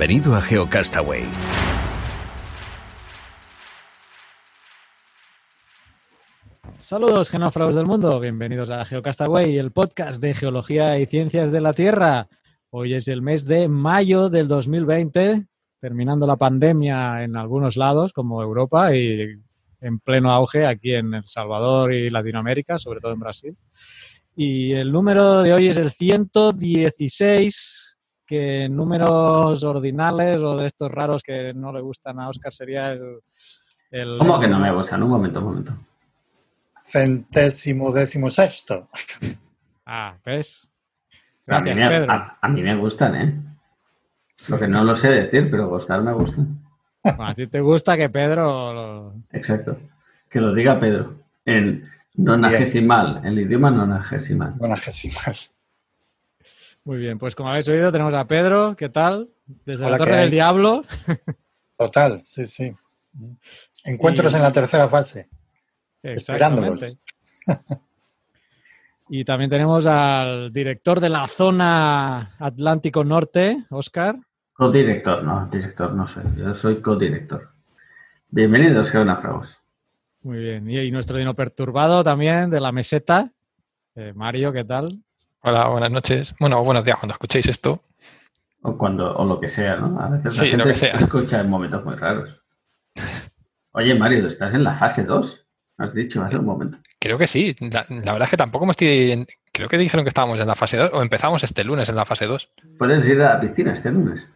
Bienvenido a GeoCastaway. Saludos, genófragos del mundo. Bienvenidos a GeoCastaway, el podcast de geología y ciencias de la Tierra. Hoy es el mes de mayo del 2020, terminando la pandemia en algunos lados, como Europa, y en pleno auge aquí en El Salvador y Latinoamérica, sobre todo en Brasil. Y el número de hoy es el 116 que números ordinales o de estos raros que no le gustan a Oscar sería el... ¿Cómo que no me gustan? Un momento, un momento. Centésimo décimo sexto. Ah, ¿ves? Gracias, a, mí, Pedro. A, mí me gustan, ¿eh? Lo que no lo sé decir, pero gustar me gustan. a ti te gusta que Pedro... Exacto. Que lo diga Pedro. En nonagesimal, el idioma nonagesimal. Nonagesimal. Muy bien, pues como habéis oído, tenemos a Pedro. ¿Qué tal? Desde la Torre del Diablo. Total, sí, sí. Encuentros en la tercera fase. Esperándolos. y también tenemos al director de la zona Atlántico Norte, Oscar. Codirector, no, director no soy. Yo soy codirector. Bienvenidos, Geonáfragos. Muy bien. Y, nuestro dino perturbado también de la meseta. Eh, Mario, ¿qué tal? Hola, buenas noches. Bueno, buenos días cuando escuchéis esto. O cuando, o lo que sea, ¿no? A veces la gente lo que sea. escucha en momentos muy raros. Oye, Mario, ¿estás en la fase 2? Has dicho hace un momento. Creo que sí. La, verdad es que tampoco me estoy. Creo que dijeron que estábamos en la fase 2 o empezamos este lunes en la fase 2. Puedes ir a la piscina este lunes.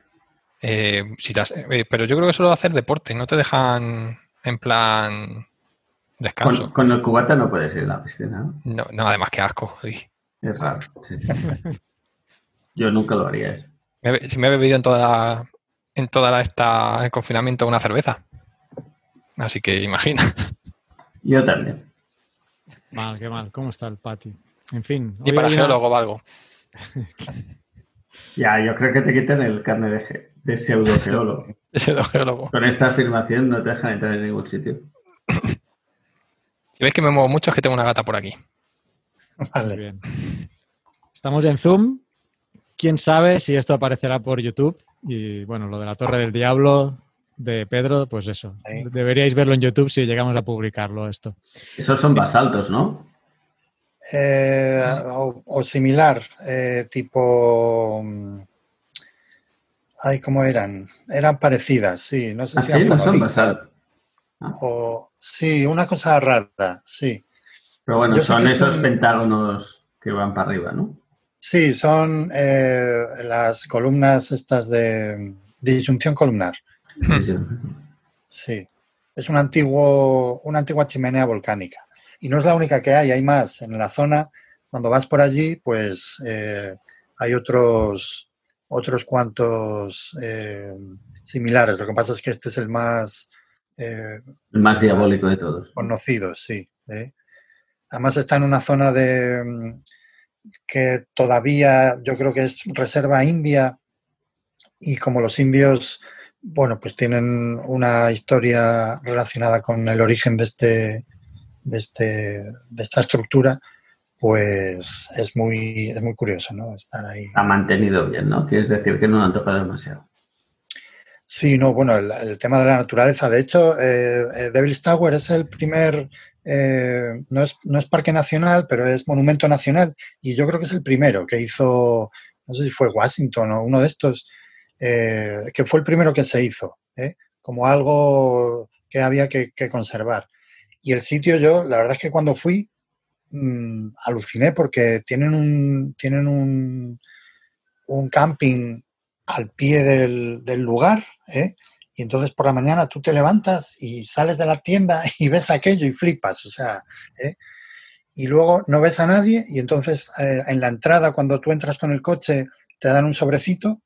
Eh, eh, pero yo creo que solo hacer deporte, no te dejan en plan descanso. Con, el cubata no puedes ir a la piscina, ¿no? No, no además que asco. Es raro. Yo nunca lo haría eso. Si me he bebido en toda en toda esta el confinamiento una cerveza. Así que imagina. Yo también. Mal, qué mal. ¿Cómo está el patio? En fin. Y para geólogo valgo. ya, yo creo que te quitan el carne de, de pseudogeólogo. pseudogeólogo. Con esta afirmación no te dejan entrar en ningún sitio. Si veis que me muevo mucho es que tengo una gata por aquí. Vale. Bien. Estamos en Zoom. Quién sabe si esto aparecerá por YouTube. Y bueno, lo de la Torre del Diablo de Pedro, pues eso. Deberíais verlo en YouTube si llegamos a publicarlo esto. Esos son basaltos, ¿no? Eh, o, similar, eh, tipo. Mm, ay, ¿cómo eran? Eran parecidas, sí. No sé ¿Ah, si sí? no son basaltos. O, sí, una cosa rara, sí. Pero bueno, son esos pentágonos que van para arriba, ¿no? Sí, son eh, las columnas estas de disyunción columnar. Sí, es un antiguo, una antigua chimenea volcánica. Y no es la única que hay, hay más. En la zona, cuando vas por allí, pues eh, hay otros, otros cuantos eh, similares. Lo que pasa es que este es el más... el más diabólico de todos. Conocido, sí. Además está en una zona de mm, que todavía yo creo que es reserva india y como los indios, bueno, pues tienen una historia relacionada con el origen de este, de este, de esta estructura, pues es muy, es muy curioso, ¿no? Estar ahí. Ha mantenido bien, ¿no? Quieres decir que no han tocado demasiado. Sí, no, bueno, el, tema de la naturaleza. De hecho, eh, eh, Devil's Tower es el primer eh, no, es, no es parque nacional, pero es monumento nacional. Y yo creo que es el primero que hizo, no sé si fue Washington o uno de estos, eh, que fue el primero que se hizo, ¿eh? como algo que había que, conservar. Y el sitio yo, la verdad es que cuando fui, mm, aluciné porque tienen un, tienen un, un camping al pie del, del lugar, y entonces por la mañana tú te levantas y sales de la tienda y ves aquello y flipas, o sea, ¿eh? y luego no ves a nadie y entonces eh, en la entrada cuando tú entras con el coche te dan un sobrecito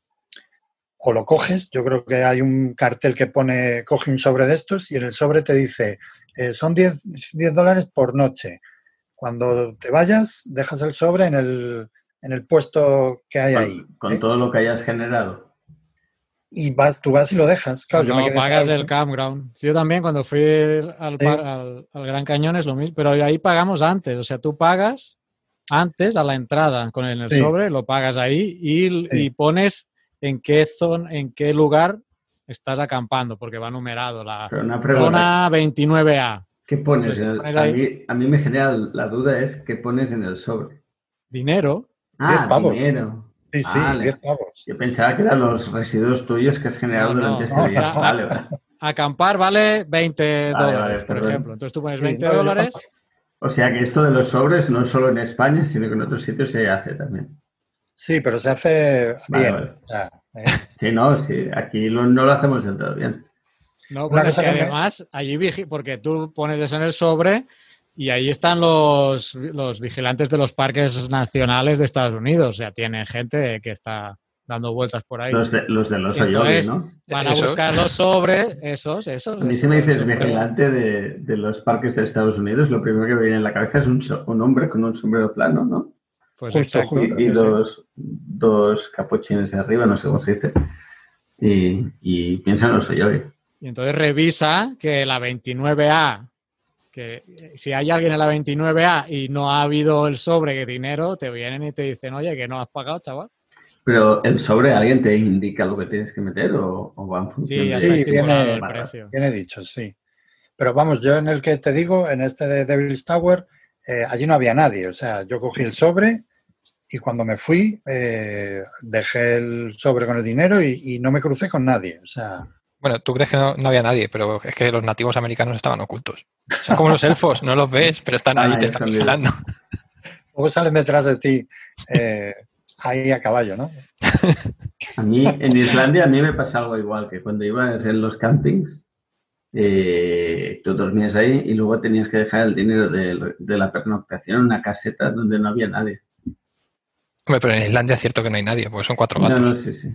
o lo coges, yo creo que hay un cartel que pone coge un sobre de estos y en el sobre te dice eh, son 10, 10 dólares por noche. Cuando te vayas, dejas el sobre en el, en el puesto que hay ahí. Con todo lo que hayas generado y vas, tú vas y lo dejas. Claro, no, yo me pagas el campground. yo también cuando fui al, al, Gran Cañón es lo mismo, pero ahí pagamos antes. O sea, tú pagas antes a la entrada con el, sobre, lo pagas ahí y, pones en qué zona, en qué lugar estás acampando, porque va numerado la zona 29A. ¿Qué pones? a, mí, me genera la duda es qué pones en el sobre. Dinero. Ah, dinero. Sí, sí, 10 pavos. Yo pensaba que eran los residuos tuyos que has generado durante ese día. Vale, Acampar vale 20 dólares, por ejemplo. Entonces tú pones 20 dólares. O sea que esto de los sobres no solo en España, sino que en otros sitios se hace también. Sí, pero se hace bien. ¿eh? Sí, no, sí, aquí no lo hacemos del todo bien. No, porque además allí, porque tú pones eso en el sobre y ahí están los, los vigilantes de los parques nacionales de Estados Unidos. O sea, tiene gente que está dando vueltas por ahí. Los de los, de los ¿no? Van a buscar los sobres, esos, esos. A mí si me dices vigilante de, de, los parques de Estados Unidos, lo primero que me viene en la cabeza es un, un hombre con un sombrero plano, ¿no? Pues exacto. Y, dos, dos capuchines de arriba, no sé cómo se dice. Y, y piensa en los Oyogi. Y entonces revisa que la 29A que eh, si hay alguien en la 29A y no ha habido el sobre de dinero, te vienen y te dicen, oye, que no has pagado, chaval. Pero el sobre, ¿alguien te indica lo que tienes que meter o, o va en función sí, ya está estipulado el precio. Tiene dicho, sí. Pero vamos, yo en el que te digo, en este de Devil's Tower, eh, allí no había nadie. O sea, yo cogí el sobre y cuando me fui, eh, dejé el sobre con el dinero y, y, no me crucé con nadie. O sea, bueno, tú crees que no, había nadie, pero es que los nativos americanos estaban ocultos. Son como los elfos, no los ves, pero están ahí, te están vigilando. Luego salen detrás de ti eh, ahí a caballo, ¿no? A mí, en Islandia, a mí me pasa algo igual, que cuando ibas en los campings, eh, tú dormías ahí y luego tenías que dejar el dinero de, la pernoctación en una caseta donde no había nadie. Hombre, pero en Islandia es cierto que no hay nadie, porque son cuatro gatos. No, no, sí, sí.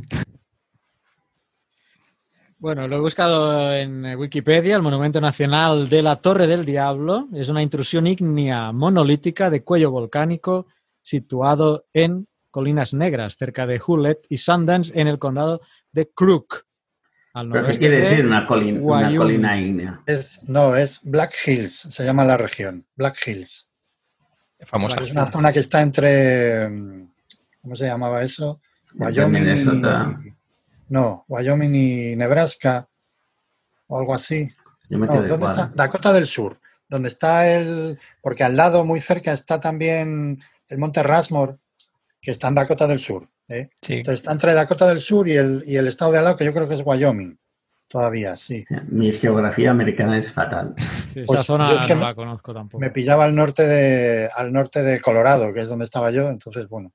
Bueno, lo he buscado en Wikipedia, el Monumento Nacional de la Torre del Diablo. Es una intrusión ígnea monolítica de cuello volcánico situado en Colinas Negras, cerca de Hulett y Sundance, en el condado de Crook. qué quiere decir una, colina, ígnea? no, es Black Hills, se llama la región. Black Hills. Famosa. Es una zona que está entre. ¿Cómo se llamaba eso? Wyoming. No, Wyoming y Nebraska o algo así. ¿dónde está? Dakota del Sur, donde está el... Porque al lado, muy cerca, está también el monte Rasmore, que está en Dakota del Sur. ¿eh? Entonces está entre Dakota del Sur y el, y el estado de al lado, que yo creo que es Wyoming. Todavía, sí. Mi geografía americana es fatal. esa pues zona no la conozco tampoco. Me pillaba al norte de al norte de Colorado, que es donde estaba yo, entonces bueno.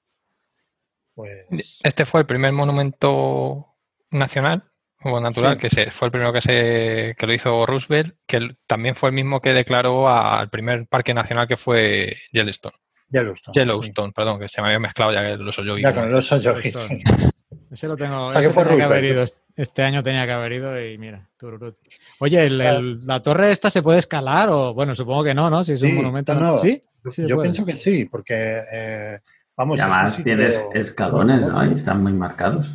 Pues... Este fue el primer monumento nacional o natural, que se, fue el primero que, se, que lo hizo Roosevelt, que también fue el mismo que declaró al primer parque nacional que fue Yellowstone. Yellowstone, Yellowstone perdón, que se me había mezclado ya que los Oyogi. Ya con los Oyogi, Ese lo tengo, ese tenía que haber ido, este año tenía que haber ido y mira, tururut. Oye, la torre esta se puede escalar o, bueno, supongo que no, ¿no? Si es un monumento. No, ¿Sí? Yo pienso que sí, porque, eh, vamos... Y además tienes escalones, ¿no? Ahí están muy marcados.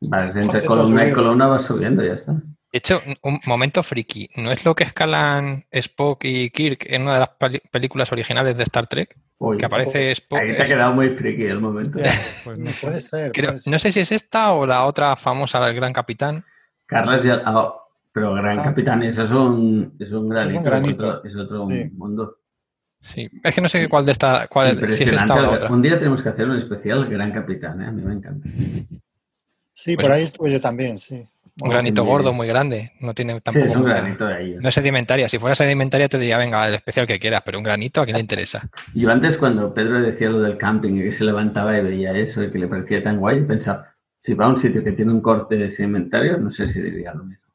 Vale, entre columna y columna va subiendo, ya está. De hecho, un momento friki, ¿no es lo que escalan Spock y Kirk en una de las películas originales de Star Trek? que aparece Spock. Ahí te ha quedado muy friki el momento. pues no puede ser. No sé si es esta o la otra famosa, el Gran Capitán. Carlos ya. Ah, pero Gran ah. Capitán, eso es un, es un granito, es otro, mundo. Sí, es que no sé cuál de esta, cuál si es esta o la otra. Un día tenemos que hacer un especial Gran Capitán, ¿eh? a mí me encanta. Sí, por ahí estuve yo también, sí. Un granito gordo, muy grande. No tiene tampoco. Sí, es un granito de ahí. ¿eh? No es sedimentaria. Si fuera sedimentaria te diría, venga, el especial que quieras, pero un granito a quién le interesa. Yo antes, cuando Pedro decía lo del camping y que se levantaba y veía eso y que le parecía tan guay, pensaba, si va a un sitio que tiene un corte sedimentario, no sé si diría lo mismo.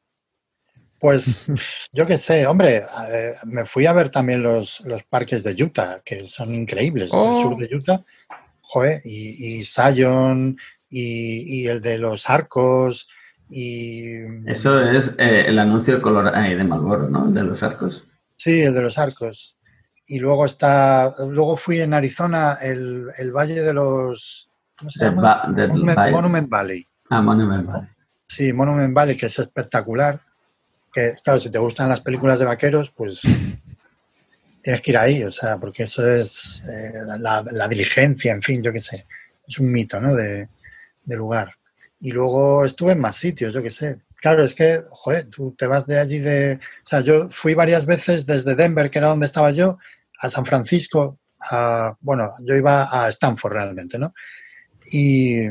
Pues yo qué sé, hombre, eh, me fui a ver también los, los parques de Utah, que son increíbles, el Oh. sur de Utah, joder, y, y Zion, y, y el de los arcos, y... Eso es eh, el anuncio de, color, ay, de Malboro, ¿no? De los arcos. Sí, el de los arcos. Y luego está, luego fui en Arizona, el, el Valle de los... ¿Cómo se llama? Monument Valley. Ah, Monument Valley. Sí, Monument Valley, que es espectacular. Que, claro, si te gustan las películas de vaqueros, pues tienes que ir ahí, o sea, porque eso es eh, la, diligencia, en fin, yo qué sé. Es un mito, ¿no? De, de lugar. Y luego estuve en más sitios, yo qué sé. Claro, es que, joder, tú te vas de allí de... O sea, yo fui varias veces desde Denver, que era donde estaba yo, a San Francisco, a... Bueno, yo iba a Stanford realmente, ¿no? Y,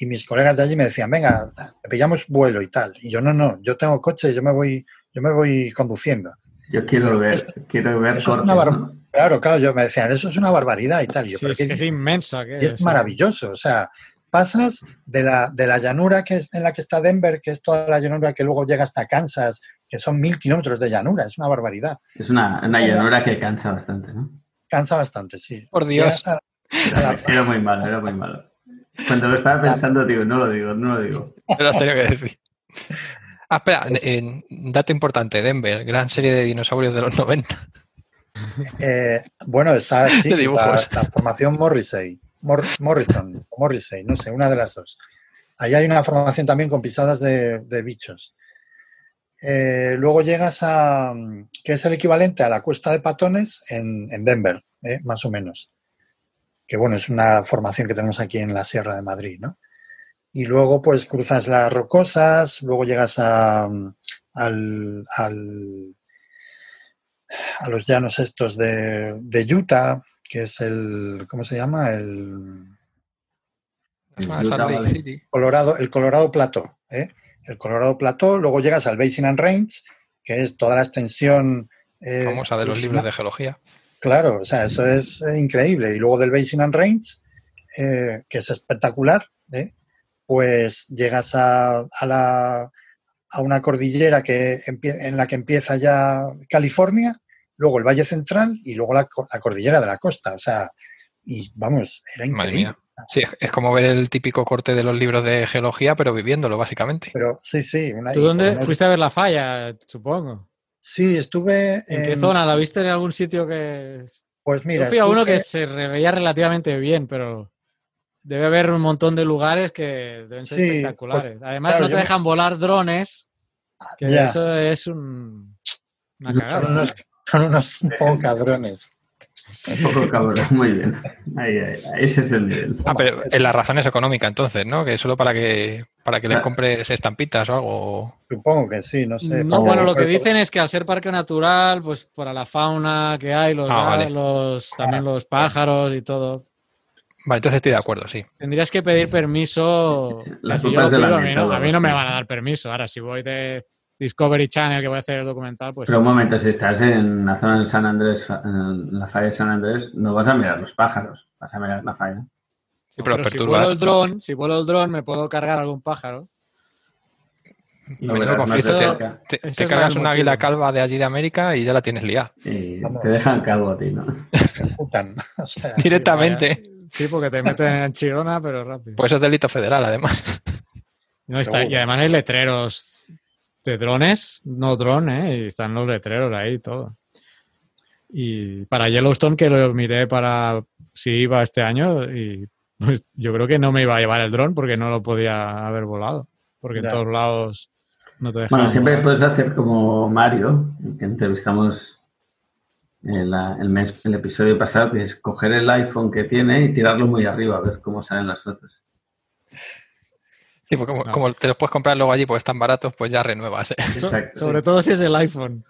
y mis colegas de allí me decían, venga, pillamos vuelo y tal. Y yo, no, no, yo tengo coche, yo me voy, yo me voy conduciendo. Yo quiero ver, quiero ver Eso es cortes, una bar- ¿no? Claro, claro, yo me decían, eso es una barbaridad y tal. Y yo, Sí, "¿Pero es, que es dices?". inmenso. Y es maravilloso. O sea, pasas de la, de la llanura que es, en la que está Denver, que es toda la llanura que luego llega hasta Kansas, que son mil kilómetros de llanura, es una barbaridad. Es una, una llanura que cansa bastante, ¿no? Cansa bastante, sí. Por Dios. Llegas a- a la- Era muy malo, era muy malo. Cuando lo estaba pensando, digo, no lo digo, no lo digo. Lo has tenido que decir. Ah, espera, eh, dato importante, Denver, gran serie de dinosaurios de los 90. Eh, bueno, está sí, la, formación Morrissey, Mor- Morrison, Morrissey, no sé, una de las dos. Ahí hay una formación también con pisadas de, de bichos. Eh, luego llegas a, mm, que es el equivalente a la cuesta de Patones en, en Denver, eh, más o menos. Que bueno, es una formación que tenemos aquí en la Sierra de Madrid, ¿no? Y luego pues cruzas las rocosas, luego llegas a, mm, al, al- a los llanos estos de, de Utah, que es el, ¿cómo se llama? El Ah, Utah. Colorado, el Colorado Plateau, ¿eh? El Colorado Plateau, luego llegas al Basin and Range, que es toda la extensión eh, famosa de los libros de geología. Claro, o sea, eso es eh, increíble. Y luego del Basin and Range, eh, que es espectacular, ¿eh? pues llegas a, a la, a una cordillera que en la que empieza ya California, luego el Valle Central y luego la, co- la cordillera de la costa. O sea, y vamos, era Madre increíble. mía. Sí, es- como ver el típico corte de los libros de geología, pero viviéndolo, básicamente. Pero sí, sí. una- ¿Tú dónde fuiste a ver la falla, supongo? Sí, estuve ¿En qué zona? ¿La viste en algún sitio que...? Pues mira, Yo fui a uno que se veía relativamente bien, pero debe haber un montón de lugares que deben ser Sí, espectaculares. Además, claro, no te me- dejan volar drones, que Ya. eso es un, una Son son cagada. unos, son unos un poco cadrones. Un poco cabrón, muy bien. Ahí, ahí, ahí, ese es el nivel. Ah, pero en la razón es económica, entonces, ¿no? Que es solo para que para que les Ah. compres estampitas o algo. Supongo que sí, no sé. No, bueno, lo que dicen es que al ser parque natural, pues para la fauna que hay, los, Ah, vale. los también los pájaros y todo, Vale, entonces estoy de acuerdo, sí. tendrías que pedir permiso. O sea, La si yo lo pido, a mí, no, a mí no me van a dar permiso. Ahora, si voy de Discovery Channel que voy a hacer el documental, pues Pero un momento, si estás en la zona de San Andrés, en la falla de San Andrés, no vas a mirar los pájaros, vas a mirar la falla. Sí, pero, Pero si vuelo el dron, si vuelo el dron, me puedo cargar algún pájaro. No conflicto. cerca Te, te cargas una águila calva de allí de América y ya la tienes liada. y te dejan calvo a ti, ¿no? ejecutan. O sea, Directamente. Sí, porque te meten en Chirona, pero rápido. Pues es delito federal, además. No, está- y además hay letreros de drones, no dron, ¿eh? Y están los letreros ahí y todo. Y para Yellowstone, que lo miré para si iba este año, y pues yo creo que no me iba a llevar el dron porque no lo podía haber volado. Porque en todos lados no te dejan. Bueno, siempre volar. puedes hacer como Mario, que entrevistamos el, el mes, el episodio pasado, que es coger el iPhone que tiene y tirarlo muy arriba, a ver cómo salen las fotos. Sí, porque como, No. como te los puedes comprar luego allí porque están baratos, pues ya renuevas. ¿eh? So- sobre todo si es el iPhone.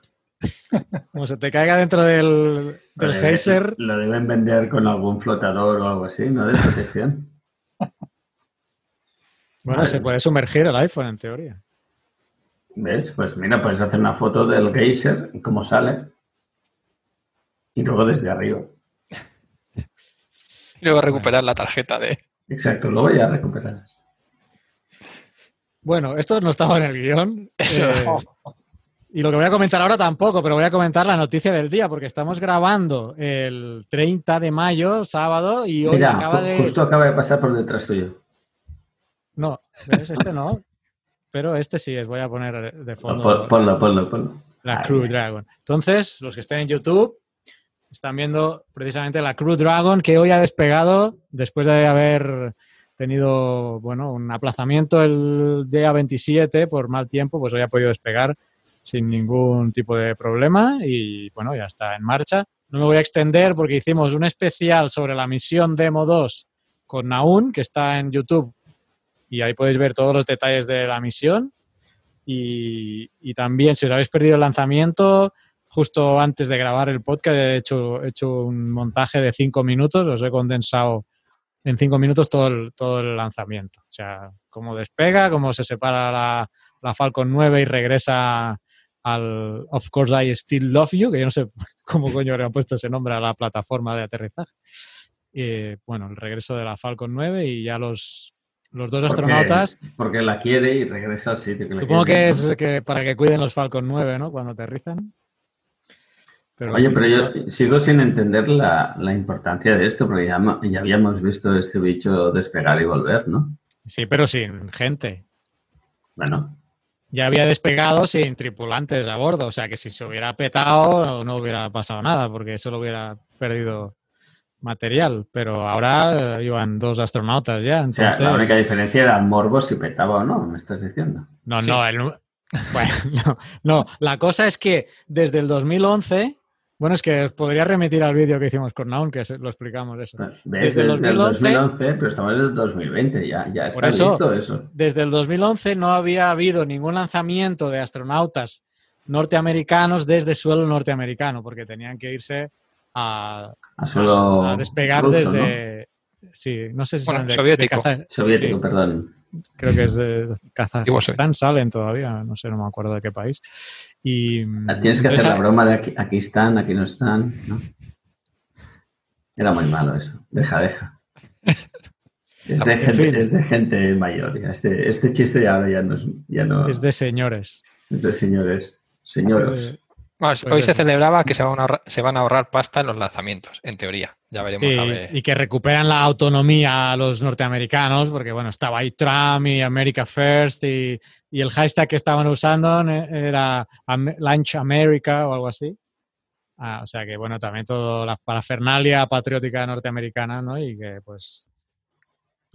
Como se te caiga dentro del, del Lo deben- geyser, Lo deben vender con algún flotador o algo así, ¿no? De protección. bueno, Vale. se puede sumergir el iPhone en teoría. ¿Ves? Pues mira, puedes hacer una foto del geyser y cómo sale. Y luego desde arriba. Y luego recuperar la tarjeta de. Exacto, luego ya recuperas. Bueno, esto no estaba en el guion. Eso. eh, y lo que voy a comentar ahora tampoco, pero voy a comentar la noticia del día, porque estamos grabando el 30 de mayo, sábado, y hoy Mira, acaba de. justo acaba de pasar por detrás tuyo. No, ¿ves? Este no. Pero este sí, es voy a poner de fondo. Pon- Ponlo, ponlo, ponlo. La Ahí. Crew Dragon. Entonces, los que estén en YouTube están viendo precisamente la Crew Dragon que hoy ha despegado después de haber tenido, bueno, un aplazamiento el día 27 por mal tiempo, pues hoy ha podido despegar sin ningún tipo de problema y, bueno, ya está en marcha. No me voy a extender porque hicimos un especial sobre la misión Demo 2 con Naun, que está en YouTube y ahí podéis ver todos los detalles de la misión. Y, también, si os habéis perdido el lanzamiento, justo antes de grabar el podcast he hecho, he hecho un montaje de cinco minutos, os he condensado en cinco minutos todo el, todo el lanzamiento. O sea, cómo despega, cómo se separa la, la Falcon 9 y regresa al Of Course I Still Love You, que yo no sé cómo coño le han puesto ese nombre a la plataforma de aterrizaje. Y, bueno, el regreso de la Falcon 9 y ya los, los dos Porque- astronautas Porque la quiere y regresa al sitio que la Supongo quiere. que es que para que cuiden los Falcon 9, ¿no? Cuando aterrizan. Pero Oye, pero yo sigo sin entender la, la importancia de esto, porque ya, ya habíamos visto este bicho despegar y volver, ¿no? Sí, pero sin gente. Bueno, Ya había despegado sin tripulantes a bordo. O sea que si se hubiera petado no hubiera pasado nada, porque solo hubiera perdido material. Pero ahora eh, iban dos astronautas ya. o sea, la única diferencia era morbo si petaba o no, me estás diciendo. No, Sí. no, el bueno, no, no. La cosa es que desde el 2011, bueno, es que os podría remitir al vídeo que hicimos con Naun, que lo explicamos eso. Desde el Desde el 2011, 2011, pero estamos en el 2020, ya, ya Por está eso- listo eso. Desde el 2011 no había habido ningún lanzamiento de astronautas norteamericanos desde suelo norteamericano, porque tenían que irse a, A solo a despegar ruso, desde... Sí, no sé si Bueno, son de, soviético. de ¿no? Soviético, sí, perdón. Creo que es de Kazajistán, salen todavía, no sé, no me acuerdo de qué país. Y Tienes que entonces, hacer la broma de aquí, aquí están, aquí no están, ¿no? Era muy malo eso. Deja, deja. Es de, En gente, fin. es de gente mayor. ya. Este, este chiste ya ahora ya no es, ya no, es de señores. es de señores. Señoros. Pues hoy se celebraba que se van, a ahorrar, se van a ahorrar pasta en los lanzamientos, en teoría. Ya veremos Sí, a ver. y que recuperan la autonomía a los norteamericanos, porque bueno, estaba ahí Trump y America First y, y el hashtag que estaban usando era Launch America o algo así. Ah, o sea que bueno, también toda la parafernalia patriótica norteamericana, ¿no? Y que pues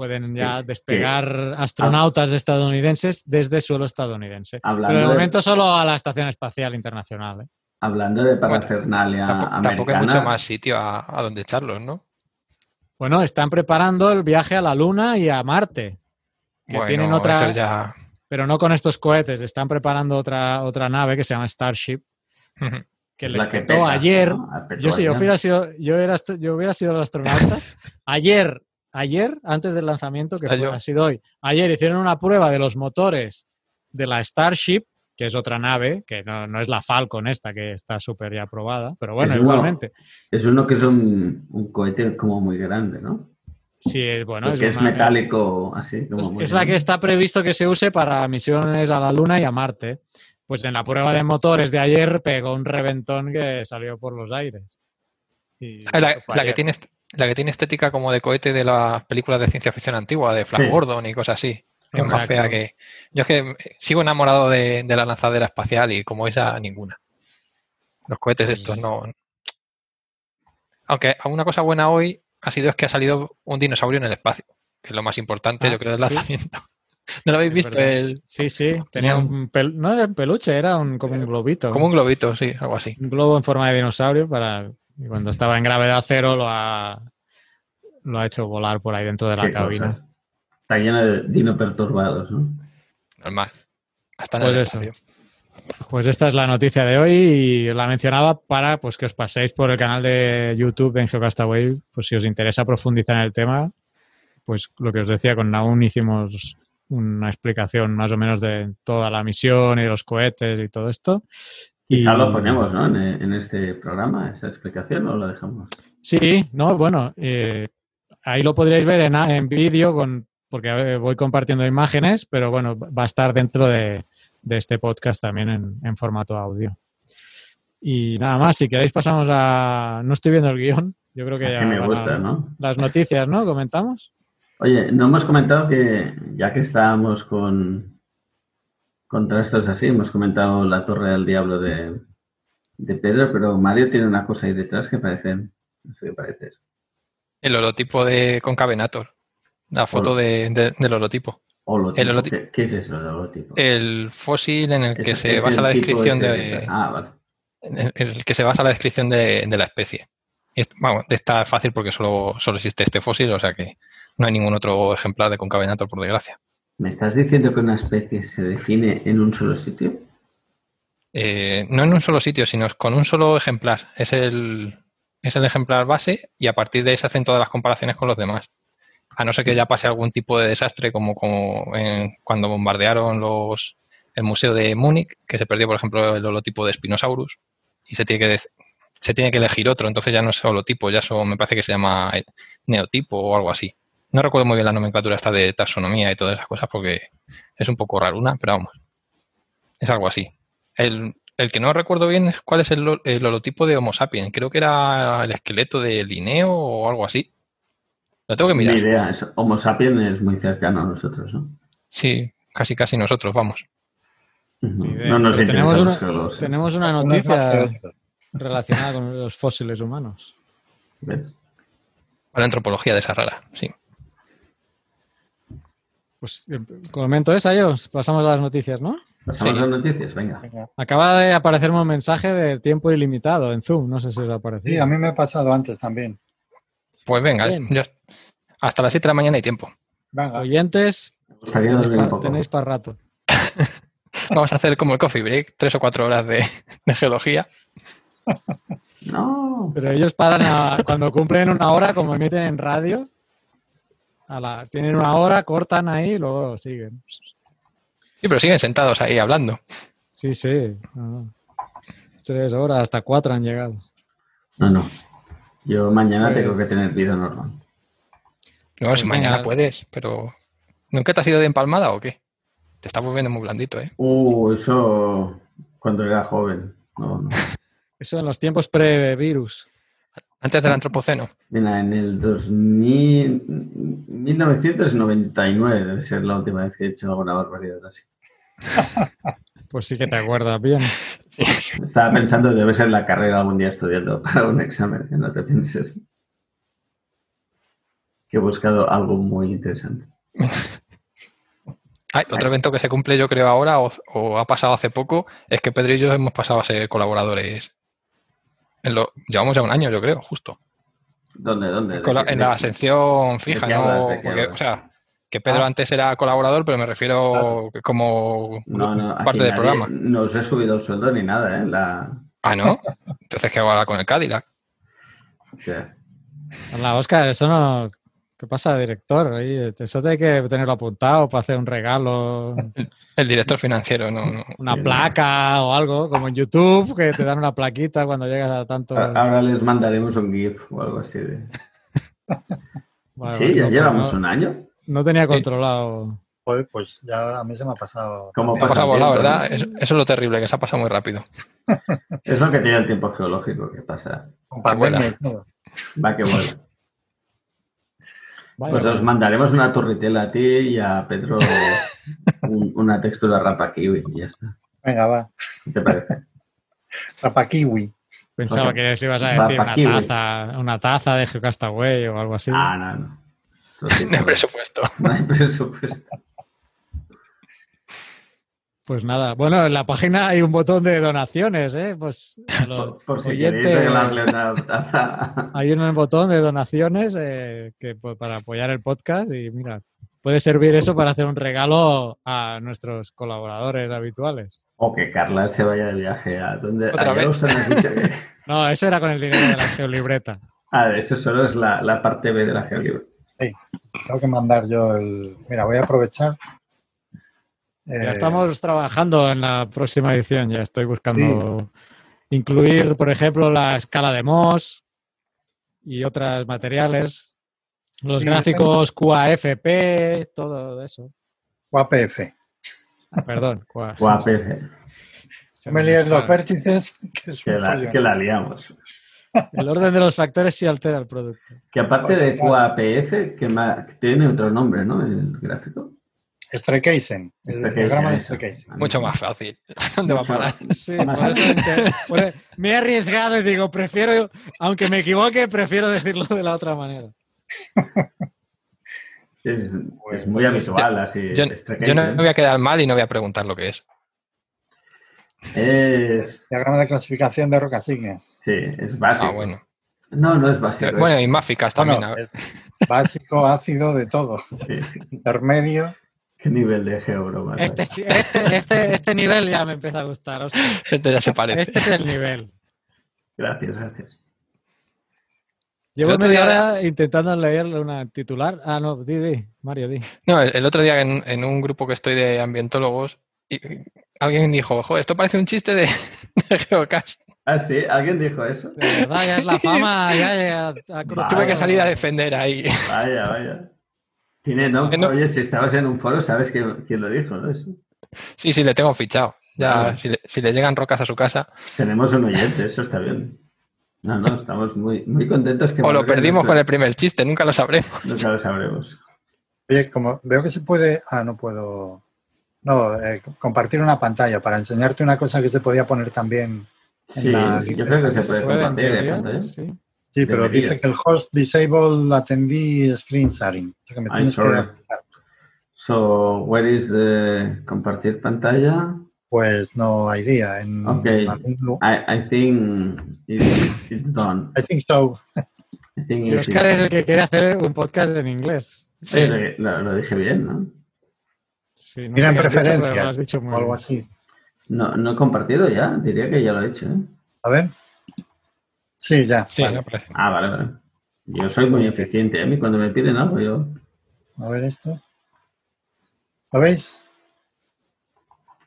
pueden ya Sí, despegar astronautas estadounidenses desde suelo estadounidense. Hablando Pero de de- momento solo a la Estación Espacial Internacional. ¿eh? Hablando de parafernalia Tampoco, tampoco hay mucho más sitio a, a donde echarlos, ¿no? Bueno, están preparando el viaje a la Luna y a Marte. Que Bueno, tienen otra, eso ya... pero no con estos cohetes. Están preparando otra, otra nave que se llama Starship, que es les petó ayer. ¿no? Ah, Yo sí, yo ayer. hubiera sido, yo yo hubiera sido los astronautas. ayer, ayer, antes del lanzamiento, que Ah, fue- ha sido hoy, ayer hicieron una prueba de los motores de la Starship, que es otra nave, que no, no es la Falcon esta, que está súper ya probada, pero bueno, Es uno- igualmente. Es uno que es un, un cohete como muy grande, ¿no? Sí, es bueno. Porque es, una- metálico así. Como Es, muy es la que está previsto que se use para misiones a la Luna y a Marte. Pues en la prueba de motores de ayer pegó un reventón que salió por los aires. Y Ah, La, que tiene, la que tiene estética como de cohete de las películas de ciencia ficción antigua, de Flash Sí. Gordon y cosas así. Es más fea que. Yo es que sigo enamorado de, de la lanzadera espacial y como esa, ninguna. Los cohetes Pues- estos no. Aunque una cosa buena hoy ha sido es que ha salido un dinosaurio en el espacio, que es lo más importante, Ah, yo creo, del sí. lanzamiento. ¿No lo habéis visto? El, Sí, sí, tenía un pel- no era un peluche, era un, como un globito. como un globito, sí, algo así. un globo en forma de dinosaurio para y cuando estaba en gravedad cero lo ha lo ha hecho volar por ahí dentro de la cabina. cosas. Está lleno de dino perturbados, ¿no? Normal. Hasta Pues eso. espacio. Pues esta es la noticia de hoy y la mencionaba para pues que os paséis por el canal de YouTube en Geocastaway, pues si os interesa profundizar en el tema, pues lo que os decía con Naun hicimos una explicación más o menos de toda la misión y de los cohetes y todo esto. Y Quizá lo ponemos, ¿no? En, en este programa, esa explicación, o lo dejamos. Sí, no, bueno, eh, ahí lo podríais ver en, en vídeo con porque eh, voy compartiendo imágenes, pero bueno, va a estar dentro de, este podcast también en, formato audio. Y nada más, si queréis pasamos a... No estoy viendo el guion, yo creo que Así me gusta, ¿no? Las noticias, ¿no? ¿Comentamos? Oye, no hemos comentado que ya que estábamos con contrastos así, hemos comentado la Torre del Diablo de, de Pedro, pero Mario tiene una cosa ahí detrás que parece, no sé qué parece. El holotipo de Concavenator. La foto de, del holotipo. ¿Qué, es eso, el holotipo? El fósil en el que se basa la descripción de. Ah, vale. el que se basa la descripción de, la especie. Está fácil porque solo, solo existe este fósil, o sea que no hay ningún otro ejemplar de concavenator, por desgracia. ¿Me estás diciendo que una especie se define en un solo sitio? Eh, no en un solo sitio, sino con un solo ejemplar. Es el, es el ejemplar base y a partir de ahí se hacen todas las comparaciones con los demás. A no ser que ya pase algún tipo de desastre como, como cuando bombardearon los, el museo de Múnich, que se perdió, por ejemplo, el holotipo de Spinosaurus y se tiene que se tiene que elegir otro, entonces ya no es holotipo, ya eso me parece que se llama neotipo o algo así. No recuerdo muy bien la nomenclatura esta de taxonomía y todas esas cosas porque es un poco raruna, pero vamos, es algo así. El, el que no recuerdo bien es cuál es el, holotipo de Homo sapiens. Creo que era el esqueleto de Linneo o algo así. Lo tengo que mirar. Mi idea es Homo sapiens es muy cercano a nosotros, ¿no? Sí, casi casi nosotros, vamos. No nos tenemos una, tenemos una noticia relacionada con los fósiles humanos. ¿Ves? la antropología de esa rara, sí. Pues eh, comento esa yo, pasamos a las noticias, ¿no? Pasamos a las noticias, venga. Acaba de aparecerme un mensaje de tiempo ilimitado en Zoom, no sé si os ha parecido. Sí, a mí me ha pasado antes también. Pues venga, hasta las 7 de la mañana hay tiempo. Venga. Oyentes, tenéis para rato. Vamos a hacer como el coffee break, tres o cuatro horas de, geología. No. Pero ellos paran cuando cumplen una hora, como emiten en radio. Tienen una hora, cortan ahí y luego siguen. Sí, pero siguen sentados ahí hablando. Sí, sí. Tres horas, hasta cuatro han llegado. No, no. Yo mañana tengo que tener vida normal. No, si pues mañana puedes, pero ¿nunca te has ido de empalmada o qué? Te estás volviendo muy blandito, ¿eh? Uh, eso cuando era joven. No, no. eso en los tiempos pre-virus. Antes del antropoceno. Mira, en el 2000, 1999 debe ser la última vez que he hecho alguna barbaridad así. Pues sí que te acuerdas bien. Estaba pensando que debe ser la carrera algún día estudiando para un examen, que no te pienses. Que he buscado algo muy interesante. Hay otro evento que se cumple yo creo ahora o, ha pasado hace poco es que Pedro y yo hemos pasado a ser colaboradores. En lo, llevamos ya un año yo creo, justo. ¿Dónde? ¿Dónde? en la sección fija, ¿no? o sea, que Pedro ah. antes era colaborador, pero me refiero como parte del programa. No os he subido el sueldo ni nada, ¿eh? La... Ah, ¿no? Entonces, ¿qué hago ahora con el Cadillac? Hola, Oscar, eso no... ¿Qué pasa, director? Eso te hay que tenerlo apuntado para hacer un regalo. El director financiero, no, Una placa o algo, como en YouTube, que te dan una plaquita cuando llegas a tanto. Ahora les mandaremos un GIF o algo así de. sí, ya pues llevamos un año. No tenía controlado. Pues, pues ya a mí se me ha pasado. ¿Cómo pasa volado, ¿verdad? Eso, es lo terrible, que se ha pasado muy rápido. es lo que tiene el tiempo geológico que pasa. Va que vuela. Pues os mandaremos una torritela a ti y a Pedro una textura rapa kiwi y ya está. Venga, va. ¿Qué te parece? Rapa kiwi. Pensaba que si ibas a decir una taza, una taza de Geocastaway o algo así. Ah, no, no. No hay presupuesto. No hay presupuesto. Pues nada, bueno, en la página hay un botón de donaciones, ¿eh? Pues por, si oyentes, hay un botón de donaciones eh, que, pues, para apoyar el podcast y mira, puede servir eso para hacer un regalo a nuestros colaboradores habituales. O que Carla se vaya de viaje a donde... ¿Otra vez? no, eso era con el dinero de la geolibreta. Ah, eso solo es la, la parte B de la geolibreta. Sí, tengo que mandar yo el... Mira, voy a aprovechar. Ya eh, estamos trabajando en la próxima edición, ya estoy buscando incluir, por ejemplo, la escala de Moss y otros materiales. Los Sí, gráficos QAFP, todo eso. UAPF. Ah, perdón. QA. No me líes los vértices, que es que un la, follón. que la liamos. El orden de los factores sí altera el producto. Que aparte de QAPF, que tiene otro nombre, ¿no? El gráfico. El diagrama de. Strikeisen. Mucho más fácil. ¿Dónde va a parar? Sí, Más por eso e- me he arriesgado y digo, prefiero, aunque me equivoque, prefiero decirlo de la otra manera. Es, Pues, es muy habitual así. Yo, no me voy a quedar mal y no voy a preguntar lo que es. Es, Diagrama de clasificación de rocas ígneas. sí, es básico. Ah, bueno. No, no es básico. Bueno, y máficas también. Bueno, es básico, ácido, de todo. sí. Intermedio. ¿Qué nivel de geobroma? Este, este, este, este nivel ya me empieza a gustar. hostia. Este ya se parece. Este es el nivel. Gracias, gracias. Llevo El otro media día- hora intentando leerle una titular. Ah, no, di, di, Mario, di. No, el, el otro día en, en un grupo que estoy de ambientólogos, y, alguien dijo, "Jo, esto parece un chiste de, de Geocast. Ah, sí, ¿alguien dijo eso? De verdad, ya es la fama, ya, ya cruzado. Tuve que salir a defender ahí. Vaya, vaya. Tiene no, Que no- Oye, si estabas en un foro, sabes quién, quién lo dijo, ¿no? Eso. Sí, sí, le tengo fichado. Ya, si, le, si le llegan rocas a su casa. Tenemos un oyente, eso está bien. No, no, estamos muy, muy contentos que O lo perdimos nuestro- con el primer chiste, nunca lo sabremos. Nunca lo sabremos. Oye, como veo que se puede. Ah, no puedo. No, eh, compartir una pantalla para enseñarte una cosa que se podía poner también. En Sí, la yo creo que se puede compartir. ¿eh, teoría, sí. Sí, pero Deberías. dice que el host disable atendí screen sharing. O sea que me Ay, tienes que sorry. So, where is the compartir pantalla? Pues no hay día. En Ok. algún lu- I, I think it's, it's done. I think so. I think Oscar es el que quiere hacer un podcast en inglés. Sí, lo, lo dije bien, ¿no? Sí, no Mira sé en qué has dicho, pero lo preferencias has dicho muy o algo así. No, no he compartido ya, diría que ya lo he hecho. ¿eh? A ver. Sí, ya. Sí, vale. Ah, vale, vale. Yo soy muy eficiente. ¿eh? A mí cuando me piden algo, yo... A ver esto. ¿Lo veis?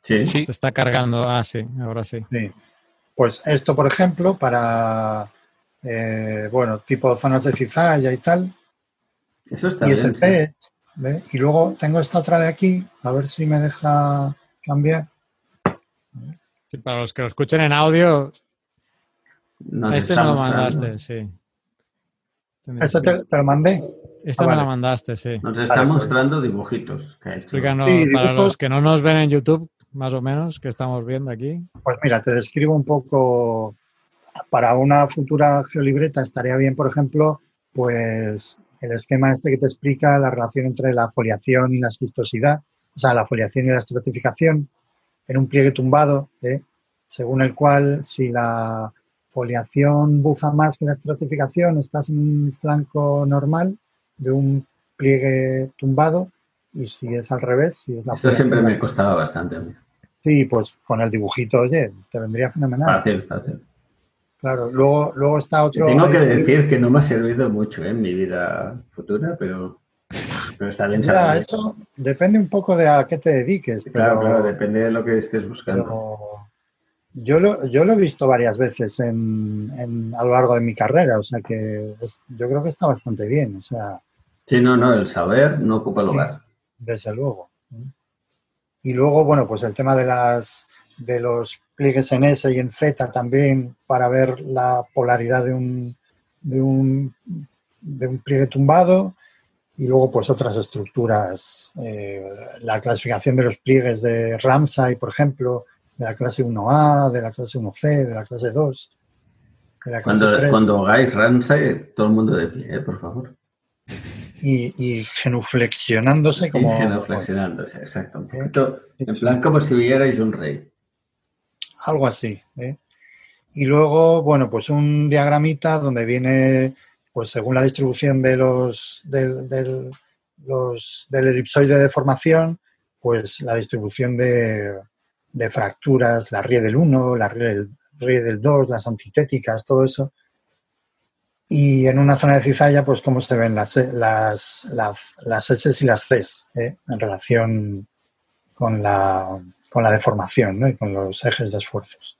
Sí. Sí, Se está cargando. Ah, sí, ahora sí. Sí. Pues esto, por ejemplo, para, eh, bueno, tipo zonas de cizalla y tal, Eso está y bien. es el test. ¿ve? Y luego tengo esta otra de aquí, a ver si me deja cambiar. Sí, para los que lo escuchen en audio, Nos este me lo mandaste, sí. Esto te, te lo mandé. Esta Ah, me vale. la mandaste, sí. Nos está Vale, pues. mostrando dibujitos que ha hecho. Explícanos, Sí, para dibujos. los que no nos ven en YouTube, más o menos, que estamos viendo aquí. Pues mira, te describo un poco. Para una futura geolibreta estaría bien, por ejemplo, pues el esquema este que te explica la relación entre la foliación y la esquistosidad, o sea, la foliación y la estratificación, en un pliegue tumbado, ¿eh? según el cual si la foliación bufa más que la estratificación, estás en un flanco normal de un pliegue tumbado, y si es al revés, si es la Esto siempre me costaba bastante a mí. Sí, pues con el dibujito, oye, te vendría fenomenal. Fácil, fácil. Claro, luego, luego está otro. Tengo que decir que no me ha servido mucho ¿eh? en mi vida futura, pero, pero está bien Ya, eso depende un poco de a qué te dediques. Claro, pero- claro, depende de lo que estés buscando. pero yo, lo, yo lo he visto varias veces en, en- a lo largo de mi carrera, o sea que es- yo creo que está bastante bien, o sea, Sí, no, no, el saber no ocupa lugar. desde luego. Y luego, bueno, pues el tema de las de los pliegues en S y en Z también para ver la polaridad de un, de un, de un pliegue tumbado y luego pues otras estructuras, eh, la clasificación de los pliegues de Ramsay, por ejemplo, de la clase 1A, de la clase 1C, de la clase 2, de la clase Cuando, 3 cuando hagáis Ramsay, todo el mundo de pie, ¿eh? por favor. y, y genuflexionándose como... y genuflexionándose, exacto. Un en plan como si vierais un rey. Algo así. ¿eh? Y luego, bueno, pues un diagramita donde viene, pues según la distribución de los, del, del, los, del elipsoide de formación, pues la distribución de, de fracturas, la RIE del 1, la RIE del, RIE del 2, las antitéticas, todo eso. Y en una zona de cizalla, pues cómo se ven las, las, las, las S y las Cs ¿eh? en relación con la, con la deformación ¿no? y con los ejes de esfuerzos.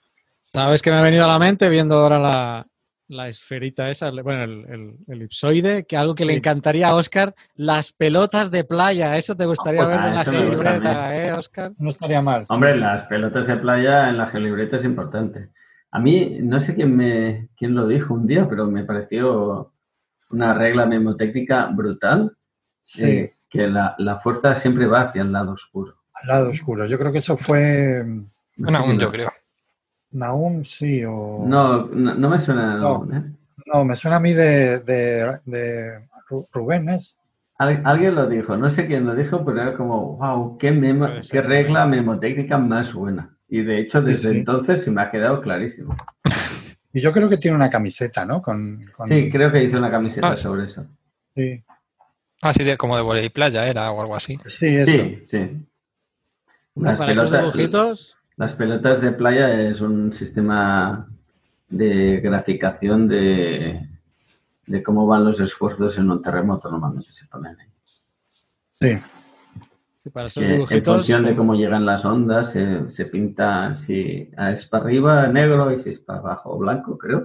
¿Sabes qué me ha venido a la mente viendo ahora la, la esferita esa, bueno, el, el, el elipsoide, que algo que le encantaría a Oscar, las pelotas de playa. Eso te gustaría pues ver a en la eso me gusta libreta, ¿eh, Oscar? No estaría mal. sí. Hombre, las pelotas de playa en la geolibreta es importante. A mí, no sé quién, me, quién lo dijo un día, pero me pareció una regla memotécnica brutal, Sí, eh, que la, la fuerza siempre va hacia el lado oscuro. al lado oscuro. Yo creo que eso fue No Bueno, sé aún quién yo creo. Nahum, sí, o... No, no, no me suena. No. ¿eh? No, me suena a mí de, de, de Ru- Rubén, ¿es? Al- alguien lo dijo, no sé quién lo dijo, pero era como, wow, qué, memo- qué regla memotécnica más buena. Y de hecho, Sí, desde sí. entonces se me ha quedado clarísimo. Y yo creo que tiene una camiseta, ¿no? Con, con- Sí, creo que hice una camiseta Ah. sobre eso. sí, Así de como de volei playa era o algo así. sí, eso. Sí, sí. Para esos dibujitos, las pelotas de playa es un sistema de graficación de, de cómo van los esfuerzos en un terremoto, normalmente se ponen ahí. Sí, sí, para esos Eh, en función de cómo llegan las ondas, se, se pinta si es para arriba negro y si es para abajo blanco, creo.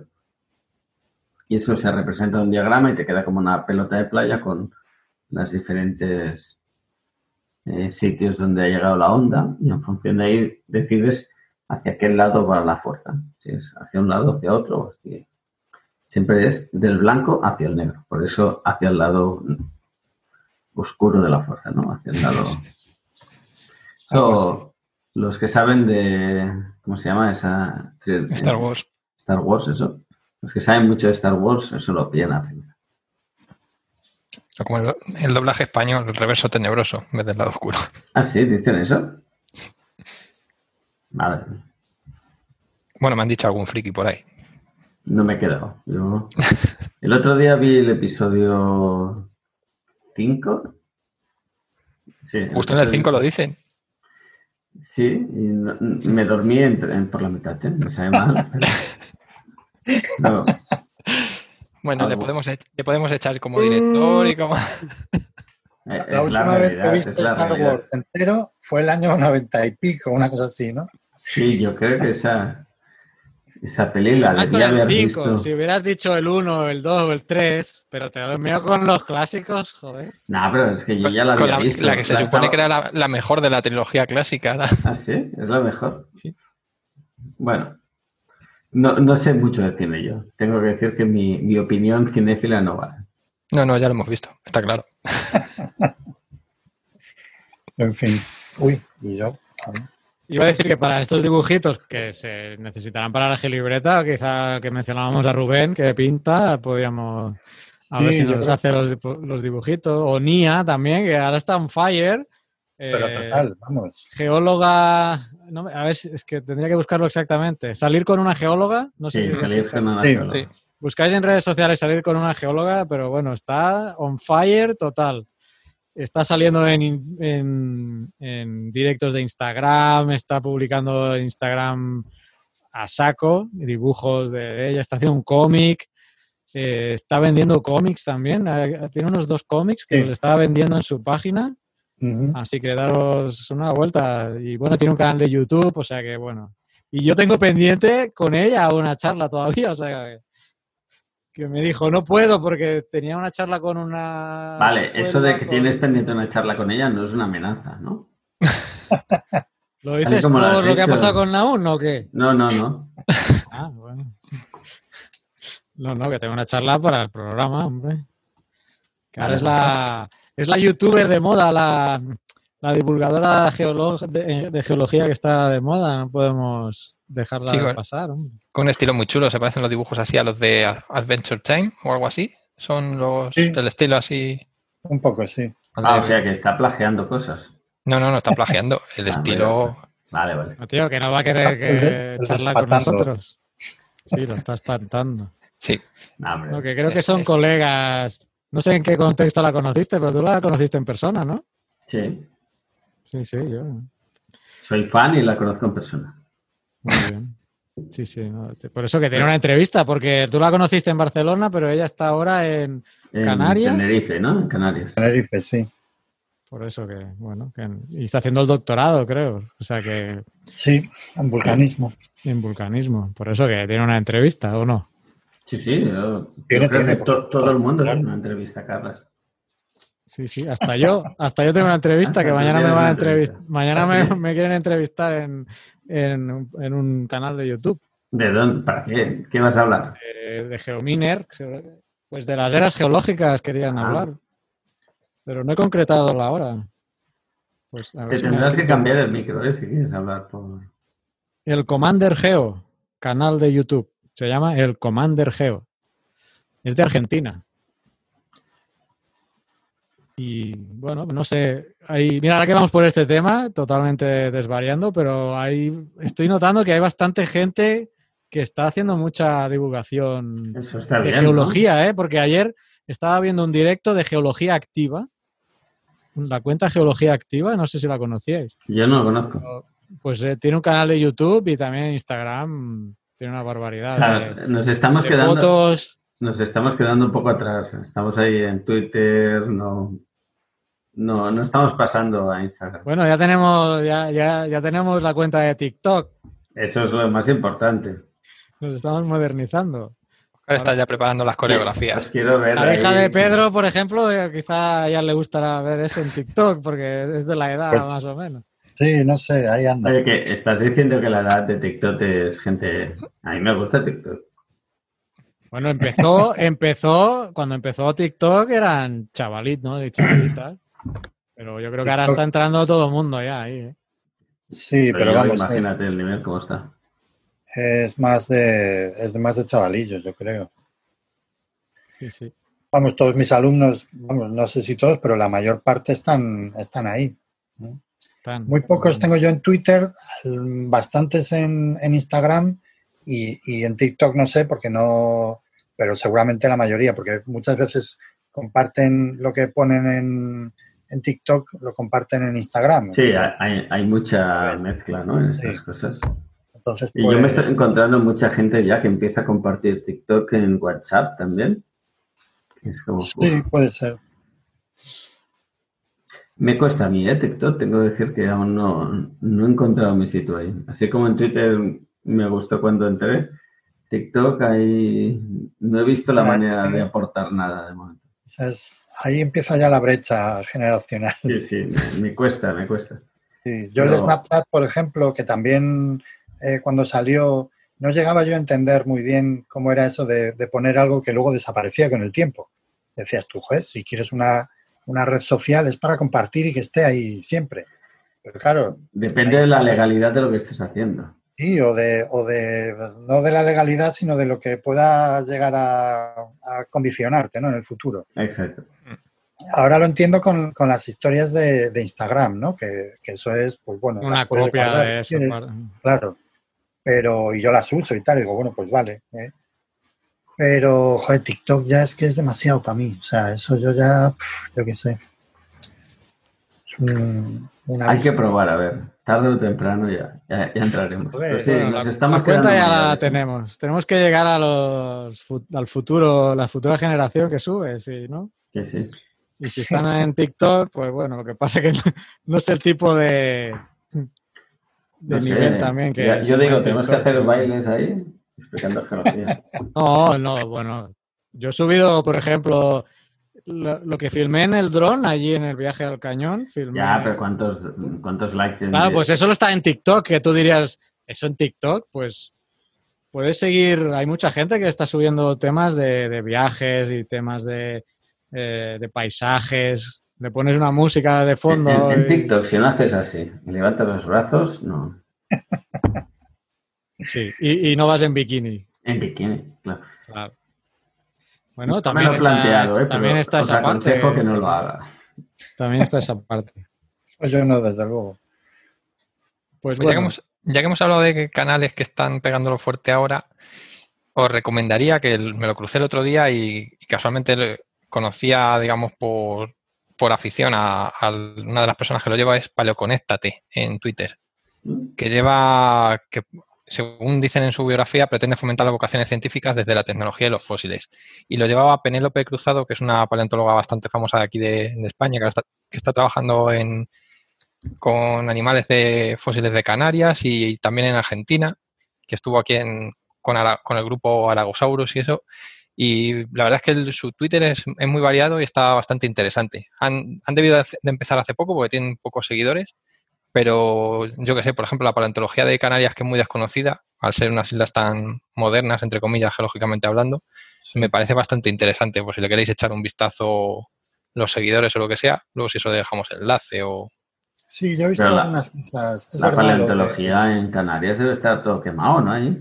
Y eso se representa en un diagrama y te queda como una pelota de playa con las diferentes eh, sitios donde ha llegado la onda y en función de ahí decides hacia qué lado va la fuerza. Si es hacia un lado, hacia otro. Siempre es del blanco hacia el negro. Por eso hacia el lado oscuro de la fuerza, ¿no? Hacia el lado... So, los que saben de... ¿Cómo se llama esa? Star Wars. Star Wars, eso. Los que saben mucho de Star Wars, eso lo pillan a primera. Como el, el doblaje español, el reverso tenebroso, en vez del lado oscuro. Ah, sí, dicen eso. Madre mía. Bueno, me han dicho algún friki por ahí. No me he quedado. Yo... El otro día vi el episodio 5. Sí, Justo en el episodio- 5 lo dicen. Sí, y no- me dormí en- en- por la mitad, ¿eh? me sabe mal. pero- No, Bueno, le podemos, ech- le podemos echar como director y como... eh, La es la última vez que realidad, viste Star realidad. Wars entero fue el año noventa y pico, una cosa así, ¿no? Sí, yo creo que esa, esa peli la debía el haber 5. visto. Si hubieras dicho el 1, el 2 o el 3, pero te dormido con los clásicos, joder. No, pero es que yo ya la con había la, visto. la que se La supone estaba- que era la, la mejor de la trilogía clásica. Ah, sí, es la mejor. Sí. Bueno, no, no sé mucho de cine yo. Tengo que decir que mi, mi opinión cinéfila no vale. No, no, ya lo hemos visto, está claro. En fin. Uy, y yo. Iba a decir que para estos dibujitos que se necesitarán para la geolibreta, quizá que mencionábamos a Rubén, que pinta, podríamos a ver si yo nos creo- hace los, los dibujitos. O Nia también, que ahora está on fire. Pero Eh, total, vamos. Geóloga. no me- a ver, es que tendría que buscarlo exactamente. Salir con una geóloga. No sé Sí, si salir con una Sí, geóloga. sí. Buscáis en redes sociales salir con una geóloga, pero bueno, está on fire total. Está saliendo en, en- en directos de Instagram, está publicando en Instagram a saco dibujos de ella, está haciendo un cómic, eh, está vendiendo cómics también, eh, tiene unos dos cómics que Sí. los está vendiendo en su página, Así que daros una vuelta. Y bueno, tiene un canal de YouTube, o sea que bueno. Y yo tengo pendiente con ella una charla todavía, o sea que, que me dijo, no puedo porque tenía una charla con una... Vale, eso de que con- tienes pendiente una charla con ella no es una amenaza, ¿no? ¿Lo dices lo por lo que ha pasado con Naun o qué? No, no, no. Ah, bueno. No, no, que tengo una charla para el programa, hombre. Que ahora es la, es la youtuber de moda, la, la divulgadora geolo- de, de geología que está de moda. No podemos dejarla Sí, pasar. hombre. Con un estilo muy chulo, se parecen los dibujos así a los de Adventure Time o algo así. Son los Sí. del estilo así. Un poco, sí. Ah, o sea que está plagiando cosas. No, no, no está plagiando. El Ah, estilo. Vale, vale. No, tío, que no va a querer que charlar con nosotros. Sí, lo está espantando. Sí. No, hombre. No, que creo que son colegas. No sé en qué contexto la conociste, pero tú la conociste en persona, ¿no? Sí, Sí, sí, yo. soy fan y la conozco en persona. Muy bien. Sí, sí. no, Por eso que tiene una entrevista, porque tú la conociste en Barcelona, pero ella está ahora en. En ¿Canarias? Tenerife, ¿no? En Canarias. Tenerife, sí. Por eso que, bueno, que, y está haciendo el doctorado, creo. O sea que Sí, en vulcanismo. en vulcanismo. Por eso que tiene una entrevista, ¿o no? Sí, sí, yo, creo que todo el mundo tiene una entrevista, Carlos. Sí, sí, hasta yo, hasta yo tengo una entrevista que mañana me van a entrevistar, mañana ¿Ah, me, quieren entrevistar en, un canal de YouTube. ¿De dónde? ¿Para qué? ¿Qué vas a hablar? de Geominer, pues de las eras geológicas querían ah. hablar, pero no he concretado la hora. Pues Te tendrás que cambiar el micro, ¿eh? si quieres hablar por... El Commander Geo, canal de YouTube, se llama El Commander Geo. Es de Argentina. Y bueno, no sé, mira, ahora que vamos por este tema, totalmente desvariando, pero estoy notando que hay bastante gente que está haciendo mucha divulgación de geología, ¿eh? porque ayer estaba viendo un directo de geología activa, la cuenta Geología Activa, no sé si la conocíais. Yo no la conozco. Pues eh, tiene un canal de YouTube y también Instagram tiene una barbaridad. nos estamos quedando. Fotos. Nos estamos quedando un poco atrás. Estamos ahí en Twitter, no, no, no estamos pasando a Instagram. Bueno, ya tenemos, ya, ya, ya tenemos la cuenta de TikTok. Eso es lo más importante. Nos estamos modernizando. Ahora está ya preparando las coreografías. quiero ver la hija de Pedro, por ejemplo, eh, quizá a ella le gustará ver eso en TikTok, porque es de la edad pues más o menos. Sí, no sé, ahí anda. Oye, que estás diciendo que la edad de TikTok es gente. A mí me gusta TikTok. Bueno, empezó, empezó, cuando empezó TikTok eran chavalitos, ¿no? De chavalitas. Pero yo creo que ahora está entrando todo el mundo ya ahí. ¿eh? Sí, pero, vamos. Imagínate el nivel cómo está. Es más de, es más de chavalillos, yo creo. Sí, sí. Vamos, todos mis alumnos, vamos, no sé si todos, pero la mayor parte están, están ahí. Muy pocos tengo yo en Twitter, bastantes en, en Instagram y, y, en TikTok no sé, porque no, pero seguramente la mayoría, porque muchas veces comparten lo que ponen en, en TikTok, lo comparten en Instagram. Sí, hay, hay mucha mezcla ¿no? en estas cosas. Entonces, y yo me pues, estoy encontrando mucha gente ya que empieza a compartir TikTok en WhatsApp también. sí, puede ser. Me cuesta a mí, ¿eh? TikTok. Tengo que decir que aún no, no he encontrado mi sitio ahí. Así como en Twitter me gustó cuando entré, TikTok ahí no he visto la manera de aportar nada de momento ahí empieza ya la brecha generacional. Sí, sí, me, cuesta, me cuesta. yo el Snapchat, por ejemplo, que también eh, cuando salió no llegaba yo a entender muy bien cómo era eso de, poner algo que luego desaparecía con el tiempo. Decías tú, joder, si quieres una, una red social es para compartir y que esté ahí siempre. Pero claro. Depende de la legalidad de lo que estés haciendo. Sí, o de, o de, no de la legalidad, sino de lo que pueda llegar a, condicionarte ¿no? en el futuro. Exacto. Ahora lo entiendo con, las historias de, Instagram, ¿no? Que, eso es, pues bueno. Una copia de eso. Claro. Pero, y yo las uso y tal, y digo, bueno, pues vale. ¿eh? Pero, joder, TikTok ya es que es demasiado para mí. O sea, eso yo ya, yo qué sé. Hay que probar, a ver tarde o temprano ya, ya, entraremos. la, cuenta ya la tenemos. Tenemos que llegar a los, al futuro, la futura generación que sube, sí, ¿no? Sí, sí. Y si están en TikTok, pues bueno, lo que pasa es que no, es el tipo de, de nivel también que... yo digo, tenemos que hacer bailes ahí explicando geología. No, no, bueno. Yo he subido, por ejemplo, lo, que filmé en el dron, allí en el viaje al cañón, filmé... Ya, pero ¿cuántos, cuántos likes Claro, pues eso lo está en TikTok, que tú dirías, ¿eso en TikTok? Pues puedes seguir, hay mucha gente que está subiendo temas de, viajes y temas de, eh, de, paisajes, le pones una música de fondo. En, TikTok, si no haces así, levantas los brazos, no. Sí, y, y no vas en bikini. En bikini, claro. claro. Bueno, también, está, también está esa parte. que no lo haga. También está esa parte. Pues yo no, desde luego. Pues, pues ya, que hemos, hablado de canales que están pegándolo fuerte ahora, os recomendaría que me lo crucé el otro día y, casualmente conocía, digamos, por, por afición a, una de las personas que lo lleva es Paleoconéctate en Twitter, mm. que lleva, que según dicen en su biografía, pretende fomentar las vocaciones científicas desde la tecnología y los fósiles. Y lo llevaba Penélope Cruzado, que es una paleontóloga bastante famosa de aquí de, España, que está, trabajando en, con animales de fósiles de Canarias y, también en Argentina, que estuvo aquí en, con, el grupo Aragosaurus y eso. Y la verdad es que su Twitter es, muy variado y está bastante interesante. Han, han debido de empezar hace poco porque tienen pocos seguidores, pero yo que sé, por ejemplo, la paleontología de Canarias, que es muy desconocida, al ser unas islas tan modernas, entre comillas, geológicamente hablando, me parece bastante interesante. Por si le queréis echar un vistazo los seguidores o lo que sea, luego si eso dejamos el enlace o... Sí, yo he visto algunas cosas. la paleontología en Canarias debe estar todo quemado, ¿no?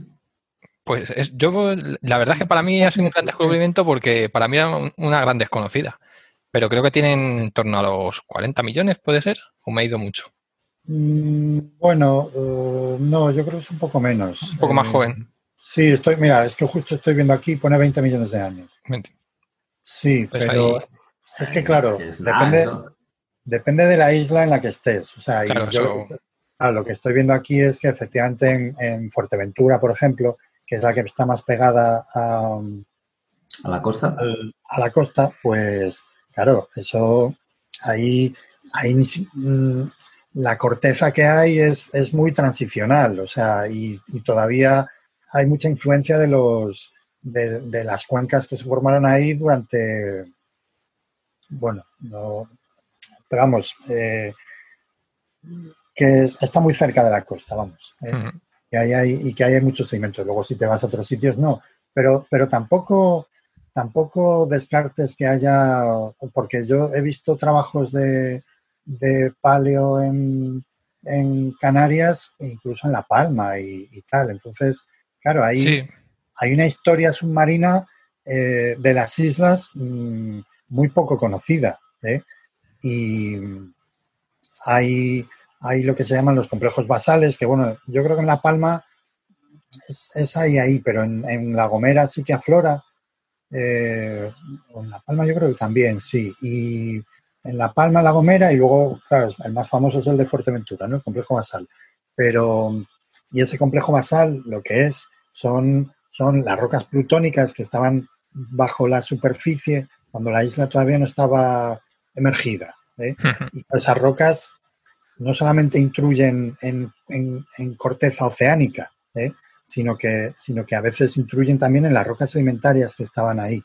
Pues yo, la verdad es que para mí ha sido un gran descubrimiento porque para mí era una gran desconocida. Pero creo que tienen en torno a los 40 millones, ¿puede ser? ¿O me ha ido mucho? Mm, bueno, eh, no, yo creo que es un poco menos. Un poco más eh, joven. Sí, estoy, mira, es que justo estoy viendo aquí, pone 20 millones de años. Sí, pues pero es que claro, depende, depende de la isla en la que estés. O sea, yo, lo que estoy viendo aquí es que efectivamente en Fuerteventura, por ejemplo, que es la que está más pegada a, a la costa. a la costa, pues claro, eso ahí, ahí mm, la corteza que hay es, es muy transicional, o sea, y, todavía hay mucha influencia de los de, las cuencas que se formaron ahí durante bueno, no, pero vamos, eh, que está muy cerca de la costa, vamos. ¿eh? hay, y que hay muchos segmentos. Luego, si te vas a otros sitios, no. Pero, pero tampoco, tampoco descartes que haya, porque yo he visto trabajos de, de paleo en, en, Canarias, incluso en La Palma y, tal. Entonces, claro, hay, hay una historia submarina eh, de las islas mm, muy poco conocida. ¿eh? Y hay hay lo que se llaman los complejos basales, que bueno, yo creo que en La Palma es, ahí, ahí, pero en, La Gomera sí que aflora. Eh, en La Palma yo creo que también, sí. Y en La Palma, La Gomera, y luego, claro, el más famoso es el de Fuerteventura, ¿no? El complejo basal. Pero, y ese complejo basal lo que es son, son las rocas plutónicas que estaban bajo la superficie cuando la isla todavía no estaba emergida. ¿eh? Y esas rocas no solamente intruyen en, corteza oceánica, ¿eh? sino, que, sino que a veces intruyen también en las rocas sedimentarias que estaban ahí.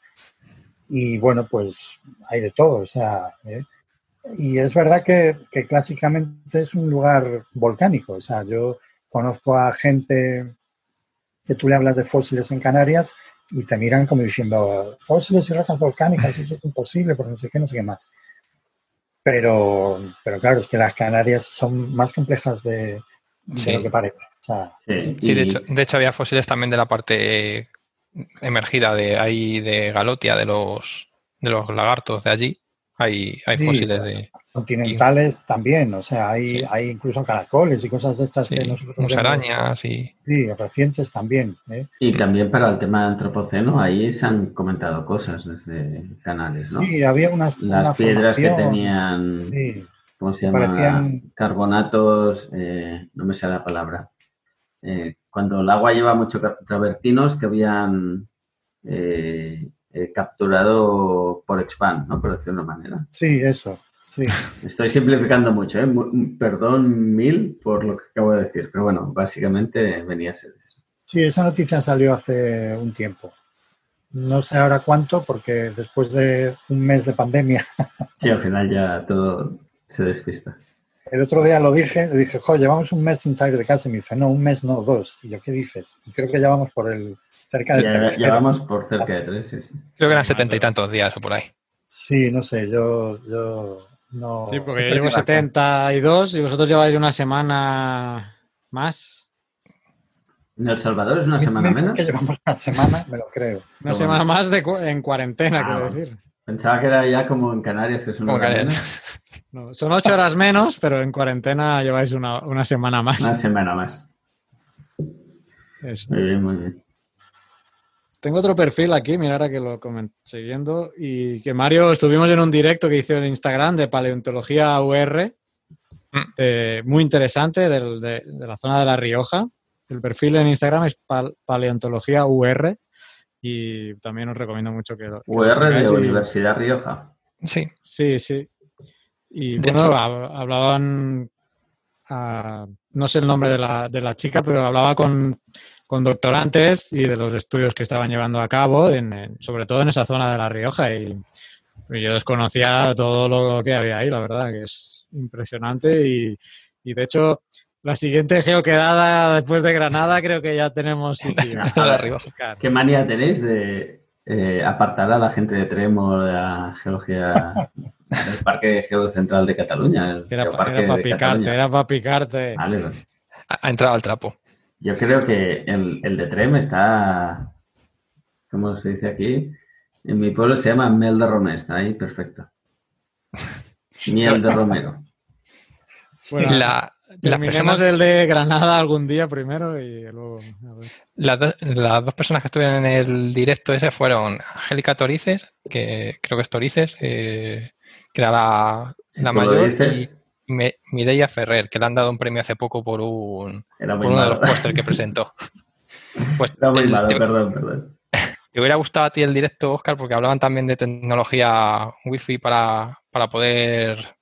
Y bueno, pues hay de todo, o sea, ¿eh? y es verdad que, clásicamente es un lugar volcánico, o sea, yo conozco a gente que tú le hablas de fósiles en Canarias y te miran como diciendo, fósiles y rocas volcánicas, eso es imposible, por no sé qué, no sé qué más. Pero, pero claro, es que las Canarias son más complejas de, lo que parece. sí, de, hecho, de hecho había fósiles también de la parte emergida de ahí de Galotia, de los, de los lagartos de allí. Hay, hay fósiles de... Continentales también, o sea, hay, hay incluso caracoles y cosas de estas que nosotros... Musarañas y... Sí, recientes también. ¿eh? Y también para el tema del antropoceno, ahí se han comentado cosas desde canales, ¿no? Sí, había unas... Las piedras que tenían... ¿Cómo se llama? Carbonatos, eh, no me sale la palabra. Eh, cuando el agua lleva mucho travertinos que habían eh, capturado por expand, ¿no? Por decirlo de una manera. Sí, eso, sí. Estoy simplificando mucho, ¿eh? Perdón mil por lo que acabo de decir, pero bueno, básicamente venía a ser eso. Sí, esa noticia salió hace un tiempo. No sé ahora cuánto, porque después de un mes de pandemia. Sí, al final ya todo se despista. El otro día lo dije, le dije, jo, llevamos un mes sin salir de casa y me dice, no, un mes no, dos. Y yo, ¿qué dices? Y creo que ya vamos por el cerca de tres. Ya vamos por cerca de tres, sí, sí. Creo que eran setenta y tantos días o por ahí. Sí, no sé, yo, yo no... Sí, porque yo llevo 72 y vosotros lleváis una semana más. ¿En El Salvador es una semana menos? que llevamos una semana, me lo creo. Una semana más de en cuarentena, ah, quiero decir. Pensaba que era ya como en Canarias, que es una no, son ocho horas menos, pero en cuarentena lleváis una, una semana más. Una semana más. Eso. Muy bien, muy bien. Tengo otro perfil aquí, mira ahora que lo comento siguiendo, y que Mario, estuvimos en un directo que hizo en Instagram de paleontología UR, mm. muy interesante, de, la zona de La Rioja. El perfil en Instagram es paleontología UR y también os recomiendo mucho que lo UR de Universidad Rioja. Sí. Sí, sí. Y bueno, hablaban, no sé el nombre de la, de la chica, pero hablaba con con doctorantes y de los estudios que estaban llevando a cabo, en, sobre todo en esa zona de La Rioja. Y, yo desconocía todo lo que había ahí, la verdad, que es impresionante. Y, y de hecho, la siguiente geoquedada después de Granada creo que ya tenemos sitio. ¿Qué manía tenéis de eh, apartar a la gente de Tremo de la geología del Parque Geocentral de Cataluña? Era, para picarte, era para picarte. Ha entrado al trapo. Yo creo que el, el de Trem está, ¿cómo se dice aquí? En mi pueblo se llama Mel de Romero, está ahí perfecto. Miel de Romero. la, Terminemos el de Granada algún día primero y luego. Las, dos personas que estuvieron en el directo ese fueron Angélica Torices, que creo que es Torices, eh, que era la, mayor, y Mireia Ferrer, que le han dado un premio hace poco por, un, uno de los pósteres que presentó. Pues, muy malo, perdón, perdón. Te hubiera gustado a ti el directo, Oscar, porque hablaban también de tecnología wifi para, para poder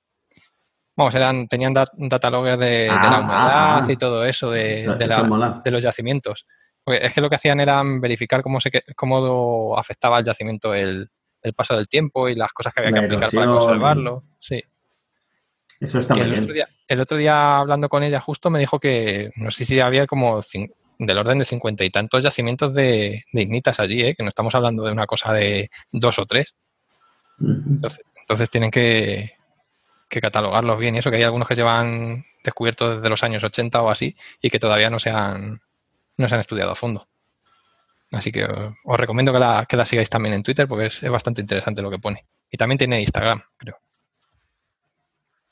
Vamos, eran, tenían dataloggers de, la ah, humedad ah, y todo eso de, de, los yacimientos. es que lo que hacían era verificar cómo, se, cómo afectaba al yacimiento el, paso del tiempo y las cosas que había que aplicar para conservarlo. Sí. Eso está muy el bien. Otro día, el otro día, hablando con ella, justo me dijo que no sé si había como del orden de cincuenta y tantos yacimientos de, ignitas allí, ¿eh? que no estamos hablando de una cosa de dos o tres. entonces, entonces tienen que, que catalogarlos bien y eso, que hay algunos que llevan descubiertos desde los años 80 o así y que todavía no se han, no se han estudiado a fondo. Así que os, recomiendo que la, que la, sigáis también en Twitter porque es, bastante interesante lo que pone. Y también tiene Instagram, creo.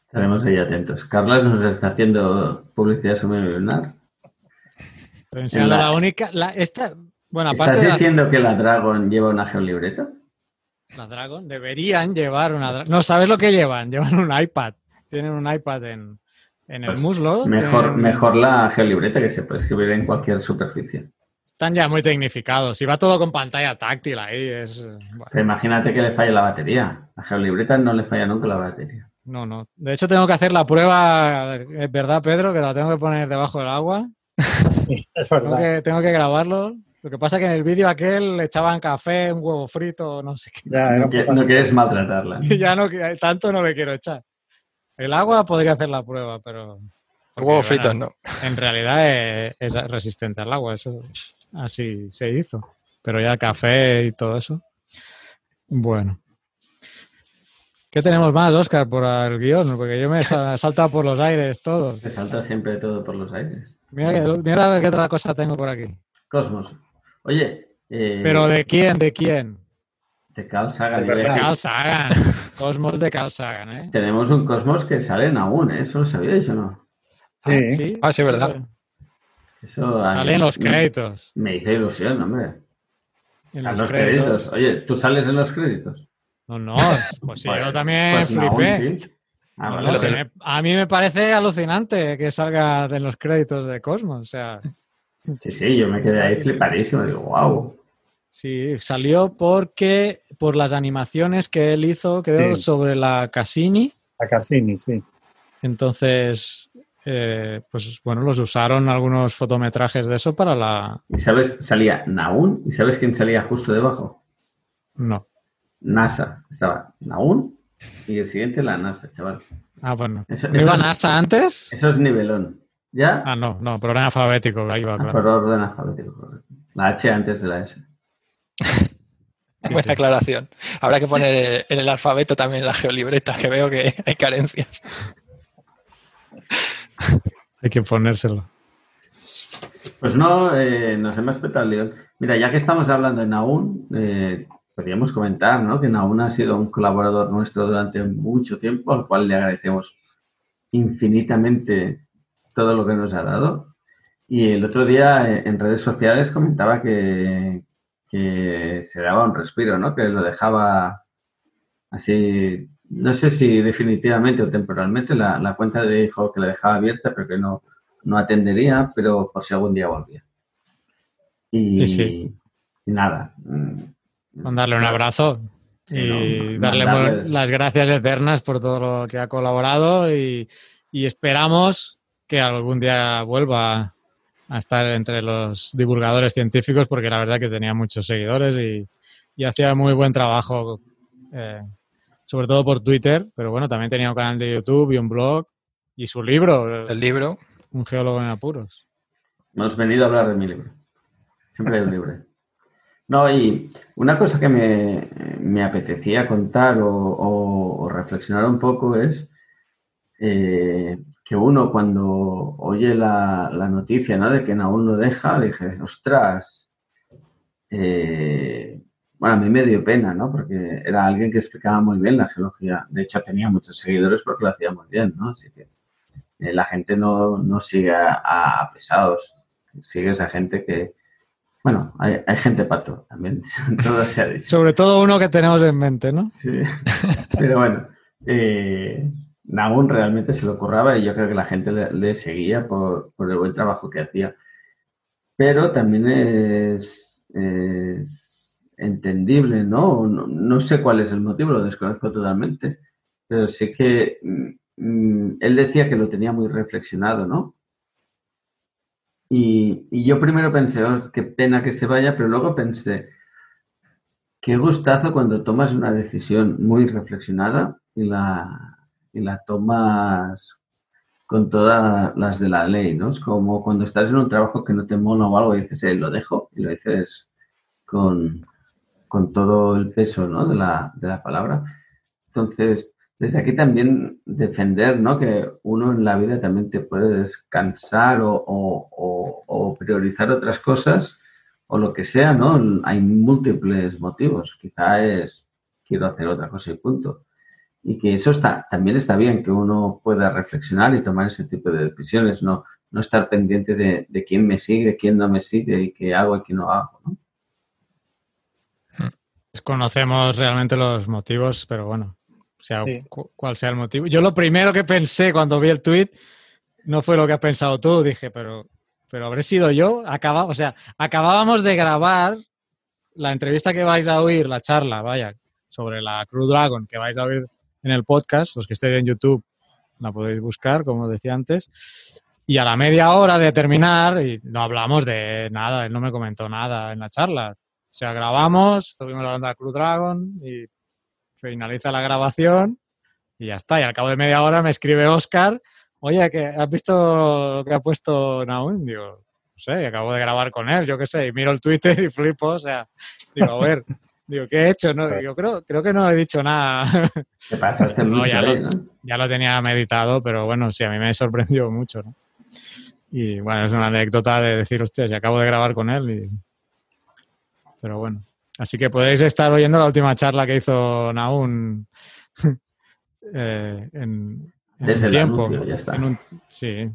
Estaremos ahí atentos. Carlos nos está haciendo publicidad sobre webinar. La, la única, la, esta, bueno, aparte ¿Estás diciendo que la Dragon lleva una geolibreta? La Dragon deberían llevar una Dragon. No, ¿sabes lo que llevan? Llevan un iPad. Tienen un iPad en, el pues muslo. Mejor, mejor la geolibreta que se puede escribir en cualquier superficie. Están ya muy tecnificados. Y va todo con pantalla táctil ahí. Es, Imagínate que le falla la batería. A geolibreta no le falla nunca la batería. No, no. De hecho, tengo que hacer la prueba, es verdad, Pedro, que la tengo que poner debajo del agua. es verdad. tengo que grabarlo. Lo que pasa es que en el vídeo aquel le echaban café, un huevo frito, no sé qué. no, quieres maltratarla. ya no, tanto no le quiero echar. El agua podría hacer la prueba, pero... El huevo frito no. En realidad es, resistente al agua, eso así se hizo. Pero ya café y todo eso. Bueno. ¿Qué tenemos más, Oscar, por el guion? Porque yo me he saltado por los aires todo. Me salta siempre todo por los aires. Mira, mira qué otra cosa tengo por aquí. Cosmos. Oye. Eh, ¿Pero de quién? ¿De quién? De Carl Sagan. De, Carl Sagan. Cosmos de Carl Sagan, ¿eh? Tenemos un Cosmos que sale aún, ¿eh? ¿Eso lo sabíais o no? Sí. sí, ah, sí, verdad. Eso, sale en los créditos. Me, hizo ilusión, hombre. En los, créditos. Oye, ¿tú sales en los créditos? No, no, pues sí, yo pues, también pues flipé. Ah, a mí me parece alucinante que salga en los créditos de Cosmos. O sea, Sí, sí, yo me quedé ahí flipadísimo, digo, wow. Sí, salió porque por las animaciones que él hizo, creo, sobre la Cassini. La Cassini, sí. Entonces, eh, pues bueno, los usaron algunos fotometrajes de eso para la. ¿Y sabes? Salía Naun, ¿y sabes quién salía justo debajo? No. NASA. Estaba Naun y el siguiente la NASA, chaval. Ah, bueno. ¿No iba NASA antes? Eso es nivelón. ¿Ya? Ah, no, no, por orden alfabético, ahí va, claro. Por orden alfabético, La H antes de la S. Buena aclaración. Habrá que poner en el alfabeto también la geolibreta, que veo que hay carencias. hay que ponérselo. Pues no, eh, nos hemos petado el Mira, ya que estamos hablando de Naun, eh, podríamos comentar ¿no? que Naun ha sido un colaborador nuestro durante mucho tiempo, al cual le agradecemos infinitamente todo lo que nos ha dado. Y el otro día eh, en redes sociales comentaba que, se daba un respiro, ¿no? Que lo dejaba así, no sé si definitivamente o temporalmente, la, cuenta de hijo que la dejaba abierta, pero que no, no atendería, pero por si algún día volvía. Y, y nada. Mm, Con darle un abrazo y darle las gracias eternas por todo lo que ha colaborado y, y esperamos que algún día vuelva a estar entre los divulgadores científicos porque la verdad que tenía muchos seguidores y, hacía muy buen trabajo, eh, sobre todo por Twitter, pero bueno, también tenía un canal de YouTube y un blog y su libro. El libro. Un geólogo en apuros. Hemos venido a hablar de mi libro. Siempre hay un libro. No, y una cosa que me, apetecía contar o, reflexionar un poco es eh, que uno cuando oye la, noticia ¿no? de que aún lo deja, dije, ostras, eh, bueno, a mí me dio pena, ¿no? Porque era alguien que explicaba muy bien la geología. De hecho, tenía muchos seguidores porque lo hacía muy bien, ¿no? Así que eh, la gente no, sigue a, pesados, sigue esa gente que, bueno, hay, gente pato también, todo se ha dicho. Sobre todo uno que tenemos en mente, ¿no? Sí, pero bueno, eh, Nagun realmente se lo curraba y yo creo que la gente le, seguía por, el buen trabajo que hacía. Pero también es, entendible, ¿no? ¿no? sé cuál es el motivo, lo desconozco totalmente, pero sí que mm, él decía que lo tenía muy reflexionado, ¿no? Y, y yo primero pensé, oh, qué pena que se vaya, pero luego pensé, qué gustazo cuando tomas una decisión muy reflexionada y la, y la tomas con todas las de la ley, ¿no? Es como cuando estás en un trabajo que no te mola o algo y dices, eh, lo dejo, y lo dices con, todo el peso, ¿no? De la, de la palabra. Entonces, desde aquí también defender, ¿no? Que uno en la vida también te puede descansar o, o priorizar otras cosas o lo que sea, ¿no? Hay múltiples motivos. Quizá es quiero hacer otra cosa y punto y que eso está, también está bien, que uno pueda reflexionar y tomar ese tipo de decisiones, no, no estar pendiente de, quién me sigue, quién no me sigue y qué hago y qué no hago. ¿no? Desconocemos realmente los motivos, pero bueno, sea cual sea el motivo. Yo lo primero que pensé cuando vi el tweet no fue lo que has pensado tú, dije, pero, pero habré sido yo. Acaba, o sea, acabábamos de grabar la entrevista que vais a oír, la charla, vaya, sobre la Crew Dragon que vais a oír en el podcast, los que estén en YouTube la podéis buscar, como decía antes. Y a la media hora de terminar, y no hablamos de nada, él no me comentó nada en la charla. O sea, grabamos, estuvimos hablando de Cruz Dragon y finaliza la grabación y ya está. Y al cabo de media hora me escribe Oscar, oye, que ¿has visto lo que ha puesto Naum? Digo, no sé, acabo de grabar con él, yo qué sé, y miro el Twitter y flipo, o sea, digo, a ver, Digo, ¿qué he hecho? No, yo creo, creo que no he dicho nada. ¿Qué pasa? Este no, ya, lo, ya lo tenía meditado, pero bueno, sí, a mí me sorprendió mucho, ¿no? Y bueno, es una anécdota de decir, hostia, si acabo de grabar con él. Y... Pero bueno. Así que podéis estar oyendo la última charla que hizo Naun eh, en, Desde un tiempo. ya está. sí.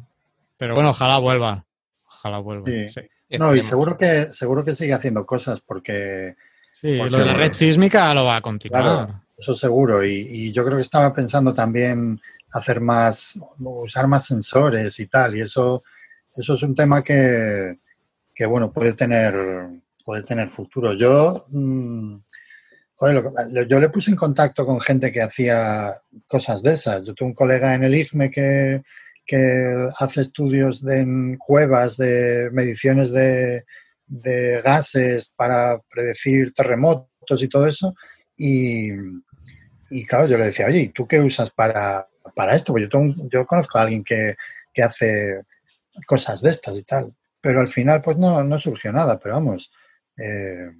Pero bueno, ojalá vuelva. Ojalá vuelva. Sí. No, y seguro que, seguro que sigue haciendo cosas porque Sí, lo de la red sísmica lo va a continuar. eso seguro. Y, yo creo que estaba pensando también hacer más, usar más sensores y tal. Y eso, eso es un tema que, bueno, puede tener, puede tener futuro. Yo, mm, yo le puse en contacto con gente que hacía cosas de esas. Yo tengo un colega en el IFME que, que hace estudios de, en cuevas de mediciones de de gases para predecir terremotos y todo eso. Y, claro, yo le decía, oye, ¿tú qué usas para, para esto? Pues yo, yo conozco a alguien que, hace cosas de estas y tal. Pero al final, pues no, no surgió nada. Pero vamos, eh,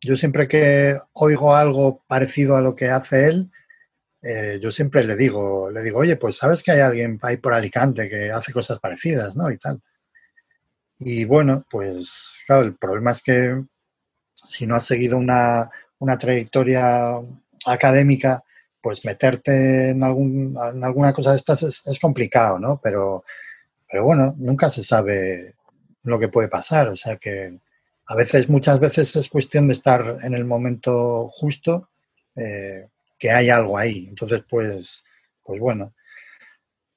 yo siempre que oigo algo parecido a lo que hace él, eh, yo siempre le digo, le digo, oye, pues sabes que hay alguien ahí por Alicante que hace cosas parecidas, ¿no? Y tal. Y bueno, pues claro, el problema es que si no has seguido una, trayectoria académica, pues meterte en, algún, en alguna cosa de estas es, complicado, ¿no? Pero, pero bueno, nunca se sabe lo que puede pasar. O sea que a veces, muchas veces es cuestión de estar en el momento justo, eh, que hay algo ahí. Entonces, pues, pues bueno.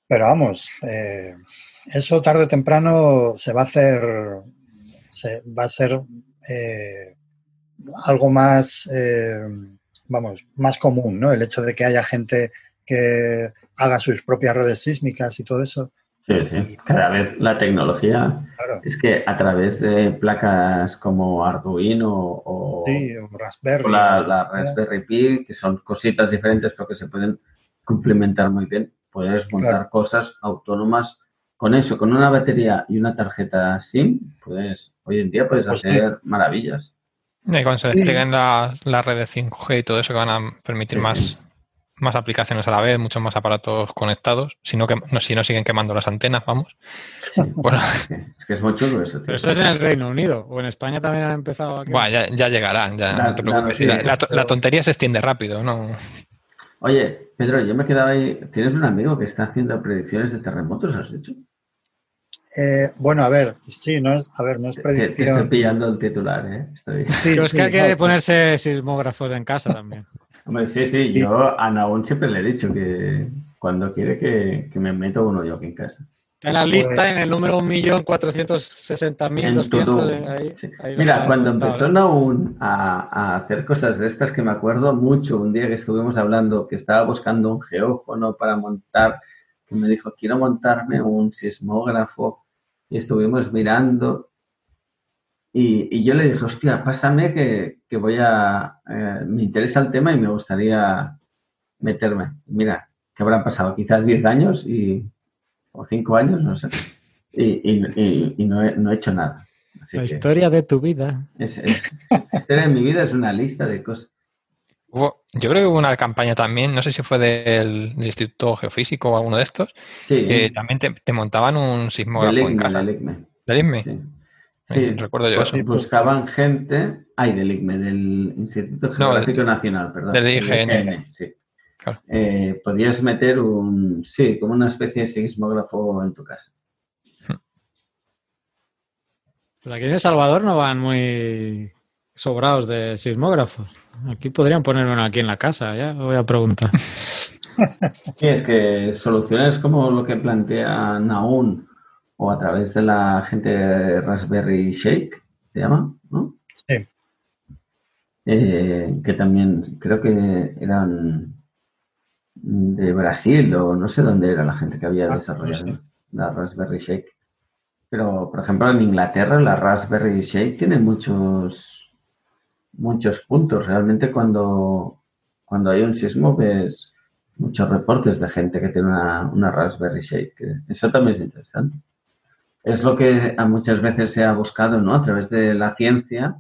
Pero vamos, eh, eso tarde o temprano se va a hacer, se, va a ser eh, algo más, eh, vamos, más común, ¿no? El hecho de que haya gente que haga sus propias redes sísmicas y todo eso, Sí, sí. Cada vez la tecnología es que a través de placas como Arduino o, Raspberry, la, Raspberry Pi, que son cositas diferentes porque se pueden complementar muy bien, puedes montar cosas autónomas con eso, con una batería y una tarjeta SIM, pues hoy en día puedes pues hacer maravillas. Y cuando se desplieguen las la redes 5G y todo eso que van a permitir más, más aplicaciones a la vez, muchos más aparatos conectados, si no, que, no, si no siguen quemando las antenas, vamos. Es que es muy chulo eso. Pero eso es en el Reino Unido, o en España también han empezado aquí. Bueno, ya, ya llegarán, ya la, no te preocupes. la, tontería se extiende rápido, ¿no? Oye, Pedro, yo me quedaba ahí. ¿Tienes un amigo que está haciendo predicciones de terremotos, has dicho? Eh, bueno, a ver, sí, no es, a ver, no es predicción. Te, estoy pillando el titular, ¿eh? Pero es que hay que ponerse sismógrafos en casa también. Hombre, sí, sí, yo a Naún siempre le he dicho que cuando quiere que, me meto uno yo aquí en casa. En la lista, en el número 1.460.200. Mira, cuando empezó Naún a, a, hacer cosas de estas, que me acuerdo mucho, un día que estuvimos hablando, que estaba buscando un geófono para montar, que me dijo, quiero montarme un sismógrafo, y estuvimos mirando, y, yo le dije, hostia, pásame que, voy a... Eh, me interesa el tema y me gustaría meterme. Mira, que habrán pasado quizás 10 años y, o 5 años, no sé. Y, no, he, hecho nada. la historia de tu vida. Es, la historia de mi vida es una lista de cosas. yo creo que hubo una campaña también, no sé si fue del, Instituto Geofísico o alguno de estos, sí. que también te, montaban un sismógrafo en casa. Del ICME. ¿Del ICME? Sí, recuerdo yo eso. Buscaban gente, ay, del ICME, del Instituto Geográfico Nacional, perdón. Del IGN. sí. Eh, podías meter un, sí, como una especie de sismógrafo en tu casa. Pues aquí en El Salvador no van muy sobrados de sismógrafos. Aquí podrían poner uno aquí en la casa, ya voy a preguntar. Sí, es que soluciones como lo que plantea Naun o a través de la gente de Raspberry Shake, se llama, ¿no? Sí. Eh, que también creo que eran de Brasil o no sé dónde era la gente que había ah, desarrollado la Raspberry Shake. Pero, por ejemplo, en Inglaterra la Raspberry Shake tiene muchos, muchos puntos. Realmente cuando, cuando hay un sismo ves muchos reportes de gente que tiene una, una Raspberry Shake. Eso también es interesante es lo que muchas veces se ha buscado, ¿no? A través de la ciencia,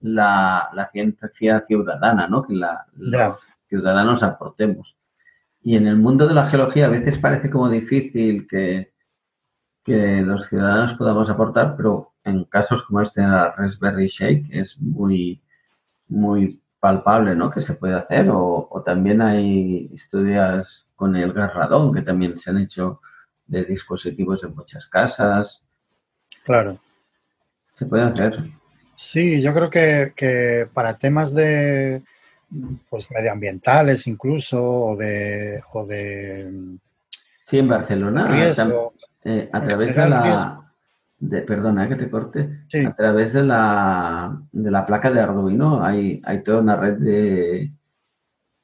la, ciencia ciudadana, ¿no? Que la, los ciudadanos aportemos. Y en el mundo de la geología a veces parece como difícil que, que los ciudadanos podamos aportar, pero en casos como este de la Raspberry Shake es muy, muy palpable, ¿no? Que se puede hacer. O, o también hay estudios con el garradón que también se han hecho de dispositivos en muchas casas. Claro. Se puede hacer. Sí, yo creo que, para temas de pues medioambientales incluso o de, o de sí en Barcelona eh, a través de la de, perdona que te corte a través de la de la placa de Arduino hay, hay toda una red de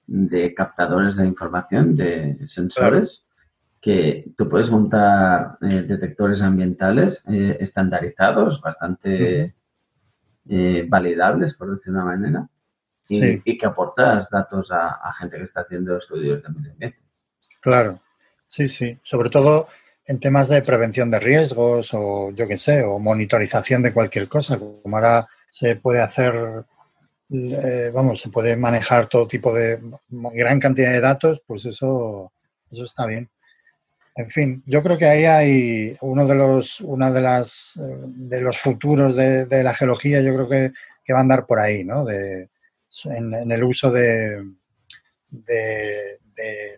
de captadores de información de sensores que tú puedes montar eh, detectores ambientales eh, estandarizados, bastante eh, validables, por decir una manera, y, que aportas datos a, gente que está haciendo estudios de medio ambiente. Claro, sí, sí. Sobre todo en temas de prevención de riesgos o yo qué sé, o monitorización de cualquier cosa, como ahora se puede hacer, vamos, se puede manejar todo tipo de gran cantidad de datos, pues eso, eso está bien. En fin, yo creo que ahí hay uno de los, una de las, eh, de los futuros de, la geología, yo creo que, que, va a andar por ahí, ¿no? De, en, el uso de, de,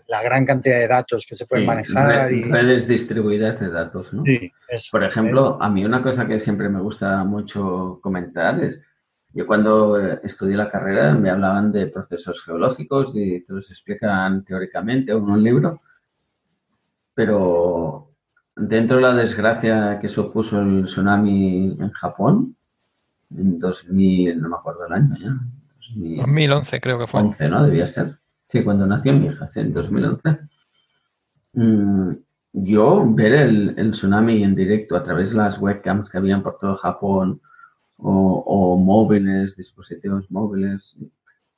la gran cantidad de datos que se pueden manejar. y... Redes distribuidas de datos, ¿no? Sí, Por ejemplo, a mí una cosa que siempre me gusta mucho comentar es, yo cuando eh, estudié la carrera me hablaban de procesos geológicos y te los explican teóricamente en un libro pero dentro de la desgracia que supuso el tsunami en Japón, en 2000, no me acuerdo el año ya. 2011 creo que fue. 11, ¿no? Debía ser. Sí, cuando nació mi hija, en 2011. Mm, yo ver el, tsunami en directo a través de las webcams que habían por todo Japón o, móviles, dispositivos móviles,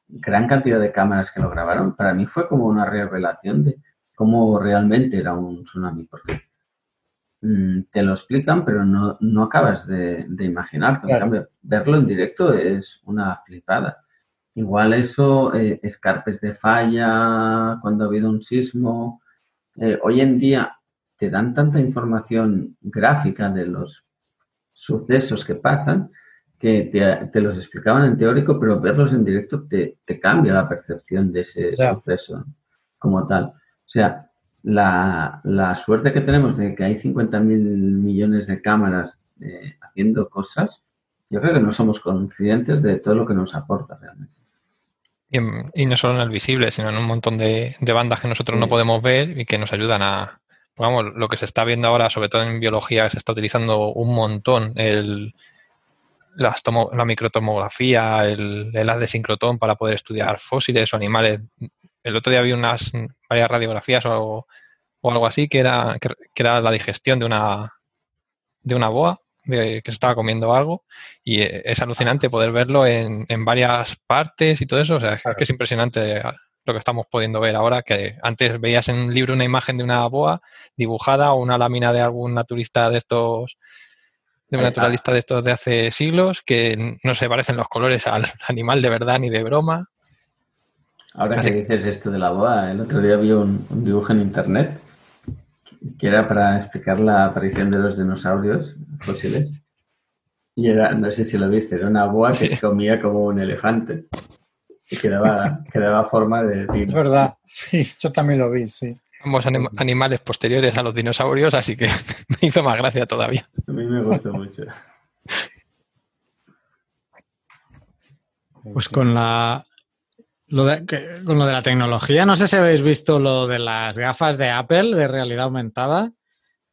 gran cantidad de cámaras que lo grabaron, para mí fue como una revelación de cómo realmente era un tsunami, porque mm, te lo explican, pero no, no acabas de, de imaginar. En cambio, verlo en directo es una flipada. Igual eso, eh, escarpes de falla, cuando ha habido un sismo. Eh, hoy en día te dan tanta información gráfica de los sucesos que pasan que te, los explicaban en teórico, pero verlos en directo te, cambia la percepción de ese suceso como tal. O sea, la, suerte que tenemos de que hay 50.000 millones de cámaras eh, haciendo cosas, yo creo que no somos conscientes de todo lo que nos aporta realmente. Y, no solo en el visible, sino en un montón de, bandas que nosotros no podemos ver y que nos ayudan a, vamos, lo que se está viendo ahora, sobre todo en biología, se está utilizando un montón el, la microtomografía, el, el haz de sincrotón para poder estudiar fósiles o animales. El otro día vi unas varias radiografías o, o algo así que era, que, era la digestión de una, de una boa que se estaba comiendo algo y eh, es alucinante poder verlo en, en varias partes y todo eso. O sea, es que es impresionante lo que estamos pudiendo ver ahora, que antes veías en un libro una imagen de una boa dibujada o una lámina de algún naturalista de estos, de un naturalista de estos de hace siglos, que no se parecen los colores al animal de verdad ni de broma. Ahora que dices esto de la boa, el otro día vi un dibujo en internet que era para explicar la aparición de los dinosaurios fósiles. Y era, no sé si lo viste, era una boa que se comía como un elefante y que daba, forma de Es verdad, sí, yo también lo vi, sí. Ambos animales posteriores a los dinosaurios, así que me hizo más gracia todavía. A mí me gustó mucho. Pues con la, lo de, con lo de la tecnología, no sé si habéis visto lo de las gafas de Apple de realidad aumentada.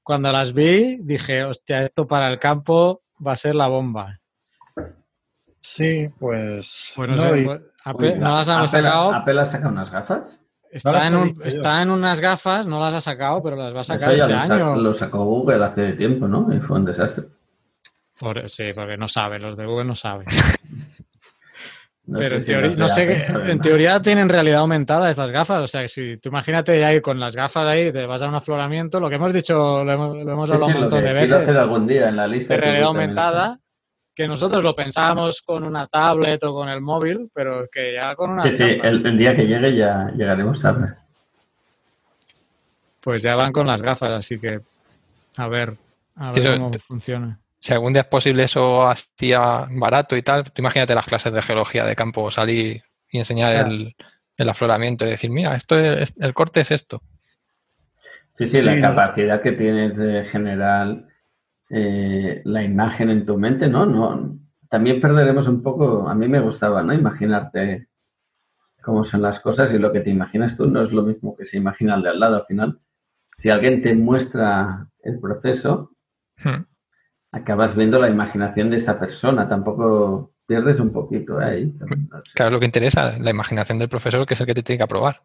Cuando las vi, dije, hostia, esto para el campo va a ser la bomba. Sí, pues. Bueno, no, pues, Apple, no las ha sacado. ¿Apple ha sacado unas gafas? Está, en, está en unas gafas, no las ha sacado, pero las va a sacar este año. lo sacó Google hace tiempo, ¿no? Y fue un desastre. sí, porque no sabe, los de Google no saben. Pero en, teoría, no sé en teoría tienen realidad aumentada estas gafas. O sea, que si tú imagínate ya ir con las gafas ahí, te vas a un afloramiento, lo que hemos dicho, lo hemos, hablado un montón de veces. hacer algún día en la lista. De realidad aumentada, que nosotros lo pensábamos con una tablet o con el móvil, pero que ya con una. Sí, sí, el, día que llegue ya llegaremos tarde. Pues ya van con las gafas, así que a ver, a ver cómo funciona si algún día es posible eso hacía barato y tal, tú imagínate las clases de geología de campo, salir y enseñar el, afloramiento y decir, mira, esto es, el corte es esto. Sí, sí, la capacidad que tienes de generar eh, la imagen en tu mente, ¿no? no También perderemos un poco, a mí me gustaba, ¿no? Imaginarte cómo son las cosas y lo que te imaginas tú no es lo mismo que se imagina el de al lado. Al final, si alguien te muestra el proceso, hmm acabas viendo la imaginación de esa persona, tampoco pierdes un poquito ahí. Claro, lo que interesa, la imaginación del profesor, que es el que te tiene que aprobar.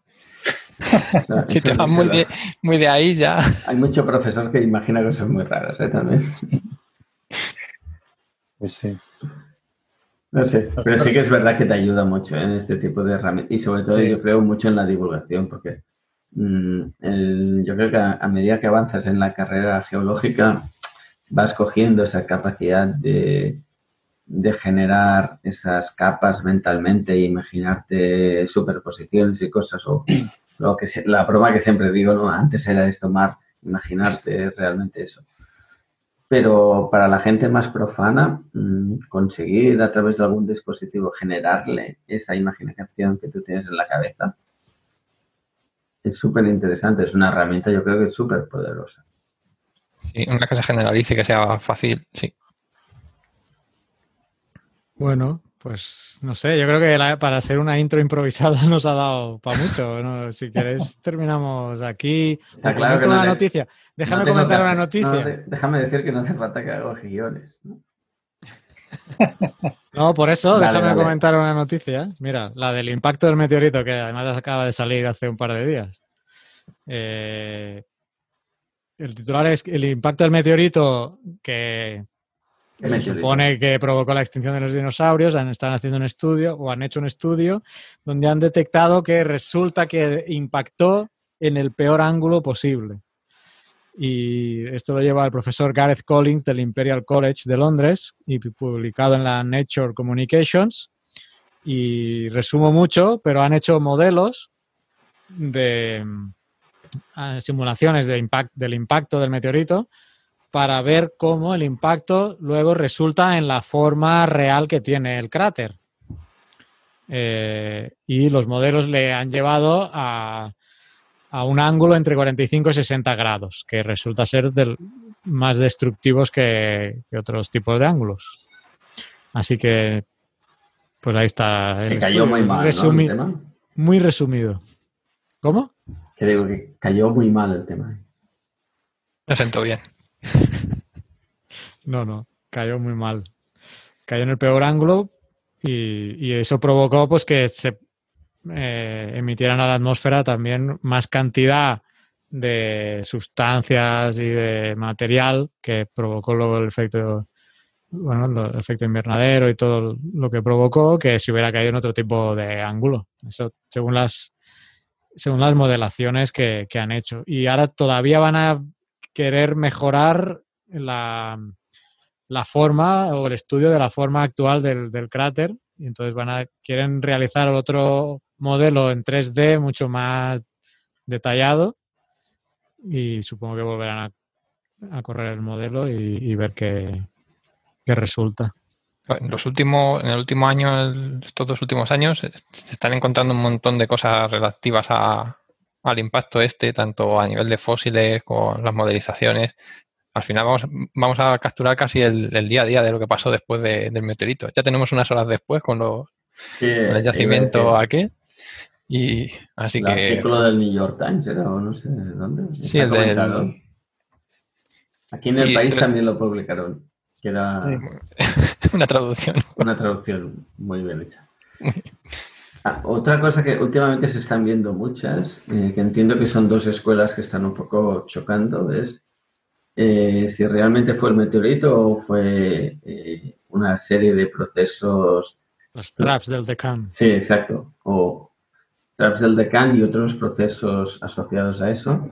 si te vas muy de, muy de, ahí ya. Hay mucho profesor que imagina cosas muy raras ¿eh? también. Pues sí. No sé, pero sí que es verdad que te ayuda mucho en este tipo de herramientas y sobre todo yo creo mucho en la divulgación porque mm, yo creo que a, medida que avanzas en la carrera geológica vas cogiendo esa capacidad de, generar esas capas mentalmente e imaginarte superposiciones y cosas o lo que la broma que siempre digo, ¿no? Antes era esto, Mar, imaginarte realmente eso. Pero para la gente más profana, mm, conseguir a través de algún dispositivo generarle esa imaginación que tú tienes en la cabeza es súper interesante. Es una herramienta, yo creo que es súper poderosa. Sí, una que se generalice, que sea fácil, sí. Bueno, pues no sé, yo creo que para ser una intro improvisada nos ha dado para mucho. Si queréis, terminamos aquí. claro una noticia. Déjame comentar una noticia. déjame decir que no hace falta que haga guiones. ¿no? por eso, déjame comentar una noticia. Mira, la del impacto del meteorito, que además acaba de salir hace un par de días. Eh, el titular es el impacto del meteorito que se supone que provocó la extinción de los dinosaurios. Han, están haciendo un estudio o han hecho un estudio donde han detectado que resulta que impactó en el peor ángulo posible. Y esto lo lleva el profesor Gareth Collins del Imperial College de Londres y publicado en la Nature Communications. Y resumo mucho, pero han hecho modelos de simulaciones de del impacto del meteorito para ver cómo el impacto luego resulta en la forma real que tiene el cráter. Eh, y los modelos le han llevado a, un ángulo entre 45 y 60 grados, que resulta ser del, más destructivos que, otros tipos de ángulos. Así que, pues ahí está. El cayó muy mal. Muy resumido. ¿Cómo? Que digo que cayó muy mal el tema. Me sentó bien. No, no, cayó muy mal. Cayó en el peor ángulo y, eso provocó pues que se eh, emitieran a la atmósfera también más cantidad de sustancias y de material que provocó luego el efecto bueno, el efecto invernadero y todo lo que provocó que se hubiera caído en otro tipo de ángulo. Eso según las según las modelaciones que han hecho. Y ahora todavía van a querer mejorar la, la, forma o el estudio de la forma actual del, del, cráter. Y entonces van a, quieren realizar otro modelo en 3D mucho más detallado y supongo que volverán a, correr el modelo y, ver qué, qué, resulta. En los últimos, en el último año, estos dos últimos años, se están encontrando un montón de cosas relativas a, al impacto este, tanto a nivel de fósiles con las modelizaciones. Al final vamos, vamos a capturar casi el, día a día de lo que pasó después del meteorito. Ya tenemos unas horas después con, los, el yacimiento aquí. Y así el que. Artículo del New York Times era, o no sé dónde. Sí, el del... Aquí en el país también lo publicaron. Que era. una traducción. Una traducción muy bien hecha. Ah, otra cosa que últimamente se están viendo muchas, eh, que entiendo que son dos escuelas que están un poco chocando, es eh, si realmente fue el meteorito o fue eh, una serie de procesos. Los traps del decán. Sí, exacto. O traps del decán y otros procesos asociados a eso.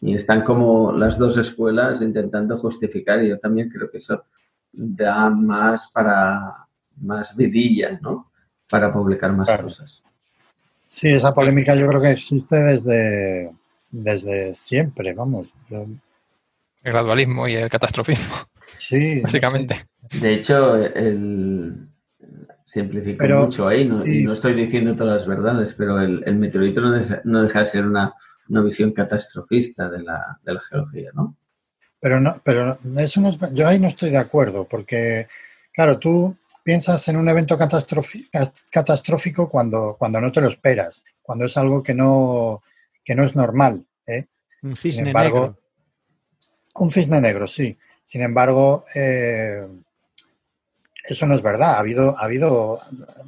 Y están como las dos escuelas intentando justificar, y yo también creo que eso da más para más vidilla, ¿no? para publicar más cosas. Sí, esa polémica yo creo que existe desde, desde siempre, vamos. El gradualismo y el catastrofismo. Sí. Básicamente. De hecho, el, simplifico mucho ahí, no, y no estoy diciendo todas las verdades, pero el, meteorito no, deja, de ser una, visión catastrofista de la, de la geología, ¿no? Pero no, pero eso no yo ahí no estoy de acuerdo, porque, claro, tú piensas en un evento catastrófico cuando, cuando no te lo esperas, cuando es algo que no, que no es normal. ¿eh? Un cisne negro. Un cisne negro, sí. Sin embargo, eh, eso no es verdad. Ha habido, ha habido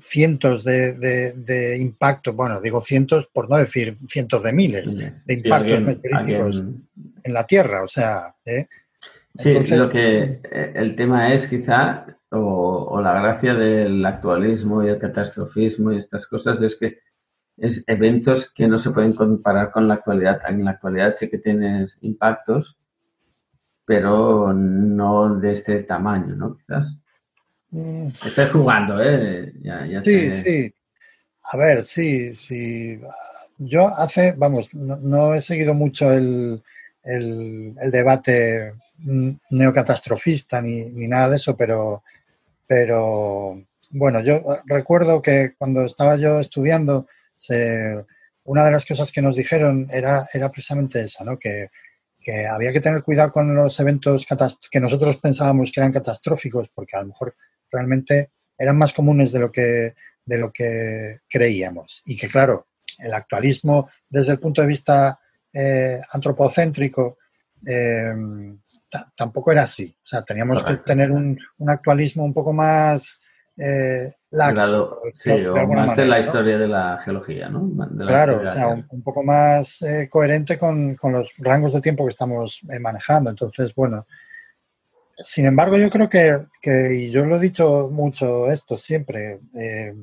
cientos de, impactos, bueno, digo cientos por no decir cientos de miles de impactos meteoríticos en la Tierra. O sea, ¿eh? Sí, lo que el tema es quizá o, la gracia del actualismo y el catastrofismo y estas cosas es que es eventos que no se pueden comparar con la actualidad. En la actualidad sí que tienes impactos, pero no de este tamaño, ¿no? Quizás. Estoy jugando, ¿eh? sí, sí. A ver, sí, sí. Yo hace, vamos, no, he seguido mucho el, el, debate neocatastrofista ni, ni, nada de eso, pero pero bueno, yo recuerdo que cuando estaba yo estudiando, una de las cosas que nos dijeron era, era precisamente esa, ¿no? que, había que tener cuidado con los eventos que nosotros pensábamos que eran catastróficos, porque a lo mejor realmente eran más comunes de lo que, de lo que creíamos. Y que claro, el actualismo desde el punto de vista eh, antropocéntrico eh, tampoco era así. O sea, teníamos que tener un, actualismo un poco más, eh, Grado, sí, o más de la historia de la geología, ¿no? claro, o sea, un, poco más eh, coherente con, los rangos de tiempo que estamos eh, manejando. Entonces, bueno, sin embargo, yo creo que, y yo lo he dicho mucho esto siempre, eh,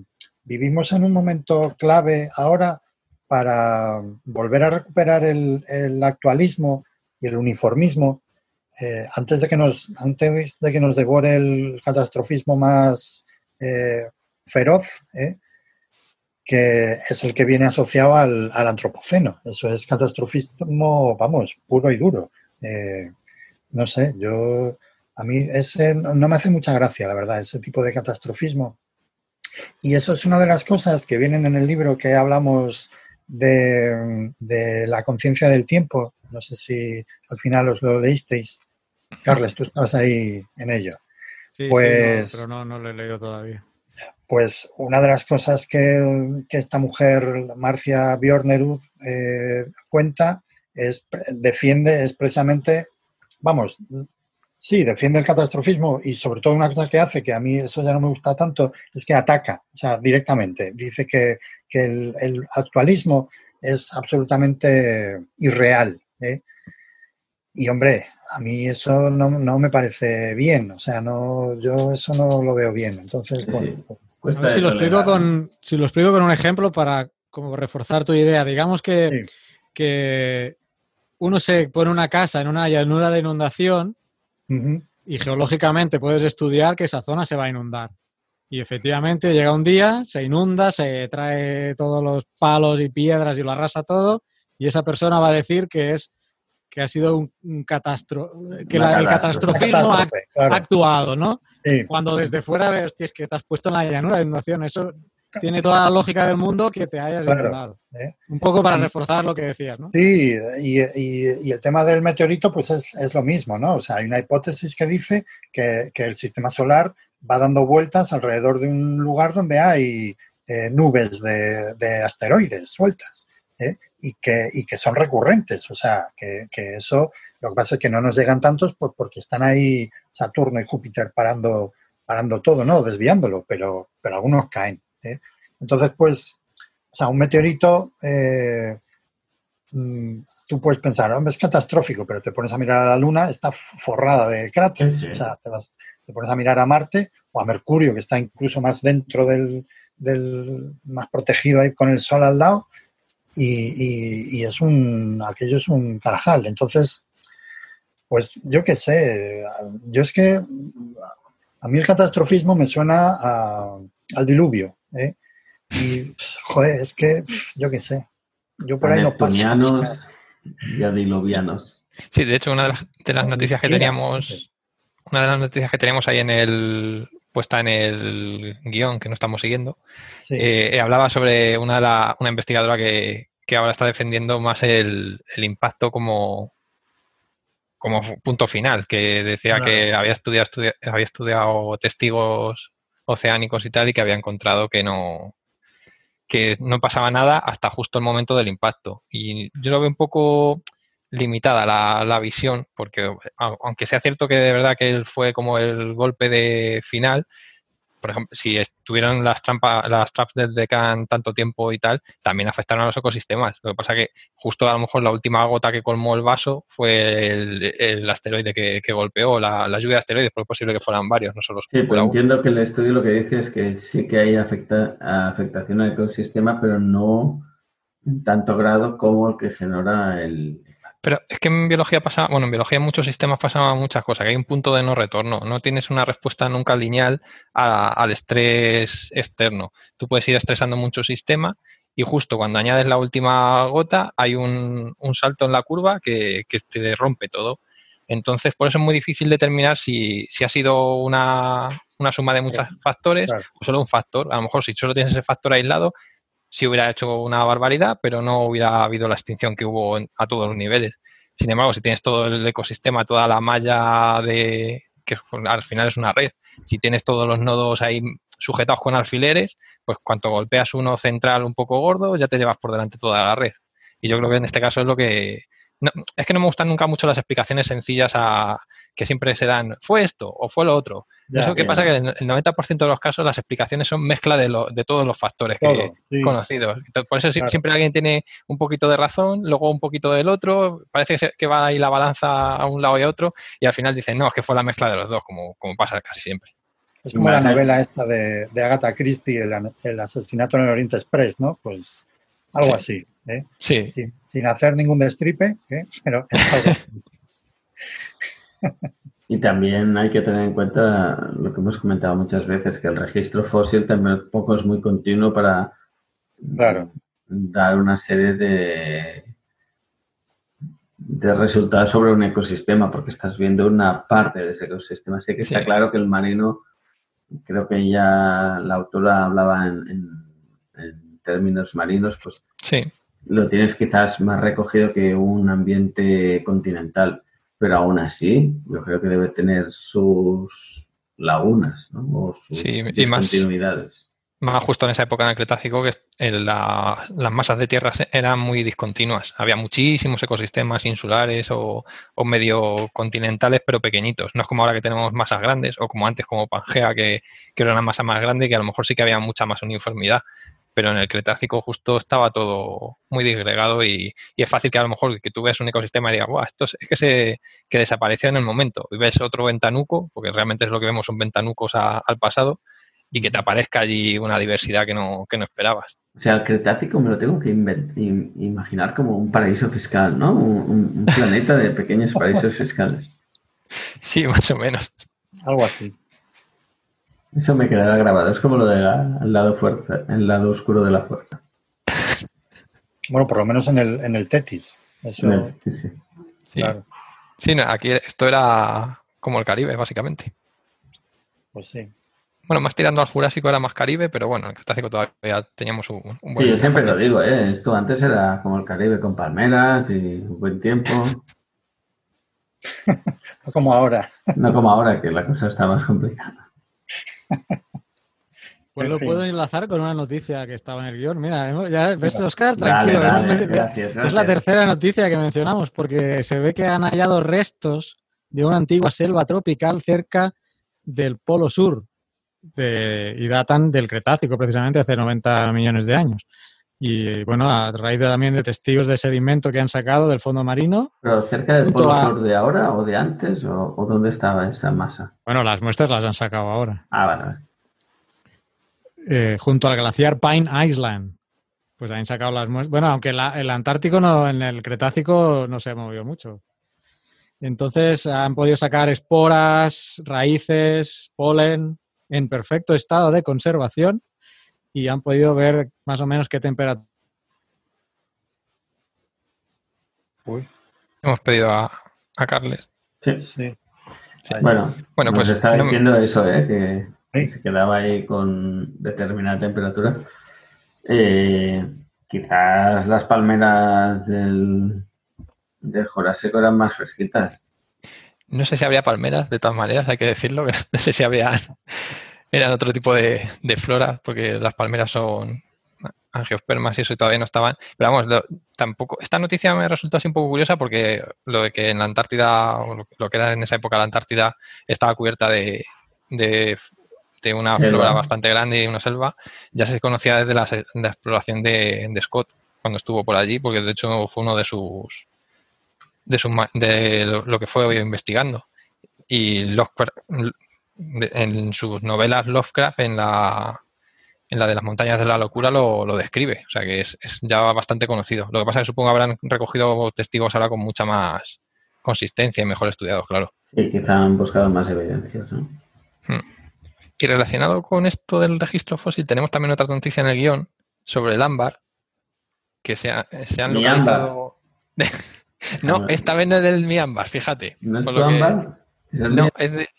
vivimos en un momento clave ahora para volver a recuperar el, el actualismo y el uniformismo antes de que nos antes de que nos devore el catastrofismo más feroz, ¿eh? que es el que viene asociado al, antropoceno. Eso es catastrofismo, vamos, puro y duro. Eh, no sé, yo, a mí ese no me hace mucha gracia, la verdad, ese tipo de catastrofismo. Y eso es una de las cosas que vienen en el libro que hablamos de, la conciencia del tiempo. No sé si al final os lo leísteis. Carles, tú estabas ahí en ello. Sí, pues, pero no, no lo he leído todavía. Pues una de las cosas que, esta mujer, Marcia Bjornerud, eh, cuenta, es, defiende es precisamente, vamos, sí, defiende el catastrofismo y sobre todo una cosa que hace, que a mí eso ya no me gusta tanto, es que ataca, o sea, directamente. Dice que, el, actualismo es absolutamente irreal. ¿eh? Y hombre, a mí eso no, no, me parece bien, o sea, no, yo eso no lo veo bien. Entonces, bueno, pues si lo, explico con, si lo explico con un ejemplo para como reforzar tu idea. Digamos que, que uno se pone una casa en una llanura de inundación y geológicamente puedes estudiar que esa zona se va a inundar. Y efectivamente llega un día, se inunda, se trae todos los palos y piedras y lo arrasa todo y esa persona va a decir que es que ha sido un, catastro que el catastrofismo ha, actuado, ¿no? Cuando desde fuera ves, es que te has puesto en la llanura de inundación, eso tiene toda la lógica del mundo que te hayas claro, ¿eh? Un poco para reforzar lo que decías, ¿no? Sí, y, el tema del meteorito, pues es, lo mismo, ¿no? O sea, hay una hipótesis que dice que, el sistema solar va dando vueltas alrededor de un lugar donde hay eh, nubes de, asteroides sueltas ¿eh? y, que, y que son recurrentes. O sea, que, que eso lo que pasa es que no nos llegan tantos pues porque están ahí Saturno y Júpiter parando, parando todo, ¿no? Desviándolo, pero, pero algunos caen. ¿Eh? Entonces, pues, o sea, un meteorito, eh, mm, tú puedes pensar, hombre, es catastrófico, pero te pones a mirar a la Luna, está forrada de cráteres. O sea, te, vas, te, pones a mirar a Marte o a Mercurio, que está incluso más dentro del, del más protegido ahí con el Sol al lado, y, y, es un, aquello es un carajal. Entonces, pues yo qué sé, yo es que a mí el catastrofismo me suena al diluvio, ¿eh? Y, joder, es que yo qué sé, yo por ahí no paso. y adiluvianos. Sí, de hecho, una de las, noticias que teníamos, una de las noticias que teníamos ahí en el, puesta en el guion que no estamos siguiendo, eh, hablaba sobre una, una investigadora que, ahora está defendiendo más el impacto como, como punto final, que decía que había estudiado, había estudiado testigos oceánicos y tal y que había encontrado que no que no pasaba nada hasta justo el momento del impacto. Y yo lo veo un poco limitada la, la visión, porque aunque sea cierto que de verdad que él fue como el golpe de final, por ejemplo, si estuvieron las trampas, las traps del Decan tanto tiempo y tal, también afectaron a los ecosistemas. Lo que pasa que justo a lo mejor la última gota que colmó el vaso fue el, asteroide que, golpeó, la, lluvia de asteroides, porque es posible que fueran varios, no solo Sí, pero entiendo que el estudio lo que dice es que sí que hay afecta, afectación al ecosistema, pero no en tanto grado como el que genera el, pero es que en biología pasa, bueno, en biología en muchos sistemas pasan muchas cosas, que hay un punto de no retorno, no tienes una respuesta nunca lineal al estrés externo. Tú puedes ir estresando mucho sistema y justo cuando añades la última gota hay un, salto en la curva que, te rompe todo. Entonces, por eso es muy difícil determinar si, ha sido una, suma de muchos factores o solo un factor. A lo mejor si solo tienes ese factor aislado, si hubiera hecho una barbaridad, pero no hubiera habido la extinción que hubo a todos los niveles. Sin embargo, si tienes todo el ecosistema, toda la malla de que al final es una red, si tienes todos los nodos ahí sujetados con alfileres, pues cuando golpeas uno central un poco gordo, ya te llevas por delante toda la red. Y yo creo que en este caso es lo que es que no me gustan nunca mucho las explicaciones sencillas a, que siempre se dan, fue esto o fue lo otro. Eso que pasa que en el 90% de los casos las explicaciones son mezcla de, lo, de todos los factores que, conocidos. por eso siempre alguien tiene un poquito de razón, luego un poquito del otro, parece que, va ahí la balanza a un lado y a otro, y al final dicen, no, es que fue la mezcla de los dos, como, como pasa casi siempre. Es como la novela esta de, de Agatha Christie, el, asesinato en el Oriente Express, ¿no? Pues algo así. ¿eh? Sí. Sin, hacer ningún destripe, ¿eh? pero es algo Y también hay que tener en cuenta lo que hemos comentado muchas veces, que el registro fósil tampoco es muy continuo para dar una serie de, de resultados sobre un ecosistema, porque estás viendo una parte de ese ecosistema. Así que está claro que el marino, creo que ya la autora hablaba en, en términos marinos, pues sí. lo tienes quizás más recogido que un ambiente continental pero aún así yo creo que debe tener sus lagunas ¿no? o sus sí, y más, más justo en esa época en el Cretácico que las masas de tierra eran muy discontinuas. Había muchísimos ecosistemas insulares o, o, medio continentales, pero pequeñitos. No es como ahora que tenemos masas grandes o como antes como Pangea, que, que era una masa más grande que a lo mejor sí que había mucha más uniformidad pero en el Cretácico justo estaba todo muy disgregado y, es fácil que a lo mejor que tú veas un ecosistema y digas, Buah, esto es, que se que desapareció en el momento y ves otro ventanuco, porque realmente es lo que vemos, son ventanucos al pasado, y que te aparezca allí una diversidad que no, que no esperabas. O sea, el Cretácico me lo tengo que imaginar como un paraíso fiscal, ¿no? un planeta de pequeños paraísos fiscales. Sí, más o menos. Algo así. Eso me quedará grabado. Es como lo del lado fuerza, el lado oscuro de la fuerza. Bueno, por lo menos en el, en el Tetis. Eso... sí, sí. Claro. Sí, aquí esto era como el Caribe, básicamente. Pues sí. Bueno, más tirando al Jurásico era más Caribe, pero bueno, en el Cretácico todavía teníamos un, buen... Sí, yo siempre lo digo, ¿eh? Esto antes era como el Caribe con palmeras y un buen tiempo. no como ahora. no como ahora, que la cosa está más complicada. Pues lo puedo enlazar con una noticia que estaba en el guion. Mira, ya ves, Oscar, tranquilo. Es la tercera noticia que mencionamos, porque se ve que han hallado restos de una antigua selva tropical cerca del Polo Sur y datan del Cretácico, precisamente hace 90 millones de años. Y bueno, a raíz también de testigos de sedimento que han sacado del fondo marino. ¿Pero cerca del Polo Sur de ahora o de antes? O, dónde estaba esa masa? Bueno, las muestras las han sacado ahora. Ah, vale. Eh, junto al glaciar Pine Island. Pues han sacado las muestras. Bueno, aunque el Antártico no, en el Cretácico no se movió mucho. Entonces han podido sacar esporas, raíces, polen en perfecto estado de conservación y han podido ver más o menos qué temperatura. Hemos pedido a, a Carles. Sí, sí. Bueno, bueno, pues estaba diciendo eso, ¿eh? que se quedaba ahí con determinada temperatura. Eh, quizás las palmeras del, del Jurásico eran más fresquitas. No sé si habría palmeras, de todas maneras, hay que decirlo. No sé si habría eran otro tipo de, flora, porque las palmeras son angiospermas y eso todavía no estaban. Pero vamos, tampoco. Esta noticia me resultó así un poco curiosa porque lo de que en la Antártida, o lo, que era en esa época la Antártida, estaba cubierta de, de, una flora bastante grande y una selva, ya se conocía desde la, exploración de, Scott cuando estuvo por allí, porque de hecho fue uno de sus. de, sus, de lo, que fue investigando. Y los, en sus novelas Lovecraft, en la, en la de las montañas de la locura, lo, describe. O sea que es, ya bastante conocido. Lo que pasa es que supongo habrán recogido testigos ahora con mucha más consistencia y mejor estudiados, claro. Sí, quizá han buscado más evidencias, ¿no? Hmm. Y relacionado con esto del registro fósil, tenemos también otra noticia en el guion sobre el ámbar, que se, se han localizado... no, esta vez no es del Miámbar, fíjate. ¿No es ámbar? No, es de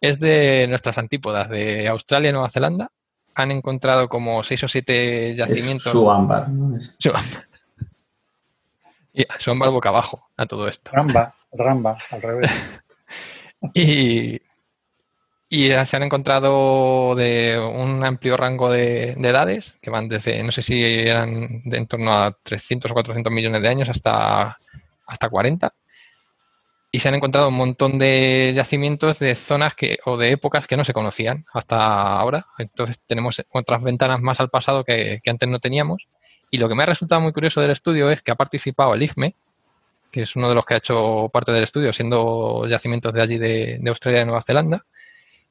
es de nuestras antípodas, de Australia y Nueva Zelanda. Han encontrado como seis o siete yacimientos. su ámbar, Su ámbar. Y su ámbar boca abajo a todo esto. Ramba, ramba, al revés. y, y se han encontrado de un amplio rango de, edades, que van desde, no sé si eran de en torno a 300 o 400 millones de años hasta, hasta 40. Y se han encontrado un montón de yacimientos de zonas que, o de épocas que no se conocían hasta ahora. Entonces tenemos otras ventanas más al pasado que, que antes no teníamos. Y lo que me ha resultado muy curioso del estudio es que ha participado el IGME, que es uno de los que ha hecho parte del estudio, siendo yacimientos de allí de, Australia y de Nueva Zelanda.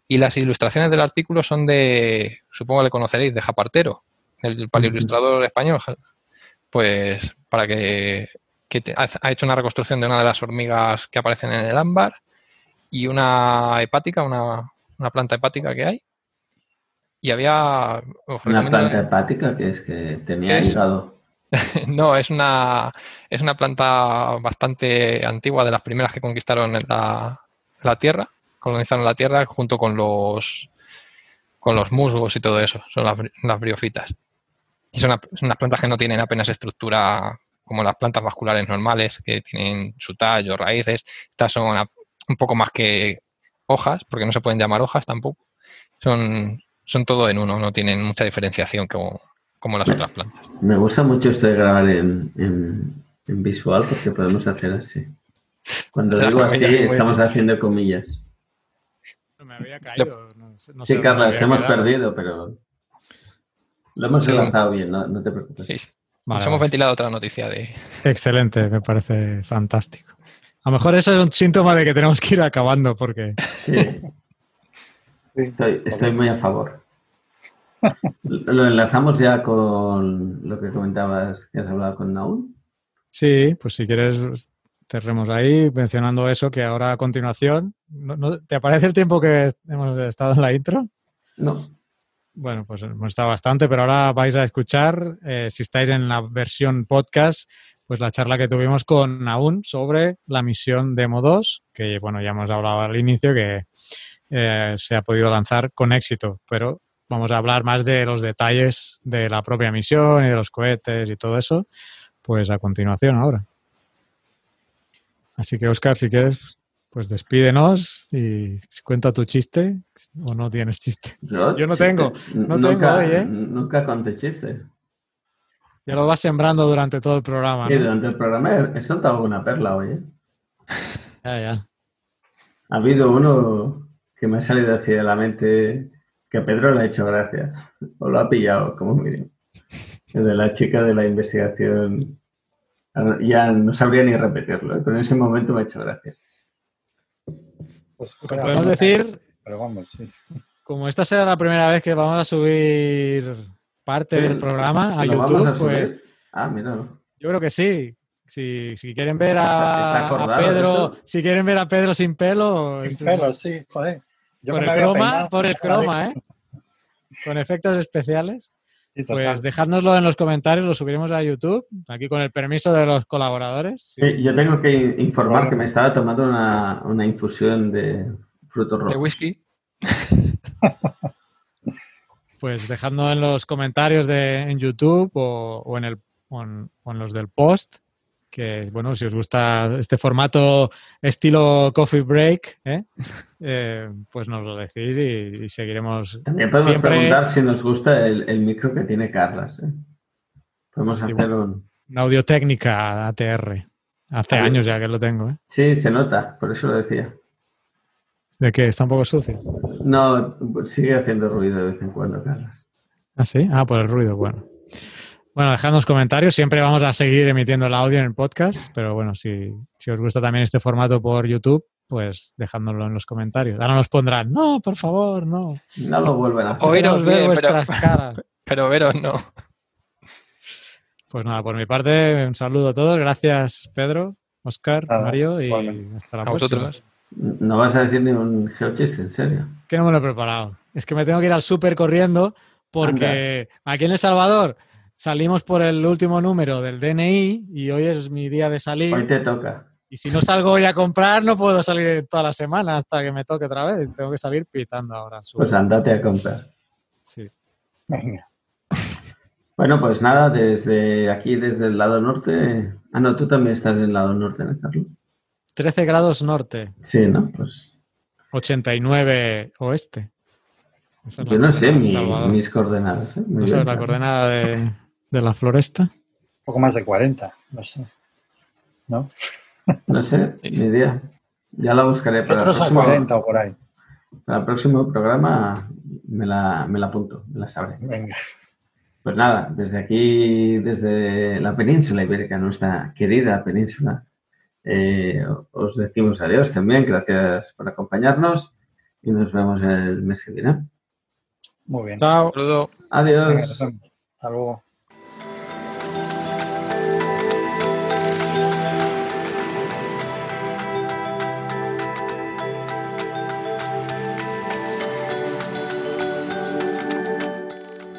Y las ilustraciones del artículo son de, supongo que le conoceréis, de Japartero, el paleoilustrador español. Pues para que, ha hecho una reconstrucción de una de las hormigas que aparecen en el ámbar y una hepática, una, planta hepática que hay. Y había... Una planta hepática que es que tenía hígado. no, es una, es una planta bastante antigua, de las primeras que conquistaron la, la Tierra, colonizaron la Tierra junto con los con los musgos y todo eso, son las, briofitas. Y son, unas plantas que no tienen apenas estructura como las plantas vasculares normales, que tienen su tallo, raíces. Estas son un poco más que hojas, porque no se pueden llamar hojas tampoco. Son, son todo en uno, no tienen mucha diferenciación como, como las otras plantas. Me gusta mucho esto de grabar en, en, visual porque podemos hacer así. Cuando digo así, estamos haciendo comillas. Me había caído. sí, Carla, te hemos perdido, pero lo hemos lanzado bien, no, te preocupes. Hemos ventilado otra noticia de. Excelente, me parece fantástico. A lo mejor eso es un síntoma de que tenemos que ir acabando porque. Sí. Estoy, estoy muy a favor. ¿Lo enlazamos ya con lo que comentabas que has hablado con Naun? Sí, pues si quieres cerremos ahí mencionando eso que ahora a continuación, te aparece el tiempo que hemos estado en la intro? No. Bueno, pues hemos estado bastante, pero ahora vais a escuchar, eh, si estáis en la versión podcast, pues la charla que tuvimos con Naun sobre la misión Demo 2, que bueno, ya hemos hablado al inicio que eh, se ha podido lanzar con éxito, pero vamos a hablar más de los detalles de la propia misión y de los cohetes y todo eso, pues a continuación ahora. Así que, Oscar, si quieres, pues despídenos y cuenta tu chiste o no tienes chiste. Yo, no tengo, no nunca, tengo hoy, ¿eh? Nunca conté chiste. Ya lo vas sembrando durante todo el programa. Sí, durante el programa he soltado alguna perla hoy, ¿eh? Ya, ya. Ha habido uno que me ha salido así de la mente que a Pedro le ha hecho gracia, o lo ha pillado, como miren. El de la chica de la investigación, ya no sabría ni repetirlo, ¿eh? pero en ese momento me ha hecho gracia. Pues, podemos decir, como esta será la primera vez que vamos a subir parte del programa a YouTube, pues... Ah, mira. Yo creo que sí. Si, si quieren ver a, Pedro, si quieren ver a Pedro sin pelo, sin pelo, sí, joder por, el croma, por el croma, ¿eh? Con efectos especiales. Pues dejádnoslo en los comentarios, lo subiremos a YouTube, aquí con el permiso de los colaboradores. Sí, yo tengo que informar que me estaba tomando una, infusión de frutos rojos. ¿De whisky? pues dejadnos en los comentarios de, en YouTube o, en el, o en los del post que, bueno, si os gusta este formato estilo coffee break, ¿eh? Eh, pues nos lo decís y, seguiremos. También podemos preguntar si nos gusta el, micro que tiene Carlas. ¿eh? Podemos hacer un... Una audio técnica ATR. Hace años ya que lo tengo. Sí, se nota, por eso lo decía. ¿De qué? ¿Está un poco sucio? No, sigue haciendo ruido de vez en cuando, Carlas. ¿Ah, sí? Ah, por el ruido, bueno. Bueno, dejadnos comentarios. Siempre vamos a seguir emitiendo el audio en el podcast, pero bueno, si, os gusta también este formato por YouTube, pues dejádnoslo en los comentarios. Ahora nos pondrán, no, por favor, no. No lo vuelven a hacer. Oíros bien, vuestras pero, caras. Pero veros no. Pues nada, por mi parte, un saludo a todos. Gracias, Pedro, Oscar, Mario y hasta la próxima. No vas a decir ni un geochiste, en serio. Es que no me lo he preparado. Es que me tengo que ir al súper corriendo porque aquí en El Salvador salimos por el último número del DNI y hoy es mi día de salir. Hoy te toca. Y si no salgo hoy a comprar, no puedo salir toda la semana hasta que me toque otra vez. Tengo que salir pitando ahora. Pues andate a comprar. Sí. Venga. Bueno, pues nada, desde aquí, desde el lado norte. Ah, no, tú también estás del lado norte, ¿no, Carlos? 13 grados norte. Sí, ¿no? Pues. 89 oeste. Yo no sé mis coordenadas. ¿eh? No sé la coordenada de, de, la floresta. Un poco más de 40, no sé. ¿No? No sé, ni idea. Ya la buscaré para el próximo, 40 o por ahí. Para el próximo programa me la, me la apunto, me la sabré. Venga. Pues nada, desde aquí, desde la península ibérica, nuestra querida península, eh, os decimos adiós también. Gracias por acompañarnos y nos vemos el mes que viene. Muy bien. Chao. Adiós. Hasta luego.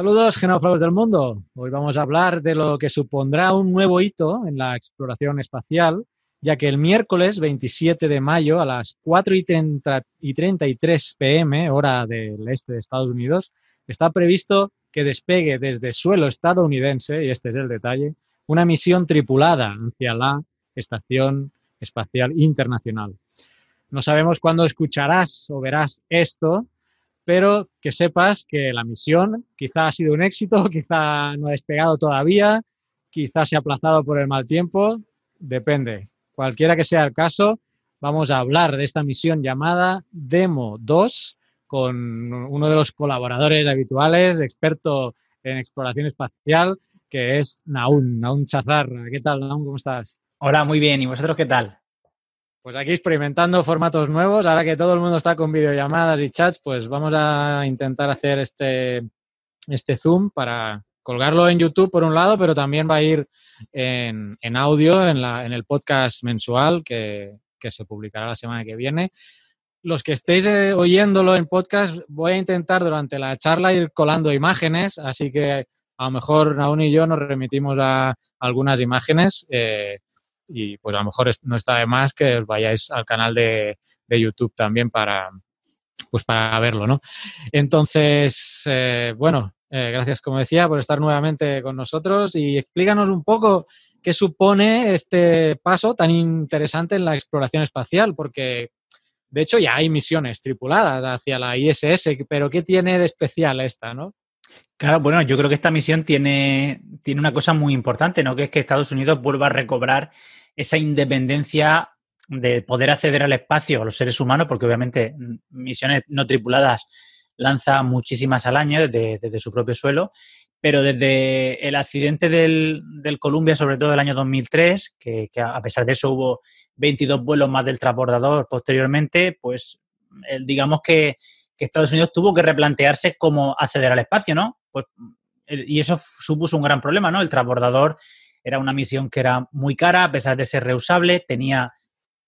Saludos, genófagos del mundo. Hoy vamos a hablar de lo que supondrá un nuevo hito en la exploración espacial, ya que el miércoles 27 de mayo a las 4 y, 33 pm, hora del este de Estados Unidos, está previsto que despegue desde suelo estadounidense, y este es el detalle, una misión tripulada hacia la Estación Espacial Internacional. No sabemos cuándo escucharás o verás esto, pero que sepas que la misión quizá ha sido un éxito, quizá no ha despegado todavía, quizá se ha aplazado por el mal tiempo, depende. Cualquiera que sea el caso, vamos a hablar de esta misión llamada Demo 2 con uno de los colaboradores habituales, experto en exploración espacial, que es Naun, Naun Chazarra. ¿Qué tal, Naun? ¿Cómo estás? Hola, muy bien. ¿Y vosotros qué tal? Pues aquí experimentando formatos nuevos, ahora que todo el mundo está con videollamadas y chats, pues vamos a intentar hacer este, este Zoom para colgarlo en YouTube por un lado, pero también va a ir en, audio en, la, en, el podcast mensual que, se publicará la semana que viene. Los que estéis eh, oyéndolo en podcast, voy a intentar durante la charla ir colando imágenes, así que a lo mejor Naun y yo nos remitimos a algunas imágenes. Eh, y pues a lo mejor no está de más que os vayáis al canal de, YouTube también para, pues para verlo, ¿no? Entonces, eh, bueno, eh, gracias, como decía, por estar nuevamente con nosotros y explícanos un poco qué supone este paso tan interesante en la exploración espacial, porque de hecho ya hay misiones tripuladas hacia la ISS, pero ¿qué tiene de especial esta, no? Claro, bueno, yo creo que esta misión tiene, tiene una cosa muy importante, ¿no? Que es que Estados Unidos vuelva a recobrar esa independencia de poder acceder al espacio a los seres humanos, porque obviamente mm, misiones no tripuladas lanza muchísimas al año desde, su propio suelo, pero desde el accidente del, del, Columbia, sobre todo del año 2003, que, a pesar de eso hubo 22 vuelos más del transbordador posteriormente, pues digamos que, que, Estados Unidos tuvo que replantearse cómo acceder al espacio, ¿no? Pues, y eso supuso un gran problema, ¿no? El transbordador era una misión que era muy cara, a pesar de ser reusable, tenía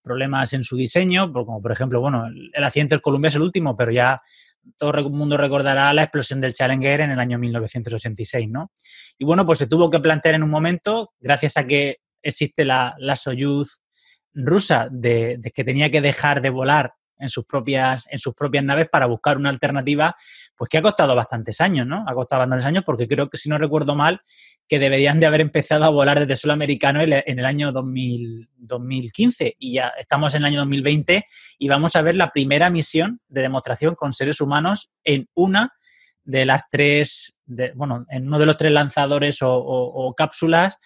problemas en su diseño, como por ejemplo, bueno, el accidente del Columbia es el último, pero ya todo el mundo recordará la explosión del Challenger en el año 1986, ¿no? Y bueno, pues se tuvo que plantear en un momento, gracias a que existe la, la Soyuz rusa, de, de, que tenía que dejar de volar en sus propias, en sus propias naves para buscar una alternativa, pues que ha costado bastantes años, ¿no? Ha costado bastantes años porque creo que, si no recuerdo mal, que deberían de haber empezado a volar desde suelo americano en el año 2015 y ya estamos en el año 2020 y vamos a ver la primera misión de demostración con seres humanos en una de las tres, bueno, en uno de los tres lanzadores o, cápsulas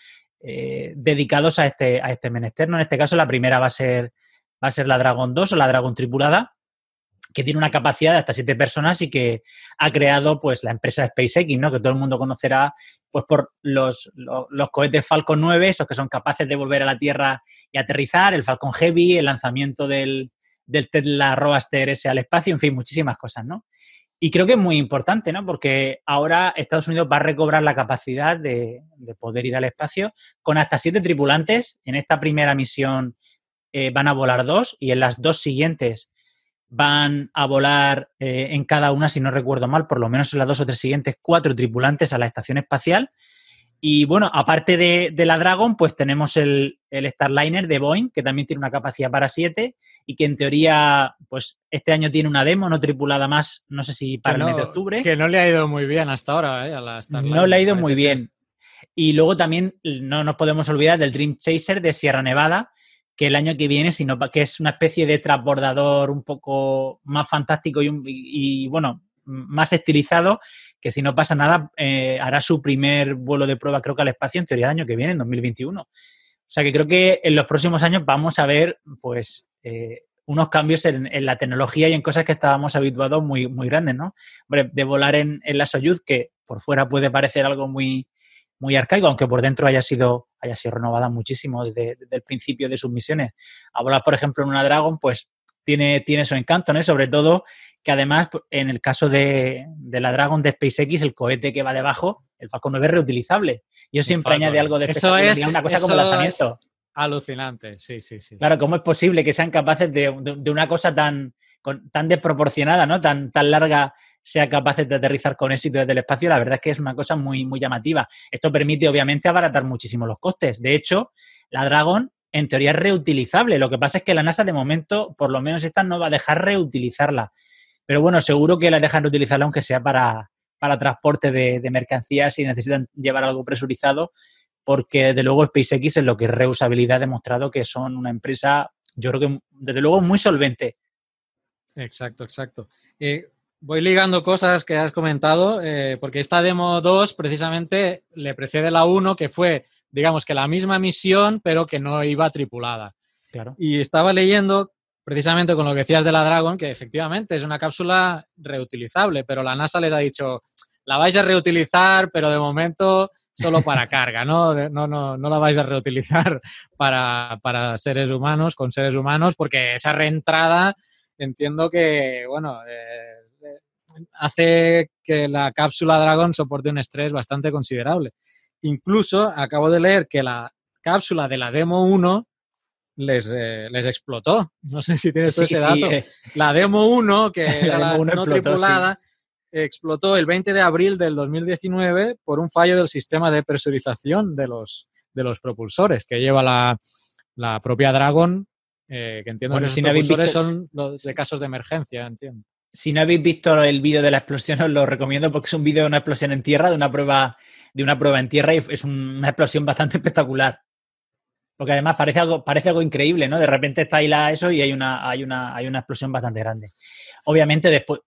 eh, dedicados a este, a este menester. En este caso, la primera va a ser va a ser la Dragon 2 o la Dragon tripulada, que tiene una capacidad de hasta siete personas y que ha creado pues la empresa SpaceX, ¿no? Que todo el mundo conocerá pues por los, los, cohetes Falcon 9, esos que son capaces de volver a la Tierra y aterrizar, el Falcon Heavy, el lanzamiento del, del Tesla Roadster S al espacio, en fin, muchísimas cosas, ¿no? Y creo que es muy importante, ¿no? Porque ahora Estados Unidos va a recobrar la capacidad de, de poder ir al espacio con hasta siete tripulantes en esta primera misión eh, van a volar dos y en las dos siguientes van a volar eh, en cada una, si no recuerdo mal, por lo menos en las dos o tres siguientes, cuatro tripulantes a la estación espacial. Y bueno, aparte de, la Dragon, pues tenemos el, Starliner de Boeing, que también tiene una capacidad para siete y que en teoría, pues este año tiene una demo no tripulada más, no sé si para el mes de octubre. Que no le ha ido muy bien hasta ahora, ¿eh? A la Starliner, no le ha ido muy bien. Y luego también no nos podemos olvidar del Dream Chaser de Sierra Nevada, que el año que viene, sino que es una especie de transbordador un poco más fantástico y, bueno, más estilizado, que si no pasa nada, eh, hará su primer vuelo de prueba, creo que al espacio, en teoría, el año que viene, en 2021. O sea que creo que en los próximos años vamos a ver, pues, eh, unos cambios en, la tecnología y en cosas que estábamos habituados muy, muy grandes, ¿no? De volar en, en la Soyuz, que por fuera puede parecer algo muy, muy arcaico, aunque por dentro haya sido, haya sido renovada muchísimo desde, el principio de sus misiones. A volar, por ejemplo, en una Dragon, pues tiene, tiene su encanto, ¿no? sobre todo que además, en el caso de, la Dragon de SpaceX, el cohete que va debajo, el Falcon 9 es reutilizable. Yo siempre añade algo de eso es una cosa como lanzamiento. Alucinante, sí, sí, sí. Claro, ¿cómo es posible que sean capaces de, una cosa tan, tan desproporcionada, ¿no? Tan, tan larga sea capaces de aterrizar con éxito desde el espacio, la verdad es que es una cosa muy, muy llamativa. Esto permite, obviamente, abaratar muchísimo los costes. De hecho, la Dragon, en teoría, es reutilizable. Lo que pasa es que la NASA, de momento, por lo menos esta, no va a dejar reutilizarla. Pero bueno, seguro que la dejan reutilizarla, aunque sea para, para transporte de, mercancías y necesitan llevar algo presurizado, porque desde luego SpaceX es lo que es reusabilidad ha demostrado que son una empresa, yo creo que desde luego muy solvente. Exacto, exacto. Eh, voy ligando cosas que has comentado, eh, porque esta demo 2 precisamente le precede la 1, que fue, digamos que la misma misión, pero que no iba tripulada. Claro. Y estaba leyendo precisamente con lo que decías de la Dragon, que efectivamente es una cápsula reutilizable, pero la NASA les ha dicho, la vais a reutilizar, pero de momento solo para carga, ¿no? No, no, no la vais a reutilizar para, para seres humanos, con seres humanos, porque esa reentrada entiendo que, bueno, eh, hace que la cápsula Dragon soporte un estrés bastante considerable. Incluso acabo de leer que la cápsula de la Demo 1 les, eh, les explotó. No sé si tienes ese dato. Eh. La Demo 1, que era la no tripulada, explotó el 20 de abril del 2019 por un fallo del sistema de presurización de los, de los propulsores que lleva la, la propia Dragon, eh, que entiendo que los propulsores son los de casos de emergencia, entiendo. Si no habéis visto el vídeo de la explosión, os lo recomiendo porque es un vídeo de una explosión en tierra, de una prueba, de una prueba en tierra y es una explosión bastante espectacular. Porque además parece algo, parece algo increíble, ¿no? De repente está ahí la, eso y hay una, hay, una, hay una explosión bastante grande. Obviamente, después,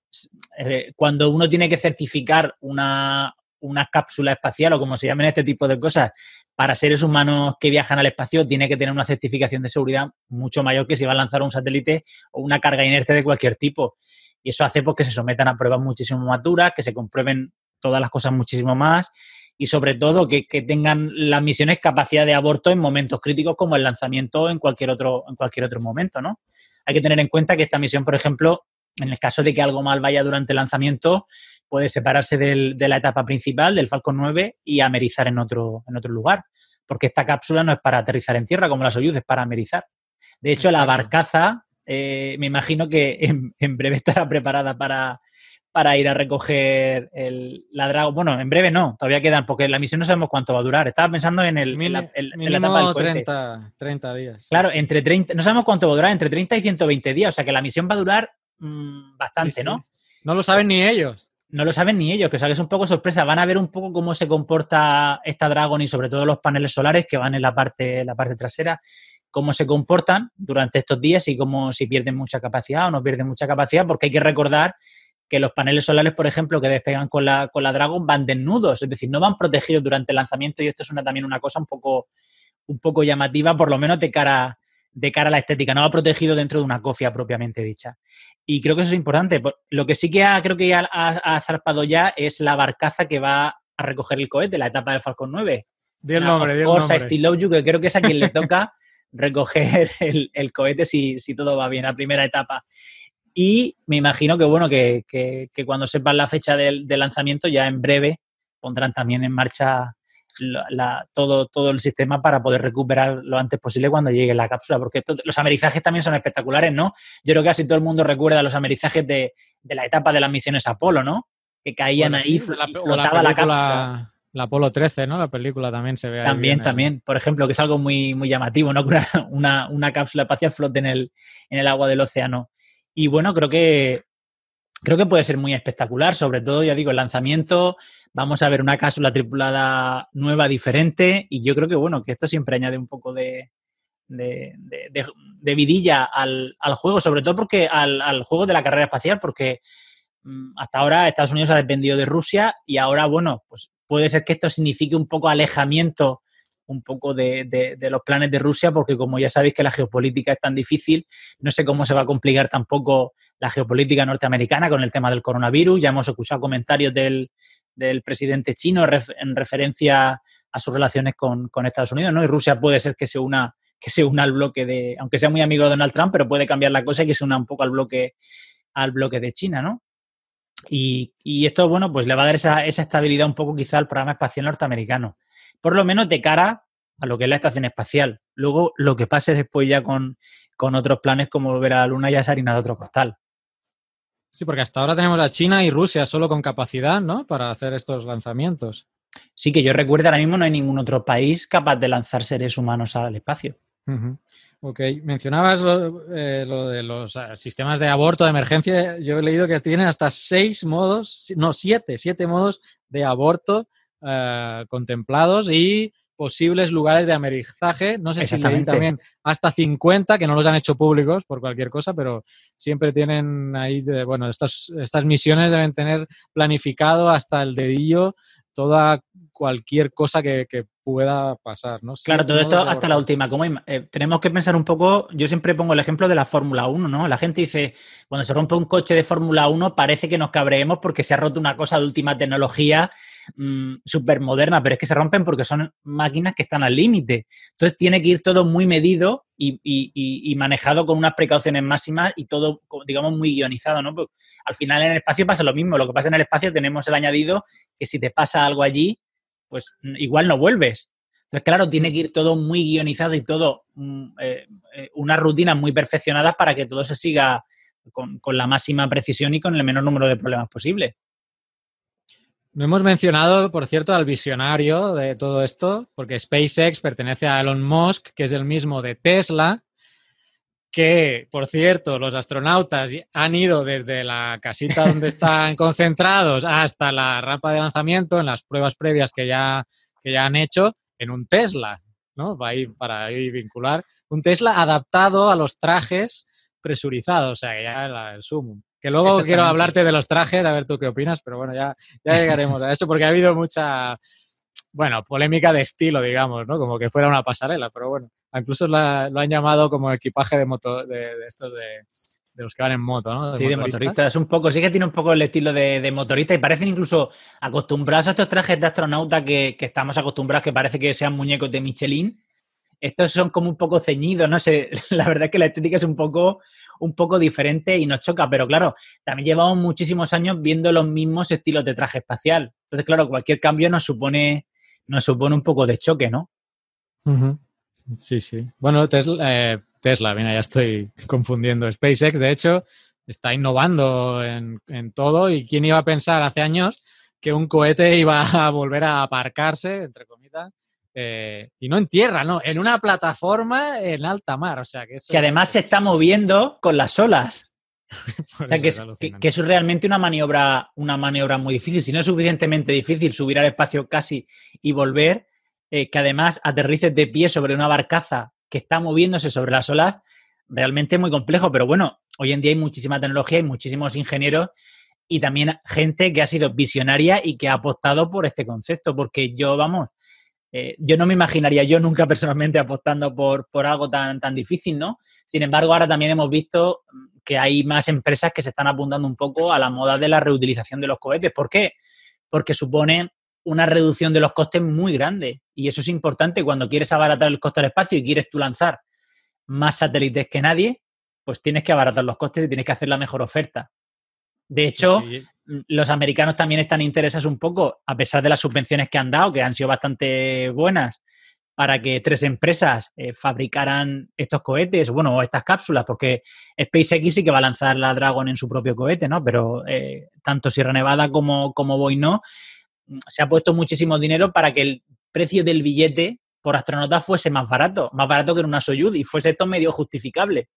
eh, cuando uno tiene que certificar una, una cápsula espacial o como se llamen este tipo de cosas, para seres humanos que viajan al espacio, tiene que tener una certificación de seguridad mucho mayor que si va a lanzar un satélite o una carga inerte de cualquier tipo. Y eso hace pues, que se sometan a pruebas muchísimo más duras, que se comprueben todas las cosas muchísimo más y sobre todo que, tengan las misiones capacidad de aborto en momentos críticos como el lanzamiento o en cualquier otro, en cualquier otro momento, ¿no? Hay que tener en cuenta que esta misión, por ejemplo, en el caso de que algo mal vaya durante el lanzamiento, puede separarse de la etapa principal, del Falcon 9, y amerizar en otro, en otro lugar. Porque esta cápsula no es para aterrizar en tierra como la Soyuz, es para amerizar. De hecho, la barcaza eh, me imagino que en, breve estará preparada para, para ir a recoger el, la Dragon. Bueno, en breve no, todavía quedan, porque la misión no sabemos cuánto va a durar. Estaba pensando en el, Mil, la, 30, 30 días. Claro, entre 30, no sabemos cuánto va a durar, entre 30 y 120 días. O sea que la misión va a durar mm, bastante, ¿no? No lo saben ni ellos. No lo saben ni ellos, que o sea, que es un poco sorpresa. Van a ver un poco cómo se comporta esta Dragon y sobre todo los paneles solares que van en la parte, la parte trasera cómo se comportan durante estos días y cómo si pierden mucha capacidad o no pierden mucha capacidad, porque hay que recordar que los paneles solares, por ejemplo, que despegan con la, con la Dragon van desnudos, es decir, no van protegidos durante el lanzamiento y esto es una, también una cosa un poco, un poco llamativa, por lo menos de cara, de cara a la estética, no va protegido dentro de una cofia propiamente dicha. Y creo que eso es importante. Lo que sí que creo que ha, zarpado ya es la barcaza que va a recoger el cohete, la etapa del Falcon 9. Di el nombre, di el nombre. que creo que es a quien le toca recoger el, cohete si, si, todo va bien, la primera etapa. Y me imagino que, bueno, que, que, cuando sepan la fecha del, lanzamiento, ya en breve pondrán también en marcha todo, todo el sistema para poder recuperar lo antes posible cuando llegue la cápsula, porque los amerizajes también son espectaculares, ¿no? Yo creo que casi todo el mundo recuerda los amerizajes de, la etapa de las misiones Apolo, ¿no? Que caían ahí, la, flotaba la, cápsula. La Apolo 13, ¿no? La película también se ve ahí. También, también. Por ejemplo, que es algo muy, muy llamativo, ¿no? Una, una cápsula espacial flote en el, en el agua del océano. Y bueno, creo que creo que puede ser muy espectacular, sobre todo, ya digo, el lanzamiento, vamos a ver una cápsula tripulada nueva, diferente, y yo creo que, bueno, que esto siempre añade un poco de, de, vidilla al, juego, sobre todo porque al, juego de la carrera espacial, porque mm, hasta ahora Estados Unidos ha dependido de Rusia y ahora, bueno, pues puede ser que esto signifique un poco alejamiento un poco de, los planes de Rusia, porque como ya sabéis que la geopolítica es tan difícil, no sé cómo se va a complicar tampoco la geopolítica norteamericana con el tema del coronavirus. Ya hemos escuchado comentarios del, presidente chino en referencia a sus relaciones con, Estados Unidos, ¿no? Y Rusia puede ser que se una que se una al bloque de, aunque sea muy amigo de Donald Trump, pero puede cambiar la cosa y que se una un poco al bloque, al bloque de China, ¿no? Y, esto, bueno, pues le va a dar esa, esa estabilidad un poco quizá al programa espacial norteamericano por lo menos de cara a lo que es la estación espacial. Luego, lo que pase después ya con, otros planes como volver a la Luna ya es harina de otro costal. Sí, porque hasta ahora tenemos a China y Rusia solo con capacidad, ¿no? Para hacer estos lanzamientos. Sí, que yo recuerdo, ahora mismo no hay ningún otro país capaz de lanzar seres humanos al espacio. Ok, mencionabas eh, lo, de los ah, sistemas de aborto de emergencia. Yo he leído que tienen hasta seis modos, no, siete, siete modos de aborto eh, contemplados y posibles lugares de amerizaje. No sé si leí también hasta 50, que no los han hecho públicos por cualquier cosa, pero siempre tienen ahí, bueno, estas, estas misiones deben tener planificado hasta el dedillo toda cualquier cosa que, pueda pasar, ¿no? Claro, todo esto hasta la última. Como eh, tenemos que pensar un poco, yo siempre pongo el ejemplo de la Fórmula 1, ¿no? La gente dice, cuando se rompe un coche de Fórmula 1 parece que nos cabreemos porque se ha roto una cosa de última tecnología mm, súper moderna, pero es que se rompen porque son máquinas que están al límite. Entonces tiene que ir todo muy medido y, manejado con unas precauciones máximas y todo, digamos, muy guionizado, ¿no? Pues, al final en el espacio pasa lo mismo. Lo que pasa en el espacio tenemos el añadido que si te pasa algo allí, pues igual no vuelves. Entonces, claro, tiene que ir todo muy guionizado y todo, mm, eh, eh, unas rutinas muy perfeccionadas para que todo se siga con, la máxima precisión y con el menor número de problemas posible. No hemos mencionado, por cierto, al visionario de todo esto, porque SpaceX pertenece a Elon Musk, que es el mismo de Tesla, que, por cierto, los astronautas han ido desde la casita donde están concentrados hasta la rampa de lanzamiento en las pruebas previas que ya, que ya han hecho en un Tesla, ¿no? Va a ir para ahí vincular. Un Tesla adaptado a los trajes presurizados, o sea, que ya el sumo. Que luego quiero hablarte de los trajes, a ver tú qué opinas, pero bueno, ya, ya llegaremos a eso porque ha habido mucha, bueno, polémica de estilo, digamos, ¿no? Como que fuera una pasarela, pero bueno. Incluso lo han llamado como equipaje de moto, de, estos de, los que van en moto, ¿no? sí, de motoristas, un poco, sí que tiene un poco el estilo de, motorista y parecen incluso acostumbrados a estos trajes de astronauta que, estamos acostumbrados, que parece que sean muñecos de Michelin. Estos son como un poco ceñidos, no sé, la verdad es que la estética es un poco, un poco diferente y nos choca, pero claro, también llevamos muchísimos años viendo los mismos estilos de traje espacial. Entonces, claro, cualquier cambio nos supone, nos supone un poco de choque, ¿no? Sí, sí. Bueno, Tesla, eh, mira, ya estoy confundiendo. SpaceX, de hecho, está innovando en, todo. ¿Y quién iba a pensar hace años que un cohete iba a volver a aparcarse, entre comillas, eh, y no en tierra, no, en una plataforma en alta mar? O sea, que, que además se está moviendo con las olas. o sea, que es, que, es, realmente una maniobra, una maniobra muy difícil. Si no es suficientemente difícil subir al espacio casi y volver, eh, que además aterrices de pie sobre una barcaza que está moviéndose sobre las olas, realmente muy complejo. Pero bueno, hoy en día hay muchísima tecnología, hay muchísimos ingenieros y también gente que ha sido visionaria y que ha apostado por este concepto, porque yo, vamos, eh, yo no me imaginaría yo nunca personalmente apostando por, por algo tan, tan difícil, ¿no? Sin embargo, ahora también hemos visto que hay más empresas que se están apuntando un poco a la moda de la reutilización de los cohetes. ¿Por qué? Porque supone una reducción de los costes muy grande. Y eso es importante cuando quieres abaratar el coste del espacio y quieres tú lanzar más satélites que nadie, pues tienes que abaratar los costes y tienes que hacer la mejor oferta. De hecho, los americanos también están interesados un poco, a pesar de las subvenciones que han dado, que han sido bastante buenas, para que tres empresas eh, fabricaran estos cohetes, bueno, o estas cápsulas, porque SpaceX sí que va a lanzar la Dragon en su propio cohete, ¿no? Pero eh, tanto Sierra Nevada como, como Boy no, se ha puesto muchísimo dinero para que el precio del billete por astronauta fuese más barato, más barato que en una Soyuz y fuese esto medio justificable.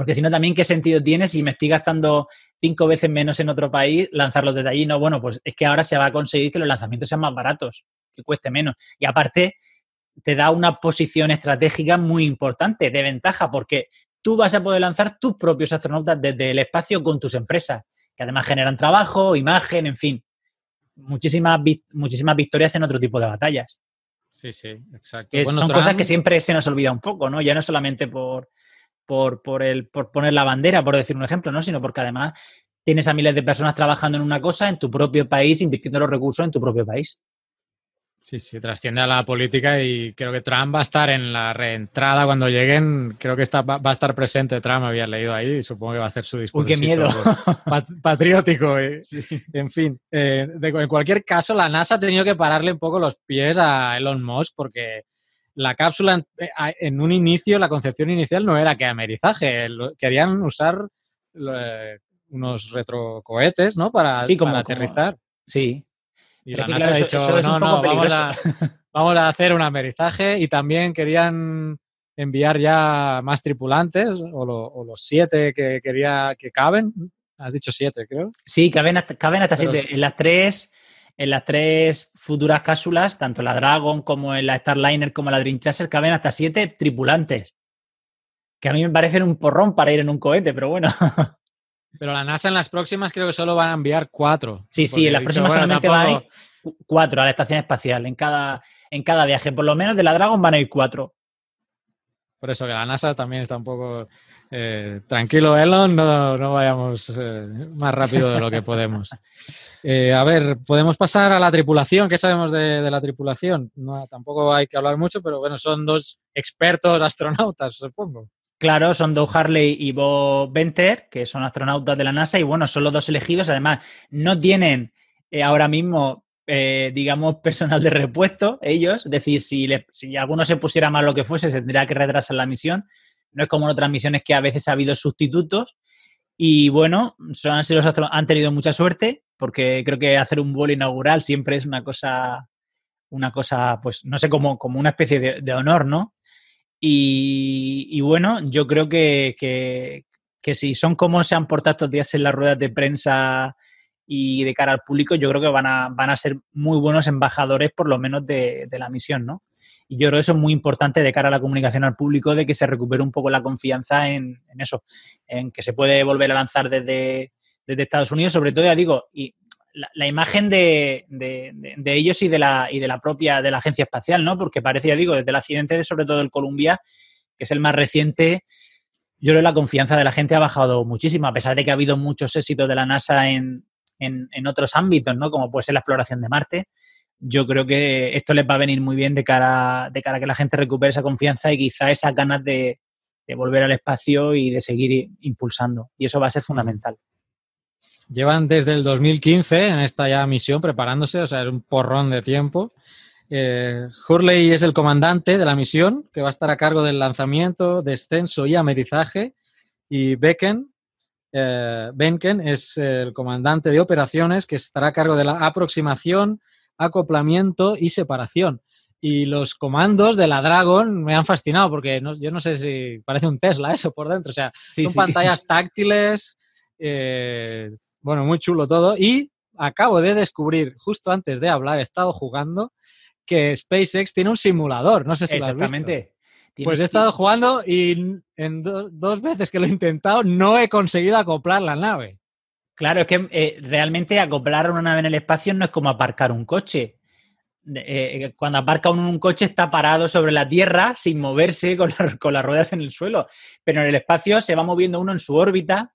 Porque si no, también, ¿qué sentido tiene si me estoy gastando cinco veces menos en otro país lanzarlos desde allí? No, bueno, pues es que ahora se va a conseguir que los lanzamientos sean más baratos, que cueste menos. Y aparte, te da una posición estratégica muy importante, de ventaja, porque tú vas a poder lanzar tus propios astronautas desde el espacio con tus empresas, que además generan trabajo, imagen, en fin, muchísimas, muchísimas victorias en otro tipo de batallas. Sí, sí, exacto. son cosas que siempre se nos olvida un poco, ¿no? Ya no solamente por, por, por, el, por poner la bandera, por decir un ejemplo, ¿no? Sino porque además tienes a miles de personas trabajando en una cosa en tu propio país, invirtiendo los recursos en tu propio país. Sí, sí, trasciende a la política y creo que Trump va a estar en la reentrada cuando lleguen. Creo que está, va a estar presente Trump, había leído ahí, y supongo que va a hacer su discurso. Uy, qué miedo. patriótico. En fin, eh, en cualquier caso, la NASA ha tenido que pararle un poco los pies a Elon Musk porque la cápsula eh, en un inicio, la concepción inicial no era que amerizaje, querían usar eh, unos retrocohetes, ¿no? Para, sí, como, aterrizar. sí. Y la NASA ha dicho, no, no, vamos a, vamos a, hacer un amerizaje y también querían enviar ya más tripulantes o, los siete que quería que caben. Has dicho siete, creo. Sí, caben, caben hasta siete. En las tres en las tres futuras cápsulas, tanto la Dragon como en la Starliner como la Dream Chaser, caben hasta siete tripulantes. Que a mí me parecen un porrón para ir en un cohete, pero bueno. Pero la NASA en las próximas creo que solo van a enviar cuatro. Sí, sí, en las próximas solamente van a ir cuatro a la estación espacial en cada, en cada viaje. Por lo menos de la Dragon van a ir cuatro. Por eso que la NASA también está un poco eh, tranquilo, Elon, no, vayamos eh, más rápido de lo que podemos. Eh, a ver, podemos pasar a la tripulación. ¿Qué sabemos de, la tripulación? No, tampoco hay que hablar mucho, pero bueno, son dos expertos astronautas, supongo. Claro, son Doug Harley y Bob Venter, que son astronautas de la NASA, y bueno, son los dos elegidos. Además, no tienen ahora mismo, digamos, personal de repuesto, ellos. Es decir, si, si alguno se pusiera mal lo que fuese, se tendría que retrasar la misión. No es como en otras misiones que a veces ha habido sustitutos. Y bueno, son, han, han tenido mucha suerte porque creo que hacer un vuelo inaugural siempre es una cosa, una cosa, pues no sé, como, como una especie de, honor, ¿no? Y, bueno, yo creo que, que, si son como se han portado estos días en las ruedas de prensa y de cara al público, yo creo que van a, van a ser muy buenos embajadores, por lo menos, de, de la misión, ¿no? Y yo creo que eso es muy importante de cara a la comunicación al público, de que se recupere un poco la confianza en, eso, en que se puede volver a lanzar desde, Estados Unidos, sobre todo, ya digo, y la, imagen de, ellos y de, la, y de la propia, de la agencia espacial, ¿no? Porque parece, ya digo, desde el accidente, sobre todo el Columbia, que es el más reciente, yo creo que la confianza de la gente ha bajado muchísimo, a pesar de que ha habido muchos éxitos de la NASA en, en otros ámbitos, ¿no? Como puede ser la exploración de Marte yo creo que esto les va a venir muy bien de cara, de cara a que la gente recupere esa confianza y quizá esas ganas de, volver al espacio y de seguir impulsando. Y eso va a ser fundamental. Llevan desde el 2015 en esta ya misión preparándose, o sea, es un porrón de tiempo. Eh, Hurley es el comandante de la misión, que va a estar a cargo del lanzamiento, descenso y amerizaje. Y Becken, eh, Benken es el comandante de operaciones, que estará a cargo de la aproximación, acoplamiento y separación. Y los comandos de la Dragon me han fascinado porque yo no sé si parece un Tesla eso por dentro. O sea, son pantallas táctiles, eh, bueno, muy chulo todo. Y acabo de descubrir, justo antes de hablar, he estado jugando, que SpaceX tiene un simulador. No sé si Exactamente. Lo has visto. Pues he estado jugando y en dos veces que lo he intentado no he conseguido acoplar la nave. Claro, es que eh, realmente acoplar una nave en el espacio no es como aparcar un coche. Eh, cuando aparca uno un coche está parado sobre la Tierra sin moverse con, las ruedas en el suelo. Pero en el espacio se va moviendo uno en su órbita,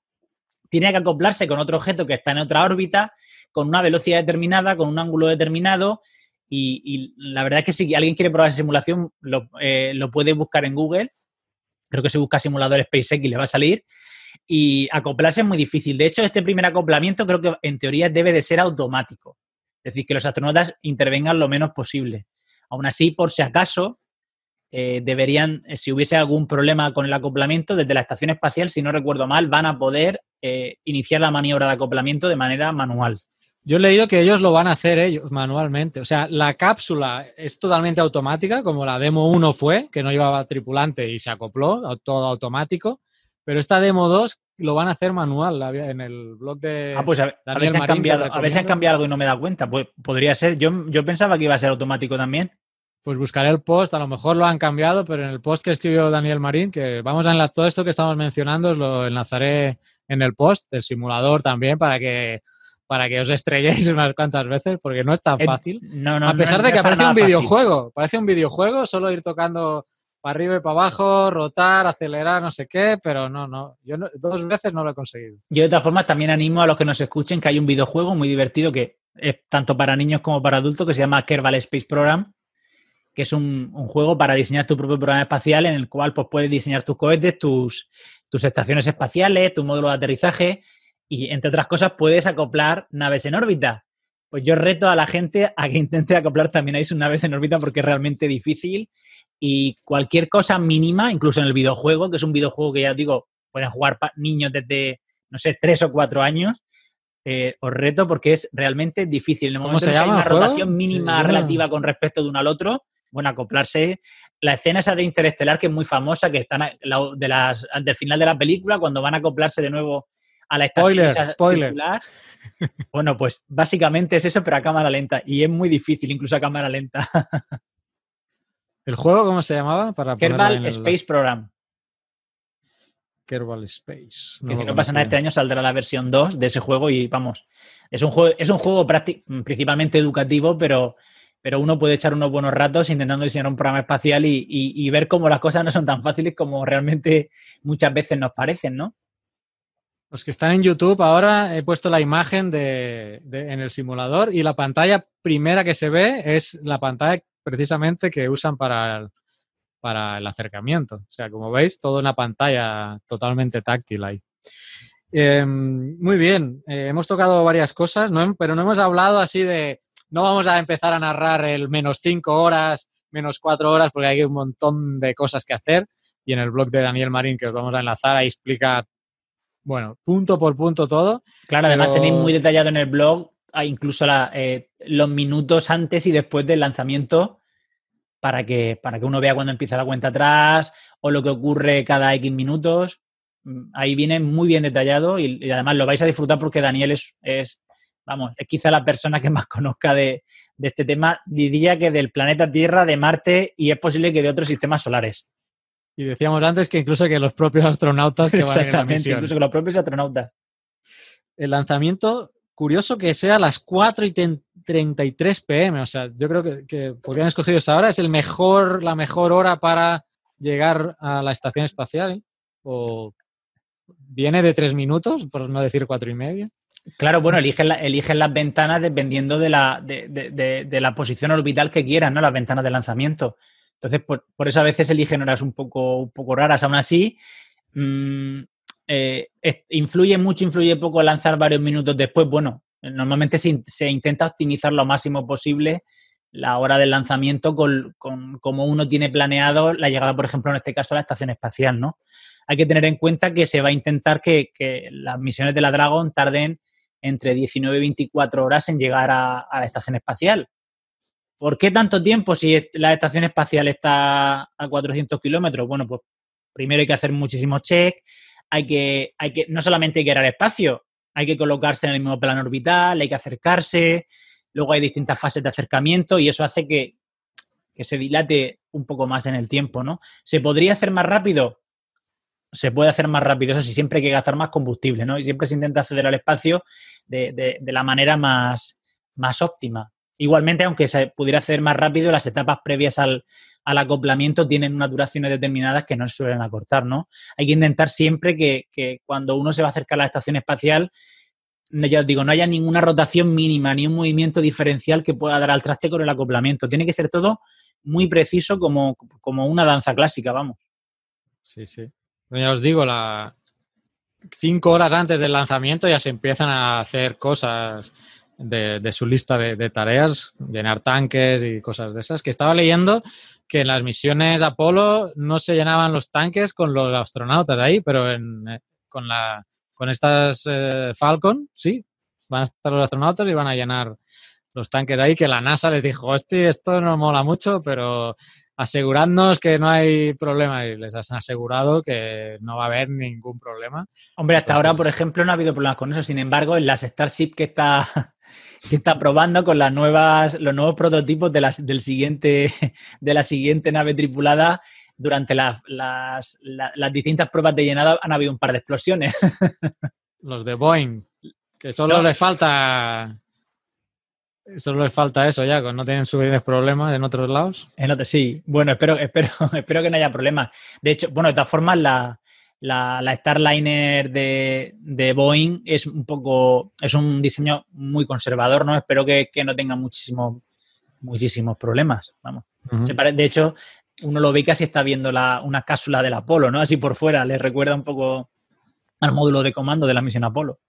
tiene que acoplarse con otro objeto que está en otra órbita, con una velocidad determinada, con un ángulo determinado. Y, la verdad es que si alguien quiere probar esa simulación, lo, eh, puede buscar en Google. Creo que se busca simulador SpaceX le va a salir y acoplarse es muy difícil. De hecho, este primer acoplamiento creo que en teoría debe de ser automático. Es decir, que los astronautas intervengan lo menos posible. Aún así, por si acaso, eh, deberían, eh, si hubiese algún problema con el acoplamiento, desde la estación espacial, si no recuerdo mal, van a poder eh, iniciar la maniobra de acoplamiento de manera manual. Yo he leído que ellos lo van a hacer ellos manualmente. O sea, la cápsula es totalmente automática, como la demo 1 fue, que no llevaba tripulante y se acopló, todo automático. Pero esta demo 2 lo van a hacer manual en el blog de. Ah, pues a, ver, si han cambiado, a ver si han cambiado algo y no me da cuenta. Pues podría ser. Yo, yo pensaba que iba a ser automático también. Pues buscaré el post, a lo mejor lo han cambiado, pero en el post que escribió Daniel Marín, que vamos a enlazar todo esto que estamos mencionando, os lo enlazaré en el post del simulador también para que para que os estrelléis unas cuantas veces, porque no es tan fácil. No, no, a pesar de que parece un videojuego, parece un videojuego, solo ir tocando para arriba y para abajo, rotar, acelerar, no sé qué, pero no, no, yo dos veces no lo he conseguido. Yo de todas formas también animo a los que nos escuchen que hay un videojuego muy divertido que es tanto para niños como para adultos que se llama Kerbal Space Program, que es un, juego para diseñar tu propio programa espacial en el cual pues, puedes diseñar tus cohetes, tus, tus estaciones espaciales, tu módulo de aterrizaje y entre otras cosas puedes acoplar naves en órbita. Pues yo reto a la gente a que intente acoplar también ahí sus naves en órbita porque es realmente difícil y cualquier cosa mínima, incluso en el videojuego, que es un videojuego que ya os digo, pueden jugar niños desde, no sé, tres o cuatro años, eh, os reto porque es realmente difícil. En el momento en que hay una rotación mínima relativa con respecto de uno al otro, bueno, acoplarse. La escena esa de Interestelar, que es muy famosa, que están de las, del final de la película, cuando van a acoplarse de nuevo a la estación spoiler, Bueno, pues básicamente es eso, pero a cámara lenta. Y es muy difícil, incluso a cámara lenta. ¿El juego cómo se llamaba? Para Kerbal Space Program. Kerbal Space. que si no pasa nada este año saldrá la versión 2 de ese juego y vamos, es un juego, es un juego principalmente educativo, pero, pero uno puede echar unos buenos ratos intentando diseñar un programa espacial y ver cómo las cosas no son tan fáciles como realmente muchas veces nos parecen, ¿no? Los que están en YouTube ahora he puesto la imagen de, en el simulador y la pantalla primera que se ve es la pantalla precisamente que usan para el, para el acercamiento. O sea, como veis, toda una pantalla totalmente táctil ahí. Em, muy bien, eh, hemos tocado varias cosas, pero no hemos hablado así de, no vamos a empezar a narrar el menos cinco horas, menos cuatro horas, porque hay un montón de cosas que hacer. Y en el blog de Daniel Marín, que os vamos a enlazar, ahí explica bueno, punto por punto todo. Claro, además tenéis muy detallado en el blog incluso eh, los minutos antes y después del lanzamiento para que, para que uno vea cuando empieza la cuenta atrás o lo que ocurre cada X minutos. Mm, ahí viene muy bien detallado y, además lo vais a disfrutar porque Daniel es, es, vamos, es quizá la persona que más conozca de, de este tema, diría que del planeta Tierra, de Marte y es posible que de otros sistemas solares. Y decíamos antes que incluso que los propios astronautas que van en la misión. incluso que los propios astronautas. El lanzamiento, curioso que sea a las 4 y 33 pm. O sea, yo creo que, que podrían escoger esa hora. Es el mejor, la mejor hora para llegar a la estación espacial. ¿eh? O viene de tres minutos, por no decir cuatro y media. Claro, bueno, eligen, eligen las ventanas dependiendo de la, de, de, de, la posición orbital que quieran, ¿no? Las ventanas de lanzamiento. Entonces, por, eso a veces eligen horas un poco, un poco raras. Aún así, mm, eh, influye mucho, influye poco lanzar varios minutos después. Bueno, normalmente se, intenta optimizar lo máximo posible la hora del lanzamiento con, como uno tiene planeado la llegada, por ejemplo, en este caso a la estación espacial, ¿no? Hay que tener en cuenta que se va a intentar que, las misiones de la Dragon tarden entre 19 y 24 horas en llegar a la estación espacial. ¿Por qué tanto tiempo si la estación espacial está a 400 kilómetros? Bueno, pues primero hay que hacer muchísimos checks, hay que, hay que, no solamente hay que espacio, hay que colocarse en el mismo plano orbital, hay que acercarse, luego hay distintas fases de acercamiento y eso hace que, que se dilate un poco más en el tiempo, ¿no? ¿Se podría hacer más rápido? Se puede hacer más rápido, eso sí, siempre hay que gastar más combustible, ¿no? Y siempre se intenta acceder al espacio de, de, de la manera más, más óptima. Igualmente, aunque se pudiera hacer más rápido, las etapas previas al, acoplamiento tienen unas duraciones determinadas que no se suelen acortar, ¿no? Hay que intentar siempre que, cuando uno se va a acercar a la estación espacial, ya os digo, no haya ninguna rotación mínima ni un movimiento diferencial que pueda dar al traste con el acoplamiento. Tiene que ser todo muy preciso como, como una danza clásica, vamos. Sí, sí. Ya os digo, la, cinco horas antes del lanzamiento ya se empiezan a hacer cosas de, su lista de, tareas, llenar tanques y cosas de esas, que estaba leyendo que en las misiones Apolo no se llenaban los tanques con los astronautas ahí, pero en, eh, con, la, con estas eh, Falcon, sí, van a estar los astronautas y van a llenar los tanques ahí, que la NASA les dijo, hostia, esto no mola mucho, pero aseguradnos que no hay problema y les has asegurado que no va a haber ningún problema. Hombre, hasta ahora, por ejemplo, no ha habido problemas con eso. Sin embargo, en las Starship que está, que está probando con las nuevas, los nuevos prototipos de, las, del siguiente, de la siguiente nave tripulada, durante las, las, las distintas pruebas de llenado han habido un par de explosiones. Los de Boeing, que solo les falta Solo les falta eso ya, no tienen suficientes problemas en otros lados. En otros, sí. Bueno, espero, espero, espero que no haya problemas. De hecho, bueno, de todas formas, la, la, Starliner de, de, Boeing es un poco, es un diseño muy conservador, ¿no? Espero que, no tenga muchísimos, muchísimos problemas. Vamos. de hecho, uno lo ve casi está viendo la, una cápsula del Apolo, ¿no? Así por fuera, le recuerda un poco al módulo de comando de la misión Apolo.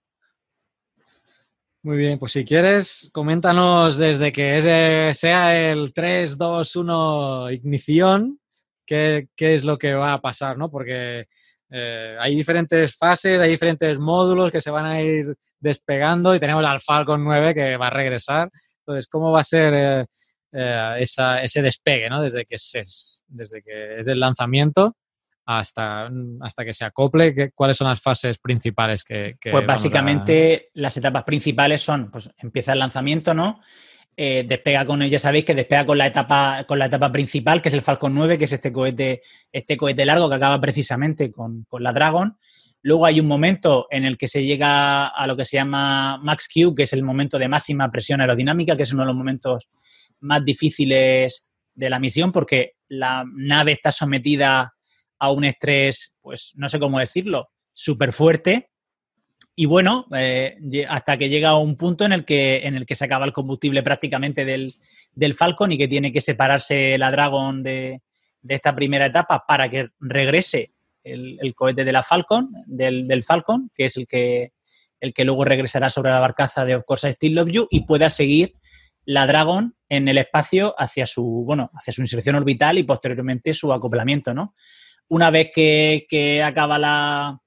Muy bien, pues si quieres, coméntanos desde que ese sea el 3, 2, 1 ignición, qué, es lo que va a pasar, ¿no? Porque eh, hay diferentes fases, hay diferentes módulos que se van a ir despegando y tenemos al Falcon 9 que va a regresar. Entonces, ¿cómo va a ser eh, eh, ese despegue, ¿no? Desde que, es, desde que es el lanzamiento hasta, hasta que se acople? ¿Cuáles son las fases principales que... pues básicamente las etapas principales son, pues empieza el lanzamiento, ¿no? Eh, despega con, ya sabéis que despega con la etapa, con la etapa principal, que es el Falcon 9, que es este cohete, este cohete largo que acaba precisamente con, la Dragon. Luego hay un momento en el que se llega a lo que se llama Max Q, que es el momento de máxima presión aerodinámica, que es uno de los momentos más difíciles de la misión, porque la nave está sometida a un estrés, pues no sé cómo decirlo, súper fuerte. Y bueno, eh, hasta que llega a un punto en el que, en el que se acaba el combustible prácticamente del, Falcon y que tiene que separarse la Dragon de, esta primera etapa para que regrese el, cohete de Falcon, del, Falcon, que es el que, el que luego regresará sobre la barcaza de Of Course I Still Love You y pueda seguir la Dragon en el espacio hacia su, bueno, hacia su inserción orbital y posteriormente su acoplamiento, ¿no? una vez que, acaba la,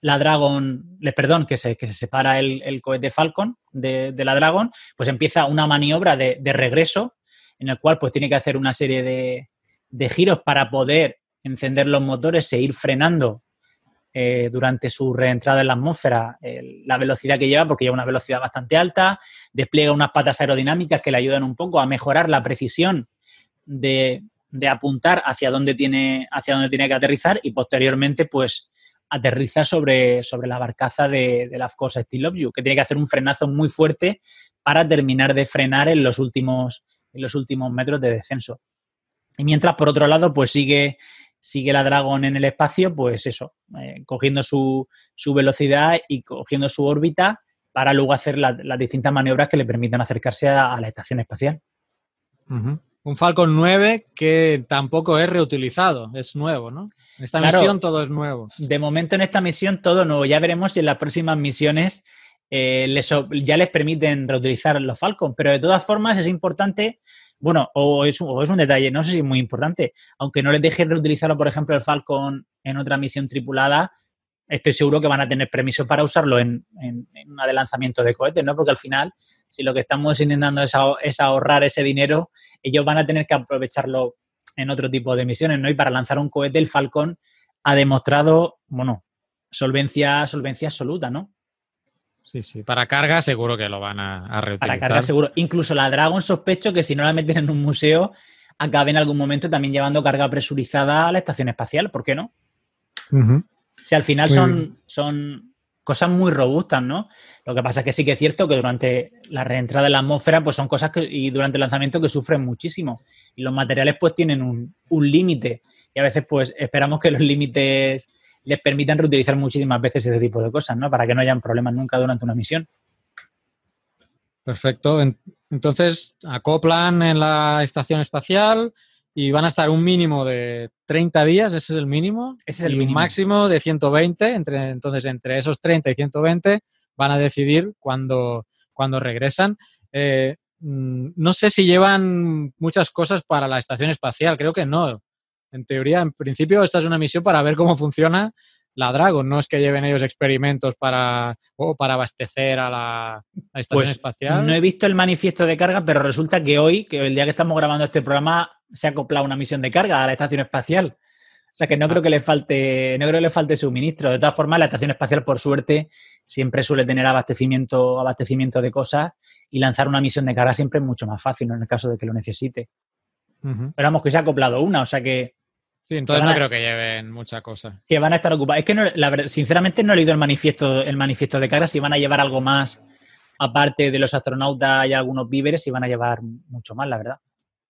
la Dragon, perdón, que se, que se separa el, cohete Falcon de, la Dragon, pues empieza una maniobra de, regreso en el cual pues tiene que hacer una serie de, giros para poder encender los motores e ir frenando eh, durante su reentrada en la atmósfera la velocidad que lleva, porque lleva una velocidad bastante alta, despliega unas patas aerodinámicas que le ayudan un poco a mejorar la precisión de, de apuntar hacia dónde tiene, hacia dónde tiene que aterrizar y posteriormente, pues, aterriza sobre, sobre la barcaza de, de la cosa Still Love que tiene que hacer un frenazo muy fuerte para terminar de frenar en los últimos, en los últimos metros de descenso. Y mientras, por otro lado, pues sigue, sigue la Dragon en el espacio, pues eso, eh, cogiendo su, su, velocidad y cogiendo su órbita para luego hacer las distintas maniobras que le permitan acercarse a, la estación espacial. Un Falcon 9 que tampoco es reutilizado, es nuevo, ¿no? En esta misión todo es nuevo. De momento en esta misión todo nuevo. Ya veremos si en las próximas misiones eh, ya les permiten reutilizar los Falcon. Pero de todas formas es importante, bueno, o es, o es un detalle, no sé si es muy importante, aunque no les dejen reutilizarlo, por ejemplo, el Falcon en otra misión tripulada, estoy seguro que van a tener permiso para usarlo en, en, un adelanzamiento de cohetes, ¿no? Porque al final, si lo que estamos intentando es, ahorrar ese dinero, ellos van a tener que aprovecharlo en otro tipo de misiones, ¿no? Y para lanzar un cohete, el Falcon ha demostrado, bueno, solvencia, solvencia absoluta, ¿no? Sí, sí. Para carga seguro que lo van a, a reutilizar. Para carga seguro. Incluso la Dragon sospecho que si no la meten en un museo, acabe en algún momento también llevando carga presurizada a la estación espacial. ¿Por qué no? Si al final son, son cosas muy robustas, ¿no? Lo que pasa es que sí que es cierto que durante la reentrada en la atmósfera, pues son cosas que, y durante el lanzamiento que sufren muchísimo. Y los materiales pues tienen un, límite. Y a veces pues esperamos que los límites les permitan reutilizar muchísimas veces ese tipo de cosas, ¿no? Para que no hayan problemas nunca durante una misión. Perfecto. Entonces, acoplan en la estación espacial, y van a estar un mínimo de 30 días, ese es el mínimo, Ese es el y un máximo de 120, entre, entonces entre esos 30 y 120 van a decidir cuándo, cuándo regresan. Eh, mm, no sé si llevan muchas cosas para la estación espacial, creo que no. En teoría, en principio, esta es una misión para ver cómo funciona la Dragon, no es que lleven ellos experimentos para, o para abastecer a la, a la estación Pues espacial. no he visto el manifiesto de carga, pero resulta que hoy, que el día que estamos grabando este programa, se ha acoplado una misión de carga a la estación espacial. O sea que no Ah. creo que le falte, no creo que le falte suministro. De todas formas, la estación espacial, por suerte, siempre suele tener abastecimiento, abastecimiento de cosas y lanzar una misión de carga siempre es mucho más fácil ¿no? en el caso de que lo necesite. Pero vamos, que se ha acoplado una, o sea que, Sí, entonces no a- creo que lleven mucha cosa. que van a estar ocupados. Es que no, la sinceramente no he leído el manifiesto, el manifiesto de carga, si van a llevar algo más, aparte de los astronautas y algunos víveres, si van a llevar mucho más, la verdad.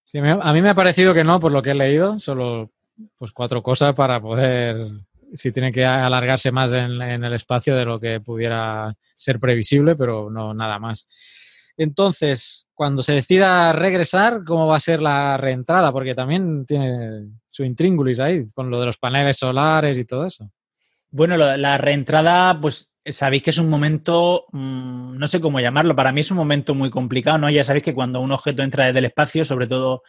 Sí, a mí me ha parecido que no, por lo que he leído, solo pues cuatro cosas para poder, si tiene que alargarse más en, en el espacio de lo que pudiera ser previsible, pero no nada más. Entonces, cuando se decida regresar, ¿cómo va a ser la reentrada? Porque también tiene su intríngulis ahí, con lo de los paneles solares y todo eso. Bueno, la reentrada, pues sabéis que es un momento, mm, no sé cómo llamarlo, para mí es un momento muy complicado, ¿no? Ya sabéis que cuando un objeto entra desde el espacio, sobre todo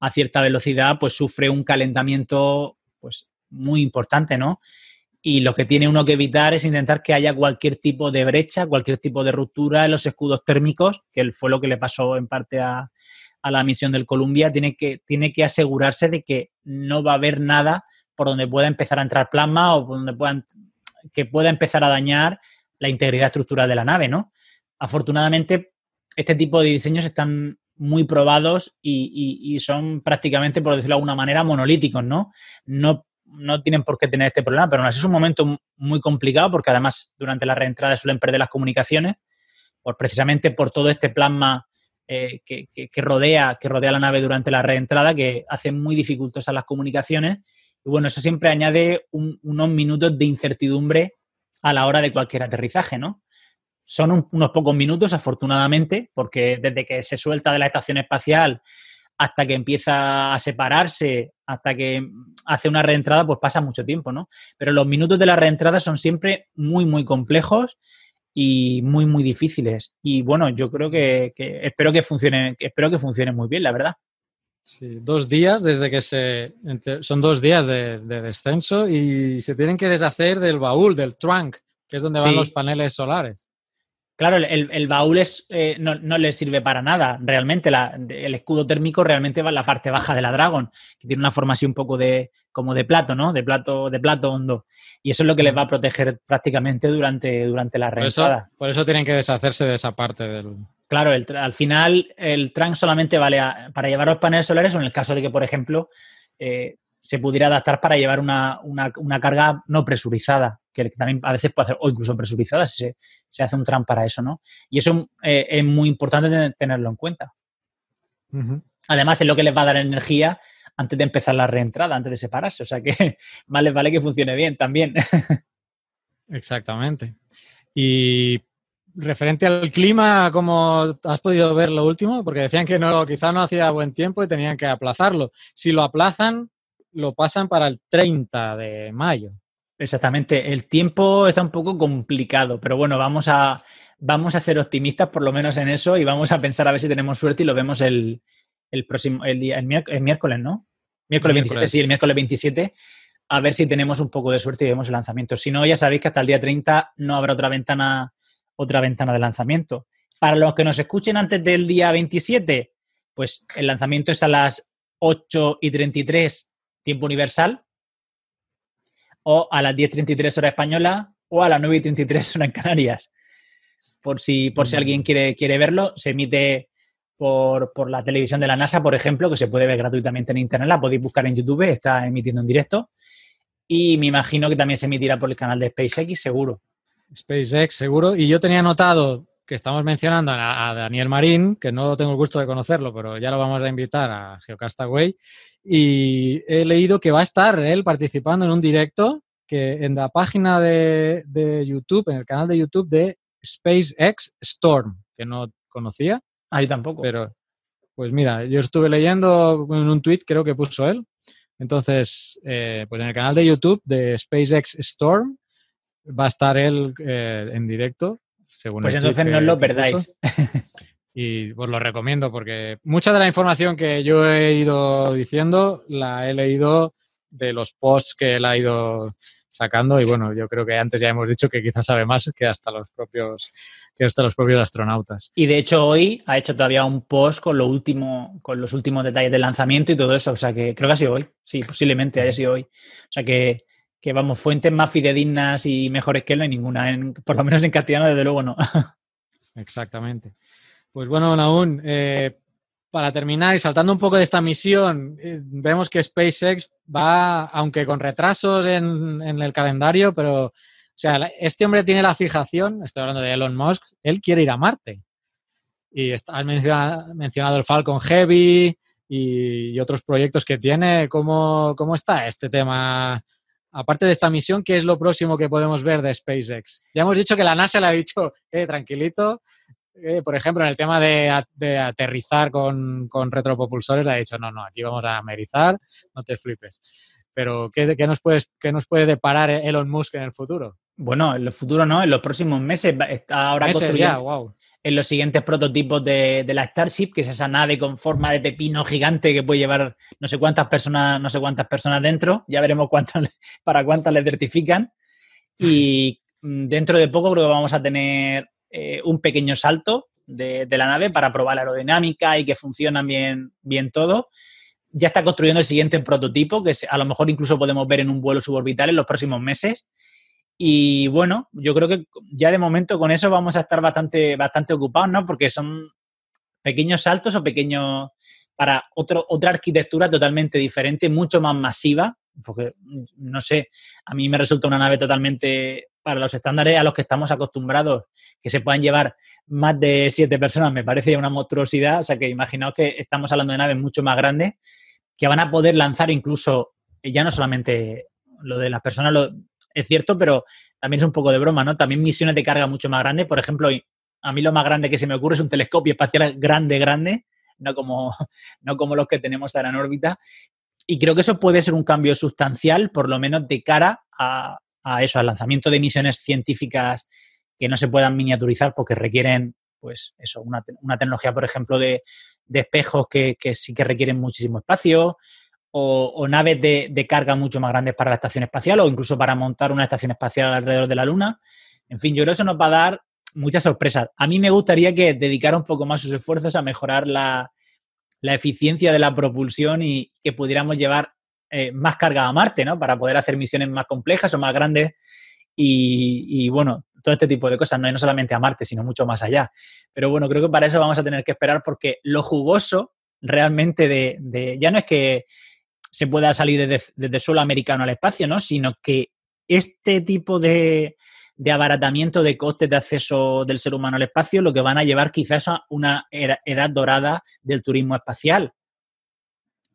a cierta velocidad, pues sufre un calentamiento pues muy importante, ¿no? Y lo que tiene uno que evitar es intentar que haya cualquier tipo de brecha, cualquier tipo de ruptura en los escudos térmicos, que fue lo que le pasó en parte a, a la misión del Columbia. Tiene que, tiene que asegurarse de que no va a haber nada por donde pueda empezar a entrar plasma o por donde puedan, que pueda empezar a dañar la integridad estructural de la nave, ¿no? Afortunadamente, este tipo de diseños están muy probados y, son prácticamente, por decirlo de alguna manera, monolíticos, ¿no? No, no tienen por qué tener este problema, pero aún así es un momento muy complicado porque además durante la reentrada suelen perder las comunicaciones, por, precisamente por todo este plasma eh, que- que rodea, que rodea la nave durante la reentrada, que hace muy dificultosas las comunicaciones. Y bueno, eso siempre añade un- unos minutos de incertidumbre a la hora de cualquier aterrizaje, ¿no? Son un- unos pocos minutos, afortunadamente, porque desde que se suelta de la estación espacial hasta que empieza a separarse, hasta que hace una reentrada, pues pasa mucho tiempo, ¿no? Pero los minutos de la reentrada son siempre muy, muy complejos y muy, muy difíciles. Y bueno, yo creo que, que espero que funcione, espero que funcione muy bien, la verdad. Sí, dos días desde que se... Son dos días de, de descenso y se tienen que deshacer del baúl, del trunk, que es donde van los paneles solares. Claro, el, baúl es, eh, no, no le sirve para nada. Realmente la- el escudo térmico realmente va en la parte baja de la Dragon, que tiene una forma así un poco de como de plato, ¿no? De plato, de plato hondo. Y eso es lo que les va a proteger prácticamente durante, durante la Por reentrada. por eso tienen que deshacerse de esa parte del... Claro, el al final el trunk solamente vale a- para llevar los paneles solares o en el caso de que, por ejemplo, eh, se pudiera adaptar para llevar una, una- una carga no presurizada, que también a veces puede hacer, o incluso presurizada, si se, se hace un trunk para eso, ¿no? Y eso eh, es muy importante ten- tenerlo en cuenta. Además, es lo que les va a dar energía antes de empezar la reentrada, antes de separarse. O sea que más les vale que funcione bien también. Exactamente. Y referente al clima, ¿cómo has podido ver lo último? Porque decían que no, quizá no hacía buen tiempo y tenían que aplazarlo. Si lo aplazan, lo pasan para el 30 de mayo. Exactamente. El tiempo está un poco complicado, pero bueno, vamos a, vamos a ser optimistas por lo menos en eso y vamos a pensar a ver si tenemos suerte y lo vemos el, el próximo, el día, el, miérc- el miércoles, ¿no? Miércoles 27, Miércoles. sí, el miércoles 27, a ver si tenemos un poco de suerte y vemos el lanzamiento. Si no, ya sabéis que hasta el día 30 no habrá otra ventana, otra ventana de lanzamiento. Para los que nos escuchen antes del día 27, pues el lanzamiento es a las 8 y 33 tiempo universal o a las 10.33 hora española o a las 9.33 hora en Canarias. Por si, por si Mm. alguien quiere, quiere verlo, se emite por, por la televisión de la NASA, por ejemplo, que se puede ver gratuitamente en Internet, la podéis buscar en YouTube, está emitiendo en directo. Y me imagino que también se emitirá por el canal de SpaceX, seguro. SpaceX, seguro. Y yo tenía notado que estamos mencionando a, a Daniel Marín, que no tengo el gusto de conocerlo, pero ya lo vamos a invitar a Geocastaway. Y he leído que va a estar él participando en un directo que en la página de, de YouTube, en el canal de YouTube de SpaceX Storm, que no conocía, Ahí tampoco. pero Pues mira, yo estuve leyendo en un tweet, creo que puso él. Entonces, eh, pues en el canal de YouTube de SpaceX Storm va a estar él eh, en directo. Según pues entonces que- no lo perdáis. Y pues lo recomiendo porque mucha de la información que yo he ido diciendo la he leído de los posts que él ha ido sacando y bueno, yo creo que antes ya hemos dicho que quizás sabe más que hasta los propios que hasta los propios astronautas. Y de hecho hoy ha hecho todavía un post con lo último, con los últimos detalles del lanzamiento y todo eso. O sea que creo que ha sido hoy. Sí, posiblemente haya sido hoy. O sea que, que vamos, fuentes más fidedignas y mejores que él no hay ninguna. Por lo menos en castellano, desde luego, no. Exactamente. Pues bueno, Naún, eh, para terminar y saltando un poco de esta misión, eh, vemos que SpaceX va, aunque con retrasos en, en el calendario, pero, o sea, este hombre tiene la fijación, estoy hablando de Elon Musk, él quiere ir a Marte. Y has menciona- mencionado el Falcon Heavy y otros proyectos que tiene. ¿Cómo, ¿Cómo está este tema? Aparte de esta misión, ¿qué es lo próximo que podemos ver de SpaceX? Ya hemos dicho que la NASA le ha dicho, eh, tranquilito, eh, por ejemplo, en el tema de, aterrizar con, con retropropulsores, ha dicho, no, no, aquí vamos a amerizar, no te flipes. Pero, ¿qué, qué nos, puedes, qué nos puede deparar Elon Musk en el futuro? Bueno, en los futuros no, en los próximos meses está ahora Meses construyendo ya, wow. En los siguientes prototipos de, la Starship, que es esa nave con forma de pepino gigante que puede llevar no sé cuántas personas, no sé cuántas personas dentro. Ya veremos para cuántas le certifican. Y mm, dentro de poco creo que vamos a tener eh, un pequeño salto de, la nave para probar la aerodinámica y que funciona bien, bien todo. Ya está construyendo el siguiente prototipo, que a lo mejor incluso podemos ver en un vuelo suborbital en los próximos meses. Y bueno, yo creo que ya de momento con eso vamos a estar bastante, bastante ocupados, ¿no? Porque son pequeños saltos o pequeños para otro, otra arquitectura totalmente diferente, mucho más masiva, porque no sé, a mí me resulta una nave totalmente para los estándares a los que estamos acostumbrados, que se puedan llevar más de siete personas, me parece una monstruosidad, o sea que imaginaos que estamos hablando de naves mucho más grandes, que van a poder lanzar incluso, eh, ya no solamente lo de las personas, lo, es cierto, pero también es un poco de broma, ¿no? También misiones de carga mucho más grandes, por ejemplo, a mí lo más grande que se me ocurre es un telescopio espacial grande, grande, no como, no como los que tenemos ahora en órbita. Y creo que eso puede ser un cambio sustancial, por lo menos de cara a, a eso, al lanzamiento de misiones científicas que no se puedan miniaturizar porque requieren, pues eso, una, una tecnología, por ejemplo, de, de espejos que, que sí que requieren muchísimo espacio, o, naves de, carga mucho más grandes para la estación espacial, o incluso para montar una estación espacial alrededor de la Luna. En fin, yo creo que eso nos va a dar muchas sorpresas. A mí me gustaría que dedicara un poco más sus esfuerzos a mejorar la, la eficiencia de la propulsión y que pudiéramos llevar eh, más carga a Marte, ¿no? Para poder hacer misiones más complejas o más grandes y, bueno, todo este tipo de cosas, no, y no solamente a Marte, sino mucho más allá. Pero bueno, creo que para eso vamos a tener que esperar porque lo jugoso realmente de ya no es que se pueda salir desde, desde suelo americano al espacio, ¿no? Sino que este tipo de, de abaratamiento de costes de acceso del ser humano al espacio lo que van a llevar quizás a una edad dorada del turismo espacial.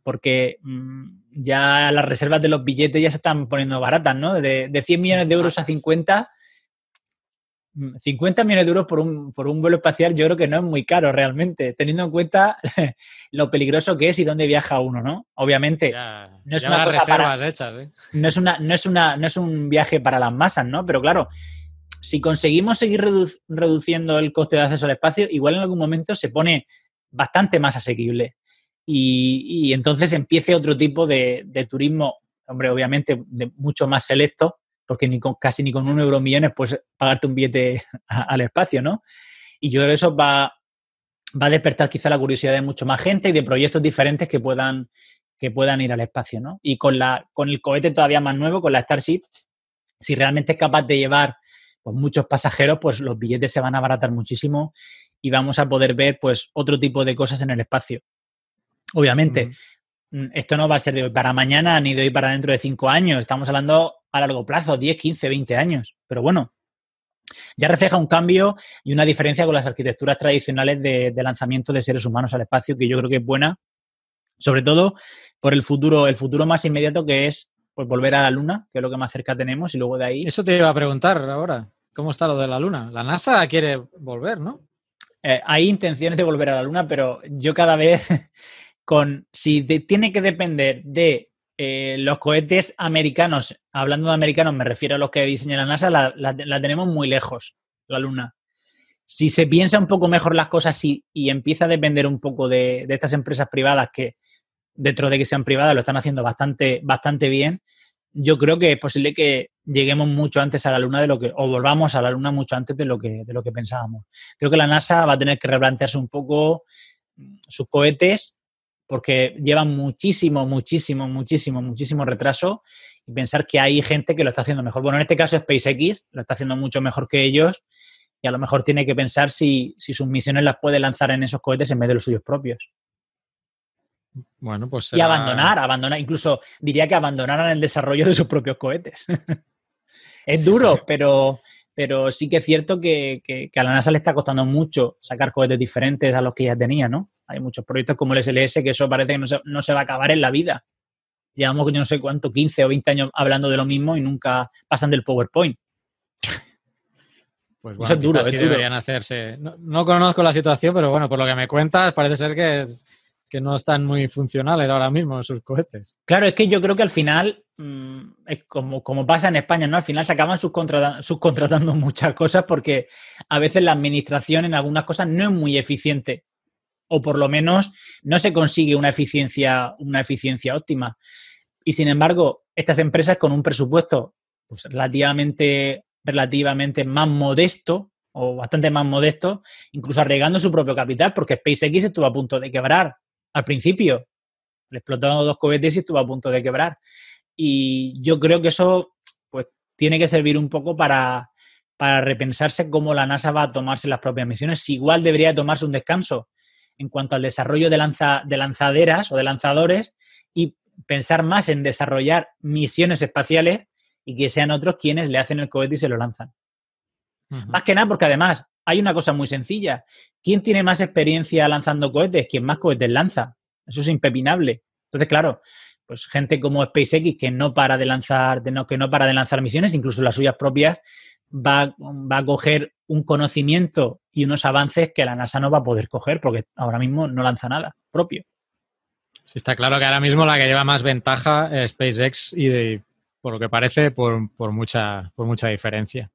Porque mm, ya las reservas de los billetes ya se están poniendo baratas, ¿no? De, de 100 millones de euros a 50, mm, 50 millones de euros por un, por un vuelo espacial yo creo que no es muy caro realmente, teniendo en cuenta lo peligroso que es y dónde viaja uno, ¿no? Obviamente, Ya, no es ya una cosa para- reservas hechas, ¿eh? no es, una, no, es una, no es un viaje para las masas, ¿no? Pero claro, si conseguimos seguir redu- reduciendo el coste de acceso al espacio, igual en algún momento se pone bastante más asequible. Y, y entonces empiece otro tipo de, de turismo, hombre, obviamente de mucho más selecto, porque ni con, casi ni con un euro millones puedes pagarte un billete al espacio, ¿no? Y yo creo que eso va, va a despertar quizá la curiosidad de mucho más gente y de proyectos diferentes que puedan, que puedan ir al espacio, ¿no? Y con, la, con el cohete todavía más nuevo, con la Starship, si realmente es capaz de llevar pues, muchos pasajeros, pues los billetes se van a abaratar muchísimo y vamos a poder ver pues otro tipo de cosas en el espacio. Obviamente, esto no va a ser de hoy para mañana ni de hoy para dentro de cinco años, estamos hablando a largo plazo, 10, 15, 20 años, pero bueno, ya refleja un cambio y una diferencia con las arquitecturas tradicionales de, de lanzamiento de seres humanos al espacio, que yo creo que es buena, sobre todo por el futuro, el futuro más inmediato que es pues, volver a la Luna, que es lo que más cerca tenemos, y luego de ahí. Eso te iba a preguntar ahora. ¿Cómo está lo de la Luna? La NASA quiere volver, ¿no? eh, hay intenciones de volver a la Luna, pero yo cada vez con, si tiene que depender de eh, los cohetes americanos, hablando de americanos me refiero a los que diseña la NASA, la, tenemos muy lejos, la Luna. Si se piensa un poco mejor las cosas y, empieza a depender un poco de, de, estas empresas privadas que, dentro de que sean privadas, lo están haciendo bastante, bastante bien, yo creo que es posible que lleguemos mucho antes a la Luna de lo que, o volvamos a la Luna mucho antes de lo que, de lo que pensábamos. Creo que la NASA va a tener que replantearse un poco sus cohetes porque llevan muchísimo, muchísimo, muchísimo, muchísimo retraso y pensar que hay gente que lo está haciendo mejor. Bueno, en este caso SpaceX lo está haciendo mucho mejor que ellos y a lo mejor tiene que pensar si, si sus misiones las puede lanzar en esos cohetes en vez de los suyos propios. Bueno, pues. Y abandonar, abandonar, incluso diría que abandonaran el desarrollo de sus propios cohetes. es duro, pero, pero sí que es cierto que, a la NASA le está costando mucho sacar cohetes diferentes a los que ya tenía, ¿no? Hay muchos proyectos como el SLS que eso parece que no se, no se va a acabar en la vida. Llevamos, yo no sé cuánto, 15 o 20 años hablando de lo mismo y nunca pasan del PowerPoint. Pues bueno, es duro, deberían hacerse. No, no, conozco la situación, pero bueno, por lo que me cuentas, parece ser que es, que no están muy funcionales ahora mismo sus cohetes. Claro, es que yo creo que al final, mm, es como, como pasa en España, ¿no? Al final se acaban subcontratando, muchas cosas porque a veces la administración en algunas cosas no es muy eficiente o por lo menos no se consigue una eficiencia, una eficiencia óptima. Y sin embargo, estas empresas con un presupuesto pues, relativamente, relativamente más modesto o bastante más modesto, incluso arriesgando su propio capital, porque SpaceX estuvo a punto de quebrar al principio. Le explotaron dos cohetes y estuvo a punto de quebrar. Y yo creo que eso pues, tiene que servir un poco para, para repensarse cómo la NASA va a tomarse las propias misiones. igual debería tomarse un descanso en cuanto al desarrollo de, lanza, de lanzaderas o de lanzadores y pensar más en desarrollar misiones espaciales y que sean otros quienes le hacen el cohete y se lo lanzan. Más que nada porque además hay una cosa muy sencilla. ¿Quién tiene más experiencia lanzando cohetes? Quien más cohetes lanza. Eso es impepinable. Entonces, claro, pues gente como SpaceX que no para de lanzar, no, que no para de lanzar misiones, incluso las suyas propias, va, va, a coger un conocimiento y unos avances que la NASA no va a poder coger porque ahora mismo no lanza nada propio. Sí, está claro que ahora mismo la que lleva más ventaja es SpaceX y por lo que parece por, por, mucha, por mucha diferencia.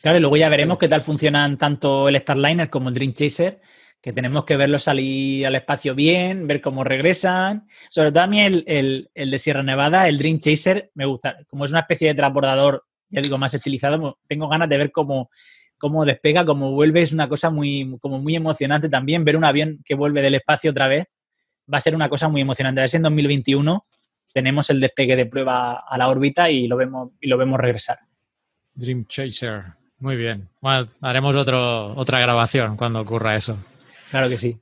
Claro, y luego ya veremos qué tal funcionan tanto el Starliner como el Dream Chaser, que tenemos que verlos salir al espacio bien, ver cómo regresan. Sobre todo a mí el, de Sierra Nevada, el Dream Chaser, me gusta. Como es una especie de transbordador, ya digo, más estilizado, tengo ganas de ver cómo, cómo despega, cómo vuelve. Es una cosa muy, como muy emocionante también. Ver un avión que vuelve del espacio otra vez va a ser una cosa muy emocionante. A ver si en 2021 tenemos el despegue de prueba a la órbita y lo vemos, y lo vemos regresar. Dream Chaser. Muy bien. Bueno, haremos otro, otra grabación cuando ocurra eso. Claro que sí.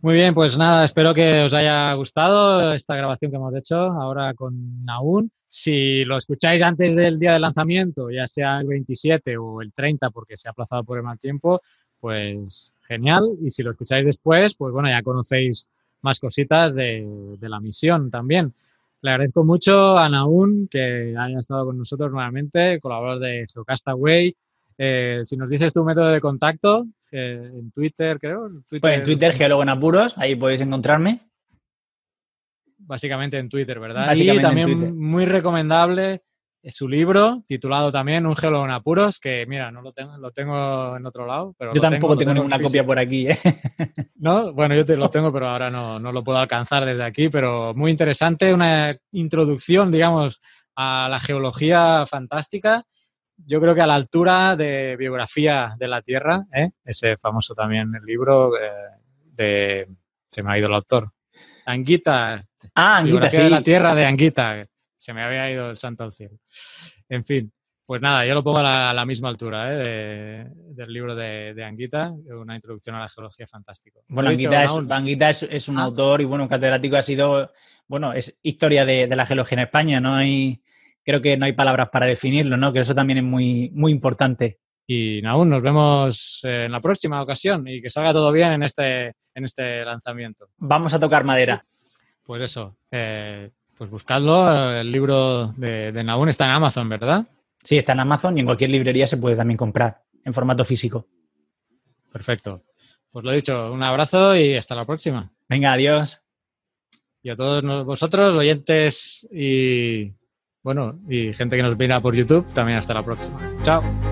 Muy bien, pues nada, espero que os haya gustado esta grabación que hemos hecho ahora con Naun. Si lo escucháis antes del día de lanzamiento, ya sea el 27 o el 30, porque se ha aplazado por el mal tiempo, pues genial. Y si lo escucháis después, pues bueno, ya conocéis más cositas de, la misión también. Le agradezco mucho a Naun que haya estado con nosotros nuevamente, colaborador de Geocastaway. Eh, si nos dices tu método de contacto, eh, en Twitter, creo. Twitter, pues en Twitter, Geólogo en Apuros, ahí podéis encontrarme. Básicamente en Twitter, ¿verdad? y también muy recomendable su libro, titulado también Un geólogo en apuros, que mira, no lo tengo, lo tengo en otro lado. Pero yo tampoco tengo, ninguna copia por aquí. ¿eh? ¿No? Bueno, yo te lo tengo, pero ahora no, no, lo puedo alcanzar desde aquí, pero muy interesante, una introducción, digamos, a la geología fantástica. Yo creo que a la altura de biografía de la Tierra, ¿eh? ese famoso también el libro eh, de... Se me ha ido el autor. Anguita. Ah, Anguita, sí. de la Tierra de Anguita se me había ido el santo al cielo. En fin, pues nada, yo lo pongo a la, misma altura ¿eh? del libro de, Anguita, una introducción a la geología fantástica. Bueno, Anguita, es, un ah. autor y bueno, un catedrático ha sido, bueno, es historia de, la geología en España, no hay, creo que no hay palabras para definirlo, ¿no? Que eso también es muy, muy importante. Y aún nos vemos en la próxima ocasión y que salga todo bien en este, en este lanzamiento. Vamos a tocar madera. Pues eso. Eh, pues buscadlo, el libro de, de Naun está en Amazon, ¿verdad? Sí, está en Amazon y en cualquier librería se puede también comprar en formato físico. Perfecto. Pues lo dicho, un abrazo y hasta la próxima. Venga, adiós. Y a todos vosotros, oyentes y bueno, y gente que nos mira por YouTube, también hasta la próxima. Chao.